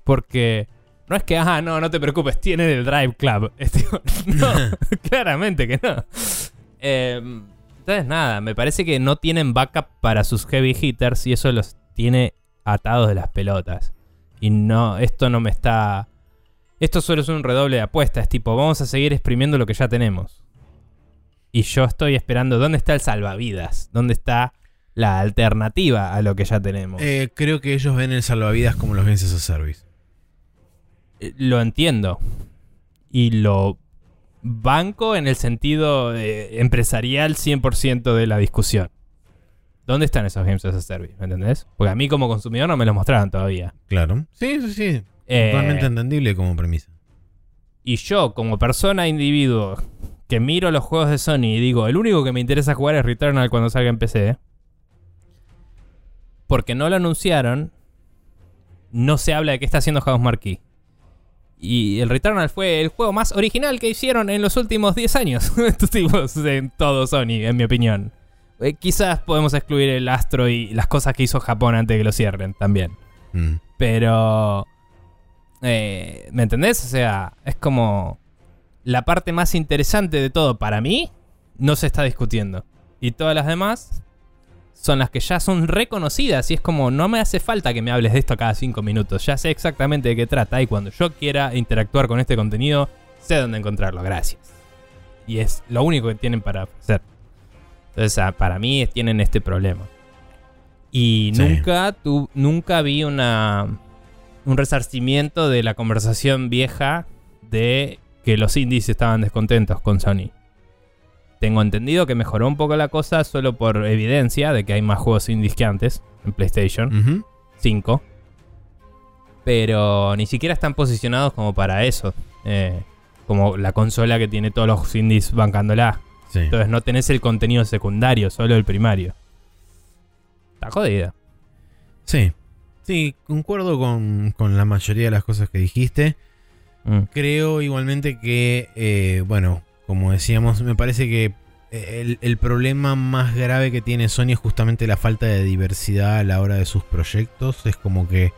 B: Porque no es que, ah, no, no te preocupes, tienen el Drive Club. <laughs> Es tipo, no, <laughs> claramente que no. Eh, entonces, nada, me parece que no tienen backup para sus heavy hitters y eso los tiene atados de las pelotas. Y no, esto no me está. Esto solo es un redoble de apuesta. Es tipo, vamos a seguir exprimiendo lo que ya tenemos. Y yo estoy esperando, ¿dónde está el salvavidas? ¿Dónde está la alternativa a lo que ya tenemos?
A: Eh, creo que ellos ven el salvavidas como los bienes a service.
B: Eh, lo entiendo. Y lo banco en el sentido eh, empresarial 100% de la discusión. ¿Dónde están esos games as a service? ¿Me entendés? Porque a mí como consumidor no me los mostraron todavía.
A: Claro. Sí, sí, sí.
B: Eh,
A: Totalmente entendible como premisa.
B: y yo, como persona individuo, que miro los juegos de Sony y digo, el único que me interesa jugar es Returnal cuando salga en PC. Porque no lo anunciaron, no se habla de qué está haciendo House Marquee. Y el Returnal fue el juego más original que hicieron en los últimos 10 años. <laughs> Estos tipos en todo Sony, en mi opinión. Eh, quizás podemos excluir el Astro y las cosas que hizo Japón antes de que lo cierren también.
A: Mm.
B: Pero. eh, ¿Me entendés? O sea, es como. La parte más interesante de todo para mí no se está discutiendo. Y todas las demás son las que ya son reconocidas. Y es como, no me hace falta que me hables de esto cada cinco minutos. Ya sé exactamente de qué trata. Y cuando yo quiera interactuar con este contenido, sé dónde encontrarlo. Gracias. Y es lo único que tienen para hacer. Entonces, ah, para mí tienen este problema. Y
A: Sí.
B: nunca, tu, nunca vi una, un resarcimiento de la conversación vieja de que los indies estaban descontentos con Sony. Tengo entendido que mejoró un poco la cosa solo por evidencia de que hay más juegos indies que antes en PlayStation
A: Ujú.
B: 5. Pero ni siquiera están posicionados como para eso. Eh, como la consola que tiene todos los indies bancándola.
A: Sí.
B: Entonces no tenés el contenido secundario, solo el primario. Está jodida.
A: Sí. Sí, concuerdo con, con la mayoría de las cosas que dijiste.
B: Mm.
A: Creo igualmente que, eh, bueno, como decíamos, me parece que eh, el, el problema más grave que tiene Sony es justamente la falta de diversidad a la hora de sus proyectos. Es como que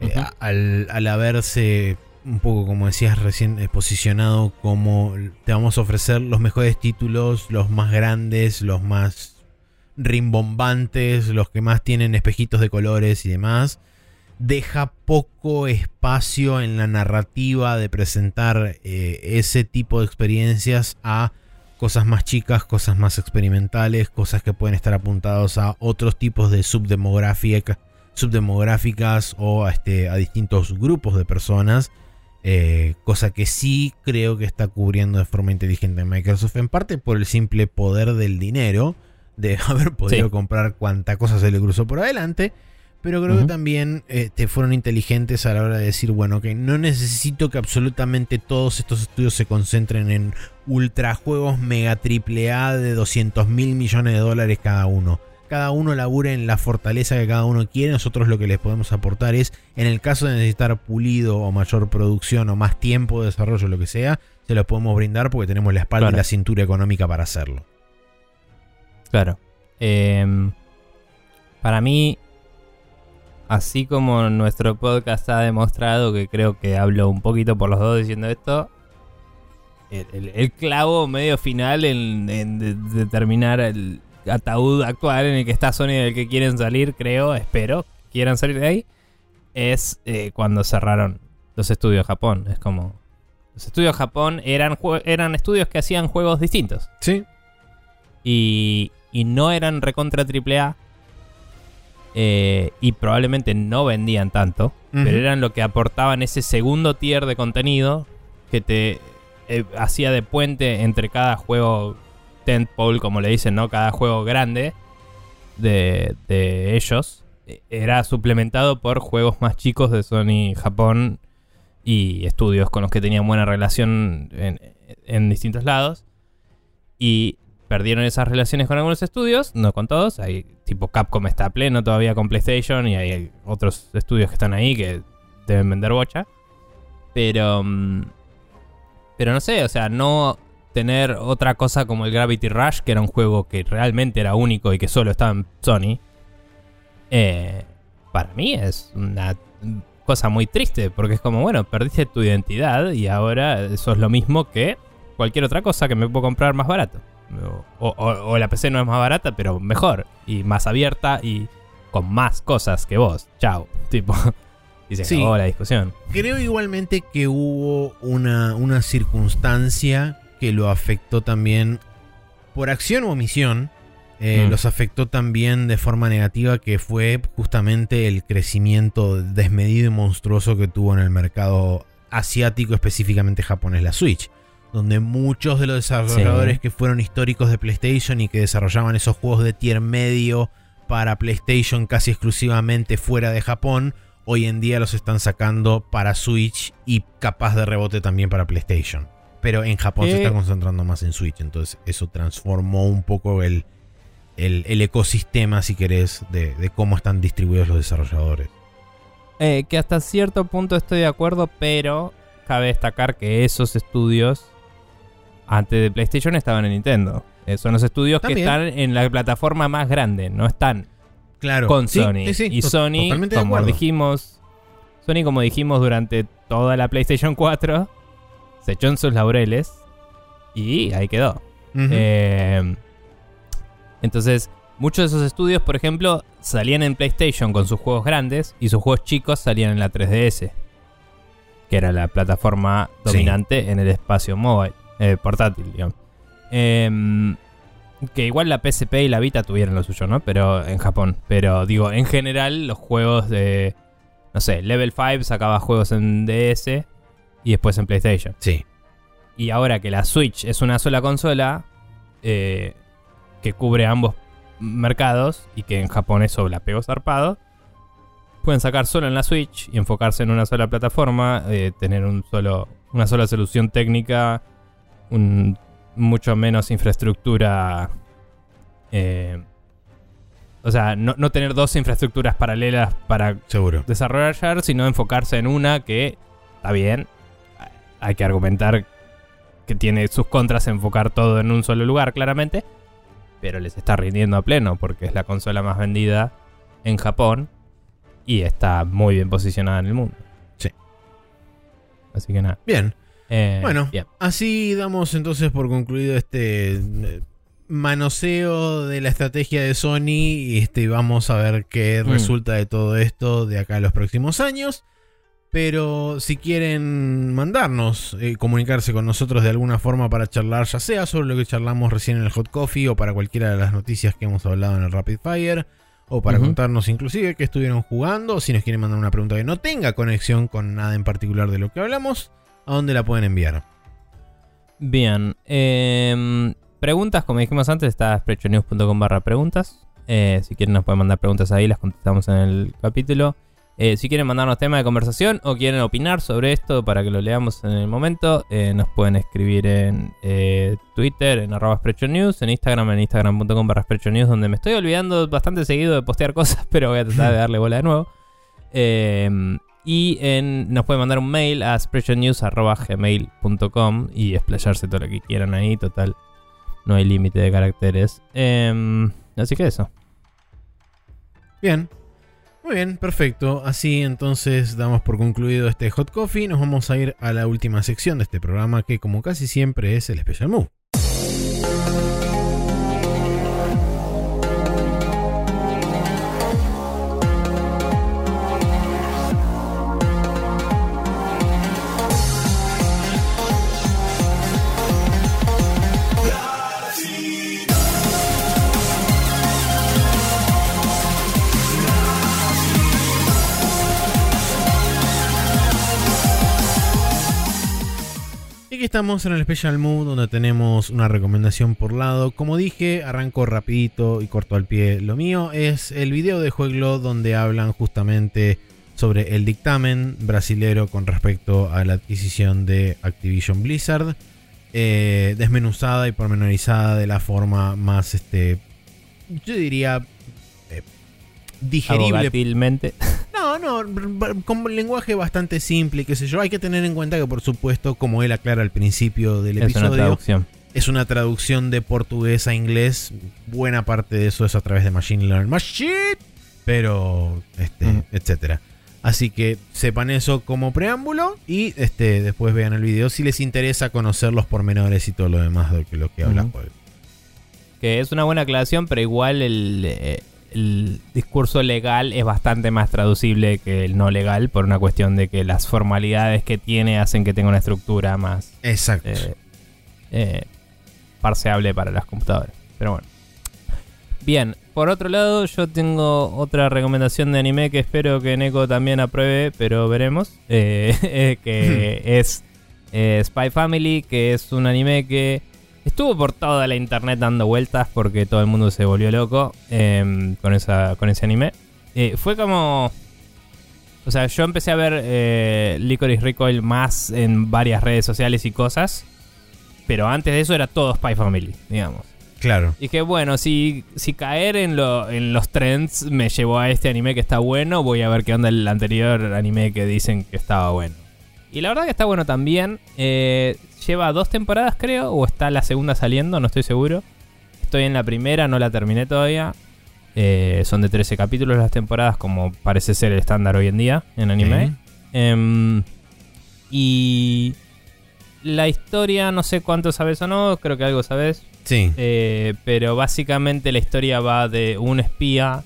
A: eh, al haberse, un poco como decías recién, eh, posicionado como te vamos a ofrecer los mejores títulos, los más grandes, los más rimbombantes, los que más tienen espejitos de colores y demás, deja poco espacio en la narrativa de presentar eh, ese tipo de experiencias a cosas más chicas, cosas más experimentales, cosas que pueden estar apuntados a otros tipos de subdemográfica- subdemográficas o a, este, a distintos grupos de personas. eh, cosa que sí creo que está cubriendo de forma inteligente Microsoft, en parte por el simple poder del dinero, de <laughs> haber podido
B: Sí.
A: comprar cuanta cosa se le cruzó por adelante. Pero creo que también este, fueron inteligentes a la hora de decir, bueno, que no necesito que absolutamente todos estos estudios se concentren en ultrajuegos mega triple A de 200 mil millones de dólares cada uno. Cada uno labure en la fortaleza que cada uno quiere. Nosotros lo que les podemos aportar es, en el caso de necesitar pulido o mayor producción o más tiempo de desarrollo, lo que sea, se lo podemos brindar porque tenemos la espalda y la cintura económica para hacerlo.
B: Claro. Em, para mí, así como nuestro podcast ha demostrado, que creo que hablo un poquito por los dos diciendo esto, el, el- el clavo medio final en, en de- determinar el ataúd actual en el que está Sony del que quieren salir, creo, espero, quieran salir de ahí, es eh, cuando cerraron los estudios Japón. Es como... Los estudios Japón eran, eran estudios que hacían juegos distintos
A: Sí.
B: y, y no eran recontra AAA. Eh, y probablemente no vendían tanto, pero eran lo que aportaban ese segundo tier de contenido que te eh, hacía de puente entre cada juego tentpole, como le dicen, ¿no? Cada juego grande de, de ellos eh, era suplementado por juegos más chicos de Sony Japón y estudios con los que tenían buena relación en, en distintos lados. Y perdieron esas relaciones con algunos estudios, no con todos. Hay tipo Capcom está a pleno todavía con PlayStation y hay otros estudios que están ahí que deben vender bocha. Pero. mm, Pero no sé, o sea, no tener otra cosa como el Gravity Rush, que era un juego que realmente era único y que solo estaba en Sony. eh, para mí es una cosa muy triste, porque es como, bueno, perdiste tu identidad y ahora eso es lo mismo que cualquier otra cosa que me puedo comprar más barato. O, o- o la PC no es más barata, pero mejor y más abierta y con más cosas que vos. Chao. <laughs> Tipo. Y se
A: Sí.
B: acabó la discusión.
A: Creo igualmente que hubo una, una circunstancia que lo afectó también por acción o omisión. eh,
B: Mm.
A: Los afectó también de forma negativa, que fue justamente el crecimiento desmedido y monstruoso que tuvo en el mercado asiático, específicamente japonés, la Switch. Donde muchos de los desarrolladores
B: Sí.
A: que fueron históricos de PlayStation y que desarrollaban esos juegos de tier medio para PlayStation casi exclusivamente fuera de Japón, hoy en día los están sacando para Switch y capaz de rebote también para PlayStation. Pero en Japón se está concentrando más en Switch, entonces eso transformó un poco el, el, el ecosistema, si querés, de, de cómo están distribuidos los desarrolladores.
B: Eh, que hasta cierto punto estoy de acuerdo, pero cabe destacar que esos estudios antes de PlayStation estaban en Nintendo. Eh, son los estudios
A: También.
B: que están en la plataforma más grande, no están
A: Claro.
B: con
A: Sí,
B: Sony.
A: sí, sí,
B: y Sony, como dijimos, Sony, como dijimos durante toda la PlayStation 4, se echó en sus laureles y ahí quedó. Eh, entonces, muchos de esos estudios, por ejemplo, salían en PlayStation con sus juegos grandes y sus juegos chicos salían en la 3DS, que era la plataforma dominante en el espacio móvil, eh, portátil, digamos. Em, que igual la PSP y la Vita tuvieron lo suyo, ¿no? Pero en Japón. Pero digo, en general, los juegos de. No sé, Level 5 sacaba juegos en DS y después en PlayStation.
A: sí.
B: Y ahora que la Switch es una sola consola eh, que cubre ambos mercados y que en Japón eso la pegó zarpado, pueden sacar solo en la Switch y enfocarse en una sola plataforma, eh, tener un solo, una sola solución técnica, un, mucho menos infraestructura. eh, o sea, no, no tener dos infraestructuras paralelas para
A: Seguro.
B: desarrollar, sino enfocarse en una que está bien. Hay que argumentar que tiene sus contras enfocar todo en un solo lugar, claramente. Pero les está rindiendo a pleno porque es la consola más vendida en Japón y está muy bien posicionada en el mundo.
A: Sí.
B: Así que nada.
A: Bien.
B: Eh,
A: Bueno,
B: bien.
A: así damos entonces por concluido este eh, manoseo de la estrategia de Sony y este, vamos a ver qué
B: Mm.
A: resulta de todo esto de acá a los próximos años. Pero si quieren mandarnos, eh, comunicarse con nosotros de alguna forma para charlar, ya sea sobre lo que charlamos recién en el Hot Coffee o para cualquiera de las noticias que hemos hablado en el Rapid Fire, o para contarnos inclusive qué estuvieron jugando, o si nos quieren mandar una pregunta que no tenga conexión con nada en particular de lo que hablamos, ¿a dónde la pueden enviar?
B: Bien. em, preguntas, como dijimos antes, está sprechonews.com barra preguntas. Eh, si quieren nos pueden mandar preguntas ahí, las contestamos en el capítulo. Eh, si quieren mandarnos tema de conversación o quieren opinar sobre esto para que lo leamos en el momento, eh, nos pueden escribir en eh, Twitter, en arroba sprechonews, en Instagram, en instagram.com barra sprechonews, donde me estoy olvidando bastante seguido de postear <laughs> cosas, pero voy a tratar de darle bola de nuevo. Y en, nos pueden mandar un mail a sprechonews.gmail.com y explayarse todo lo que quieran ahí. Total, no hay límite de caracteres. Em, así que eso.
A: Bien. Muy bien, perfecto. Así entonces damos por concluido este Hot Coffee. Nos vamos a ir a la última sección de este programa que como casi siempre es el Special Move. Aquí estamos en el Special Mood donde tenemos una recomendación por lado. Como dije, arranco rapidito y corto al pie. Lo mío es el video de Jueglo donde hablan justamente sobre el dictamen brasilero con respecto a la adquisición de Activision Blizzard. eh, desmenuzada y pormenorizada de la forma más, este, yo diría, digerible. <laughs> No, no, con un lenguaje bastante simple, qué sé yo. Hay que tener en cuenta que, por supuesto, como él aclara al principio del
B: Es una
A: episodio,
B: traducción.
A: es una traducción de portugués a inglés. Buena parte de eso es a través de Machine Learning Machine, pero, este,
B: Ujú.
A: etcétera. Así que sepan eso como preámbulo y este, después vean el video si les interesa conocer los pormenores y todo lo demás de lo que habla. Joel.
B: Que es una buena aclaración, pero igual el, eh, el discurso legal es bastante más traducible que el no legal por una cuestión de que las formalidades que tiene hacen que tenga una estructura más
A: Exacto.
B: eh, eh, parseable para las computadoras. Pero bueno. Bien, por otro lado, yo tengo otra recomendación de anime que espero que Neko también apruebe, pero veremos. Eh, <laughs> que es eh, Spy Family, que es un anime que estuvo por toda la internet dando vueltas porque todo el mundo se volvió loco eh, con, esa, con ese anime. Eh, fue como. O sea, yo empecé a ver eh, Licorice Recoil más en varias redes sociales y cosas. Pero antes de eso era todo Spy Family, digamos.
A: claro.
B: Y que bueno, si, si caer en, lo, en los trends me llevó a este anime que está bueno, voy a ver qué onda el anterior anime que dicen que estaba bueno. Y la verdad que está bueno también. Eh, lleva dos temporadas creo, o está la segunda saliendo, no estoy seguro. Estoy en la primera, no la terminé todavía. Eh, son de 13 capítulos las temporadas, como parece ser el estándar hoy en día en anime. Em, y la historia, no sé cuánto sabes o no, creo que algo sabes.
A: Sí.
B: Eh, pero básicamente la historia va de un espía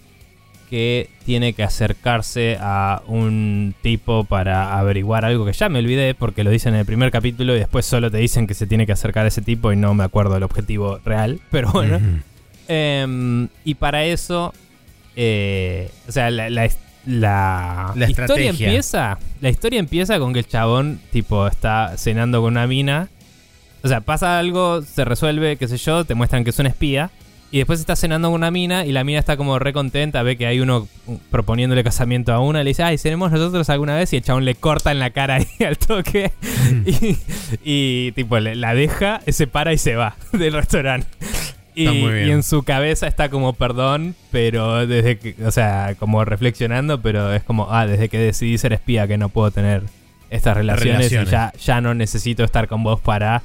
B: que tiene que acercarse a un tipo para averiguar algo que ya me olvidé porque lo dicen en el primer capítulo y después solo te dicen que se tiene que acercar a ese tipo y no me acuerdo el objetivo real. <laughs> Pero bueno. Em, y para eso, eh, o sea, la, la- la
A: La
B: historia empieza. La historia empieza con que el chabón, tipo, está cenando con una mina. O sea, pasa algo, se resuelve, qué sé yo, te muestran que es un espía. Y después está cenando con una mina y la mina está como re contenta, ve que hay uno proponiéndole casamiento a una, le dice, ay, ¿seremos nosotros alguna vez? Y el chabón le corta en la cara ahí <laughs> al toque. <laughs> y, y, tipo, le- la deja, se para y se va <laughs> del restaurante. Y en su cabeza está como perdón, pero desde que, o sea, como reflexionando, pero es como, ah, desde que decidí ser espía que no puedo tener estas relaciones,
A: Relaciones.
B: y ya, ya no necesito estar con vos para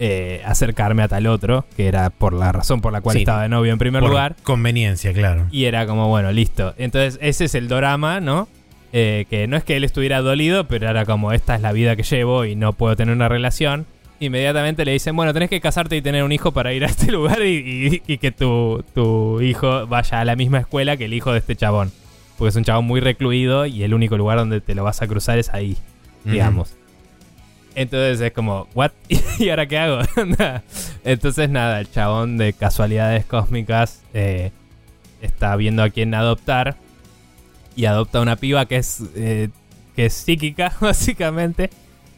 B: eh, acercarme a tal otro, que era por la razón por la cual
A: Sí.
B: estaba de novio en primer
A: Por
B: lugar.
A: conveniencia, claro.
B: Y era como, bueno, listo. Entonces, ese es el drama, ¿no? Eh, que no es que él estuviera dolido, pero era como, esta es la vida que llevo y no puedo tener una relación. Inmediatamente le dicen, bueno, tenés que casarte y tener un hijo para ir a este <laughs> lugar y, y- y que tu, tu hijo vaya a la misma escuela que el hijo de este chabón. Porque es un chabón muy recluido y el único lugar donde te lo vas a cruzar es ahí, digamos. Entonces es como, ¿what? <laughs> ¿Y ahora qué hago? <laughs> Entonces nada, el chabón de casualidades cósmicas eh, está viendo a quién adoptar y adopta una piba que es, eh, que es psíquica, <laughs> básicamente,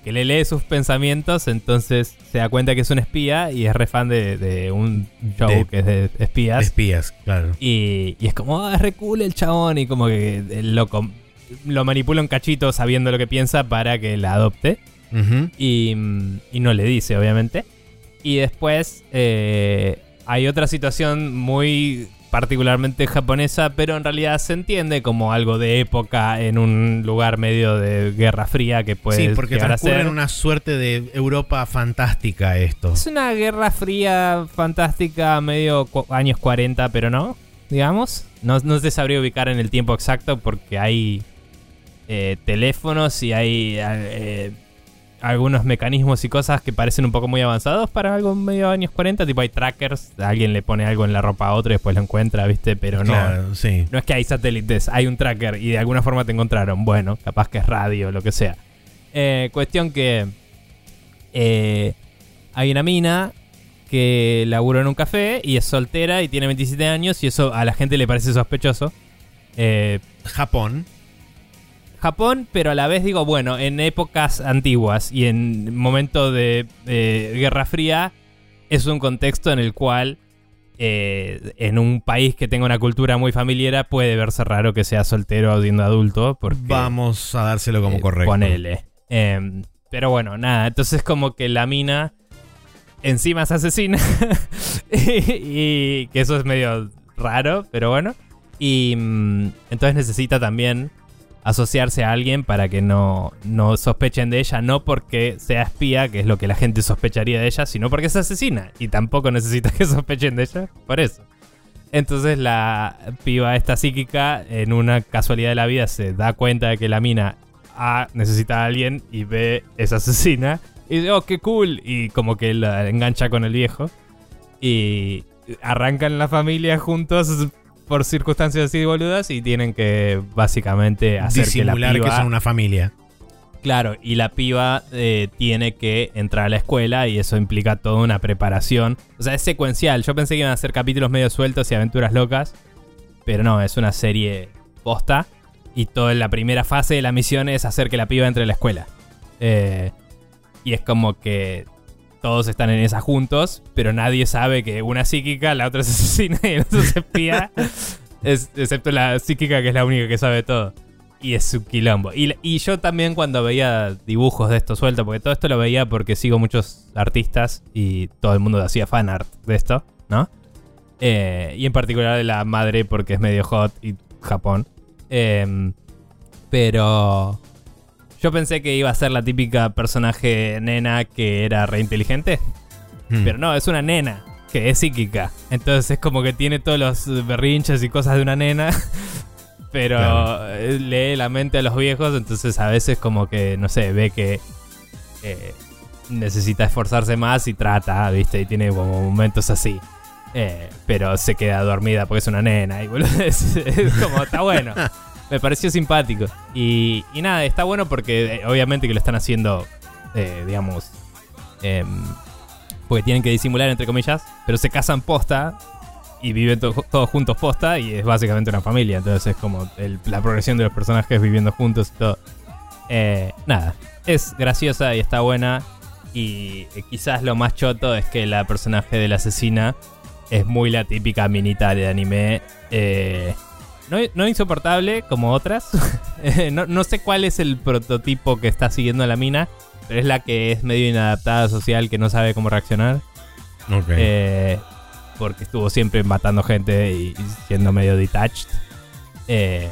B: que le lee sus pensamientos, entonces se da cuenta que es un espía y es re fan de, de un show
A: De-
B: que es de espías.
A: Espías, claro.
B: Y, y es como, ah, es re cool el chabón. Y como que él lo, lo manipula un cachito sabiendo lo que piensa para que la adopte. Y, y no le dice, obviamente. Y después eh, hay otra situación muy particularmente japonesa, pero en realidad se entiende como algo de época en un lugar medio de guerra fría que puede
A: sí, porque
B: a
A: transcurre
B: ser.
A: en una suerte de Europa fantástica esto.
B: Es una guerra fría fantástica, medio años 40, pero no, digamos. No, no te sabría ubicar en el tiempo exacto porque hay eh, teléfonos y hay eh, algunos mecanismos y cosas que parecen un poco muy avanzados para algo medio años 40. Tipo hay trackers, alguien le pone algo en la ropa a otro y después lo encuentra, ¿viste? Pero no.
A: Claro, sí.
B: No es que hay satélites, hay un tracker y de alguna forma te encontraron. Bueno, capaz que es radio, lo que sea. Eh, cuestión que eh, hay una mina que labura en un café y es soltera y tiene 27 años y eso a la gente le parece sospechoso. Eh,
A: Japón.
B: Japón, pero a la vez digo, bueno, en épocas antiguas y en momento de eh, Guerra Fría es un contexto en el cual eh, en un país que tenga una cultura muy familiar puede verse raro que sea soltero o siendo adulto. Porque,
A: Vamos a dárselo como
B: eh,
A: correcto.
B: Ponele. Em, pero bueno, nada, entonces como que la mina encima es asesina. <laughs> y, que eso es medio raro, pero bueno. Y mm, entonces necesita también asociarse a alguien para que no, no sospechen de ella, no porque sea espía, que es lo que la gente sospecharía de ella, sino porque es asesina. Y tampoco necesita <laughs> que sospechen de ella, por eso. Entonces la piba esta psíquica, en una casualidad de la vida, se da cuenta de que la mina A necesita a alguien y B es asesina. Y dice, oh, qué cool. Y como que la engancha con el viejo. Y arrancan la familia juntos por circunstancias así boludas y tienen que básicamente hacer que la piba...
A: que son una familia.
B: Claro, y la piba eh, tiene que entrar a la escuela y eso implica toda una preparación. O sea, es secuencial. Yo pensé que iban a ser capítulos medio sueltos y aventuras locas, pero no, es una serie posta. Y toda la primera fase de la misión es hacer que la piba entre a la escuela. Eh, y es como que todos están en esa juntos, pero nadie sabe que una es psíquica, la otra es <laughs> asesina y el otro es espía. Es- excepto la psíquica que es la única que sabe todo. Y es un quilombo. Y, y yo también cuando veía dibujos de esto suelto, porque todo esto lo veía porque sigo muchos artistas y todo el mundo hacía fanart de esto, ¿no? Eh, y en particular de la madre porque es medio hot y Japón. Em, pero yo pensé que iba a ser la típica personaje nena que era re inteligente.
A: Hmm.
B: Pero no, es una nena que es psíquica. Entonces es como que tiene todos los berrinches y cosas de una nena. <laughs> Pero
A: Claro.
B: eh, lee la mente a los viejos. Entonces a veces como que, no sé, ve que eh, necesita esforzarse más y trata, ¿viste? Y tiene como momentos así. Eh, pero se queda dormida porque es una nena. Y boludo, <laughs> es, es como, está bueno. <laughs> Me pareció simpático. Y, y nada, está bueno porque eh, obviamente que lo están haciendo, eh, digamos, em, porque tienen que disimular, entre comillas, pero se casan posta y viven to- todos juntos posta y es básicamente una familia. Entonces es como la progresión de los personajes viviendo juntos y todo. Eh, nada, es graciosa y está buena. Y eh, quizás lo más choto es que la personaje de la asesina es muy la típica minita de anime. eh, no, no insoportable como otras. <laughs> Eh, no, no sé cuál es el prototipo que está siguiendo la mina. Pero es la que es medio inadaptada social, que no sabe cómo reaccionar. Eh, porque estuvo siempre matando gente y, y siendo medio detached. Eh,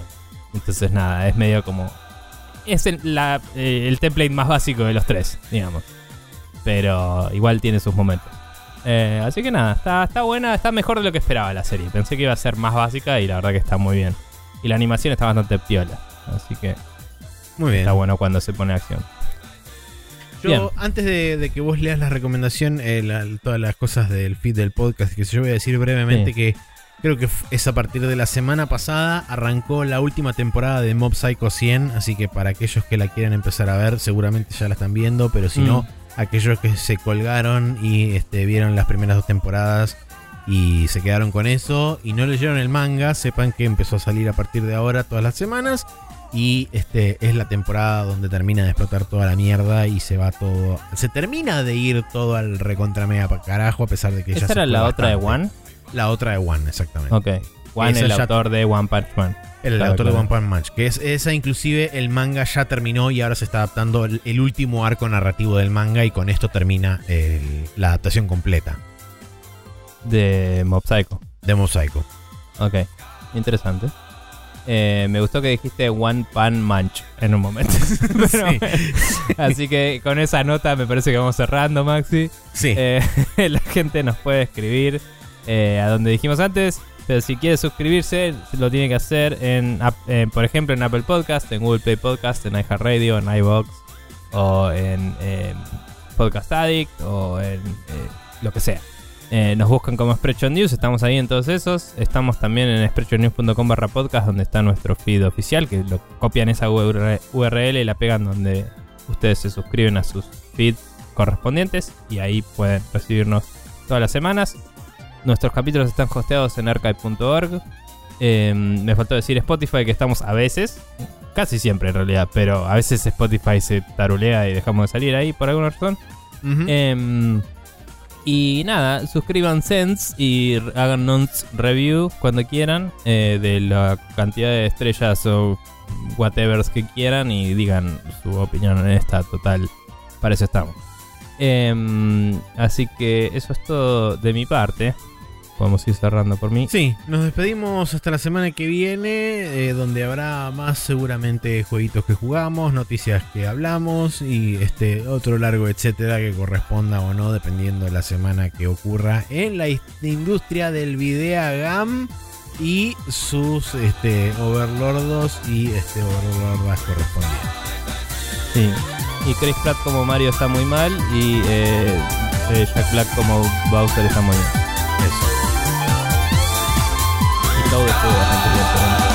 B: entonces nada, es medio como... Es el, la- eh, el template más básico de los tres, digamos. Pero igual tiene sus momentos. Eh, así que nada, está, está buena, está mejor de lo que esperaba la serie. Pensé que iba a ser más básica y la verdad que está muy bien. Y la animación está bastante piola. Así que
A: Muy bien.
B: está bueno cuando se pone acción.
A: Yo,
B: Bien.
A: antes de, de que vos leas la recomendación, eh, la- todas las cosas del feed del podcast, que yo voy a decir brevemente
B: Sí.
A: que creo que es a partir de la semana pasada, arrancó la última temporada de Mob Psycho 100, así que para aquellos que la quieran empezar a ver, seguramente ya la están viendo, pero si
B: Mm.
A: no, aquellos que se colgaron y este, vieron las primeras dos temporadas y se quedaron con eso y no leyeron el manga, sepan que empezó a salir a partir de ahora todas las semanas. Y este es la temporada donde termina de explotar toda la mierda y se va todo. Se termina de ir todo al recontramea para carajo, a pesar de que ya
B: ¿Esa
A: se
B: era la otra de. One?
A: La otra de One, exactamente.
B: Ok.
A: Esa
B: el autor de One Punch Man.
A: El
B: Claro,
A: autor de. One Punch Match. Que es esa, inclusive, el manga ya terminó y ahora se está adaptando el, el último arco narrativo del manga. Y con esto termina el- la adaptación completa
B: De Mob Psycho.
A: de Mob Psycho.
B: Ok, interesante. Eh, me gustó que dijiste One Pan Munch en un momento. <laughs> Pero Así que con esa nota me parece que vamos cerrando, Maxi.
A: Sí.
B: Eh, <laughs> la gente nos puede escribir eh, a donde dijimos antes. Pero si quiere suscribirse, lo tiene que hacer en, eh, por ejemplo, en Apple Podcast, en Google Play Podcast, en iHeartRadio, en iVoox o en eh, Podcast Addict o en eh, lo que sea. Nos buscan como Spreadshot News, estamos ahí en todos esos. Estamos también en spreadshotnews.com barra podcast, donde está nuestro feed oficial, que lo copian esa URL y la pegan donde ustedes se suscriben a sus feeds correspondientes y ahí pueden recibirnos todas las semanas. Nuestros capítulos están hosteados en archive.org. Eh, me faltó decir Spotify que estamos a veces, casi siempre en realidad, pero a veces Spotify se tarulea y dejamos de salir ahí por alguna razón. Em, y nada, suscríbanse y r- háganos review cuando quieran eh, de la cantidad de estrellas o whatevers que quieran y digan su opinión en esta total. Para eso estamos. Em, así que eso es todo de mi parte. Podemos ir cerrando por mí.
A: Sí, nos despedimos hasta la semana que viene, eh, donde habrá más seguramente jueguitos que jugamos, noticias que hablamos y este otro largo etcétera que corresponda o no, dependiendo de la semana que ocurra en la industria del videogame y sus este, overlordos y este, overlordas correspondientes.
B: Sí. Y Chris Pratt como Mario está muy mal y eh, eh, Jack Black como Bowser está muy bien.
A: Eso.
B: Y todo de todo.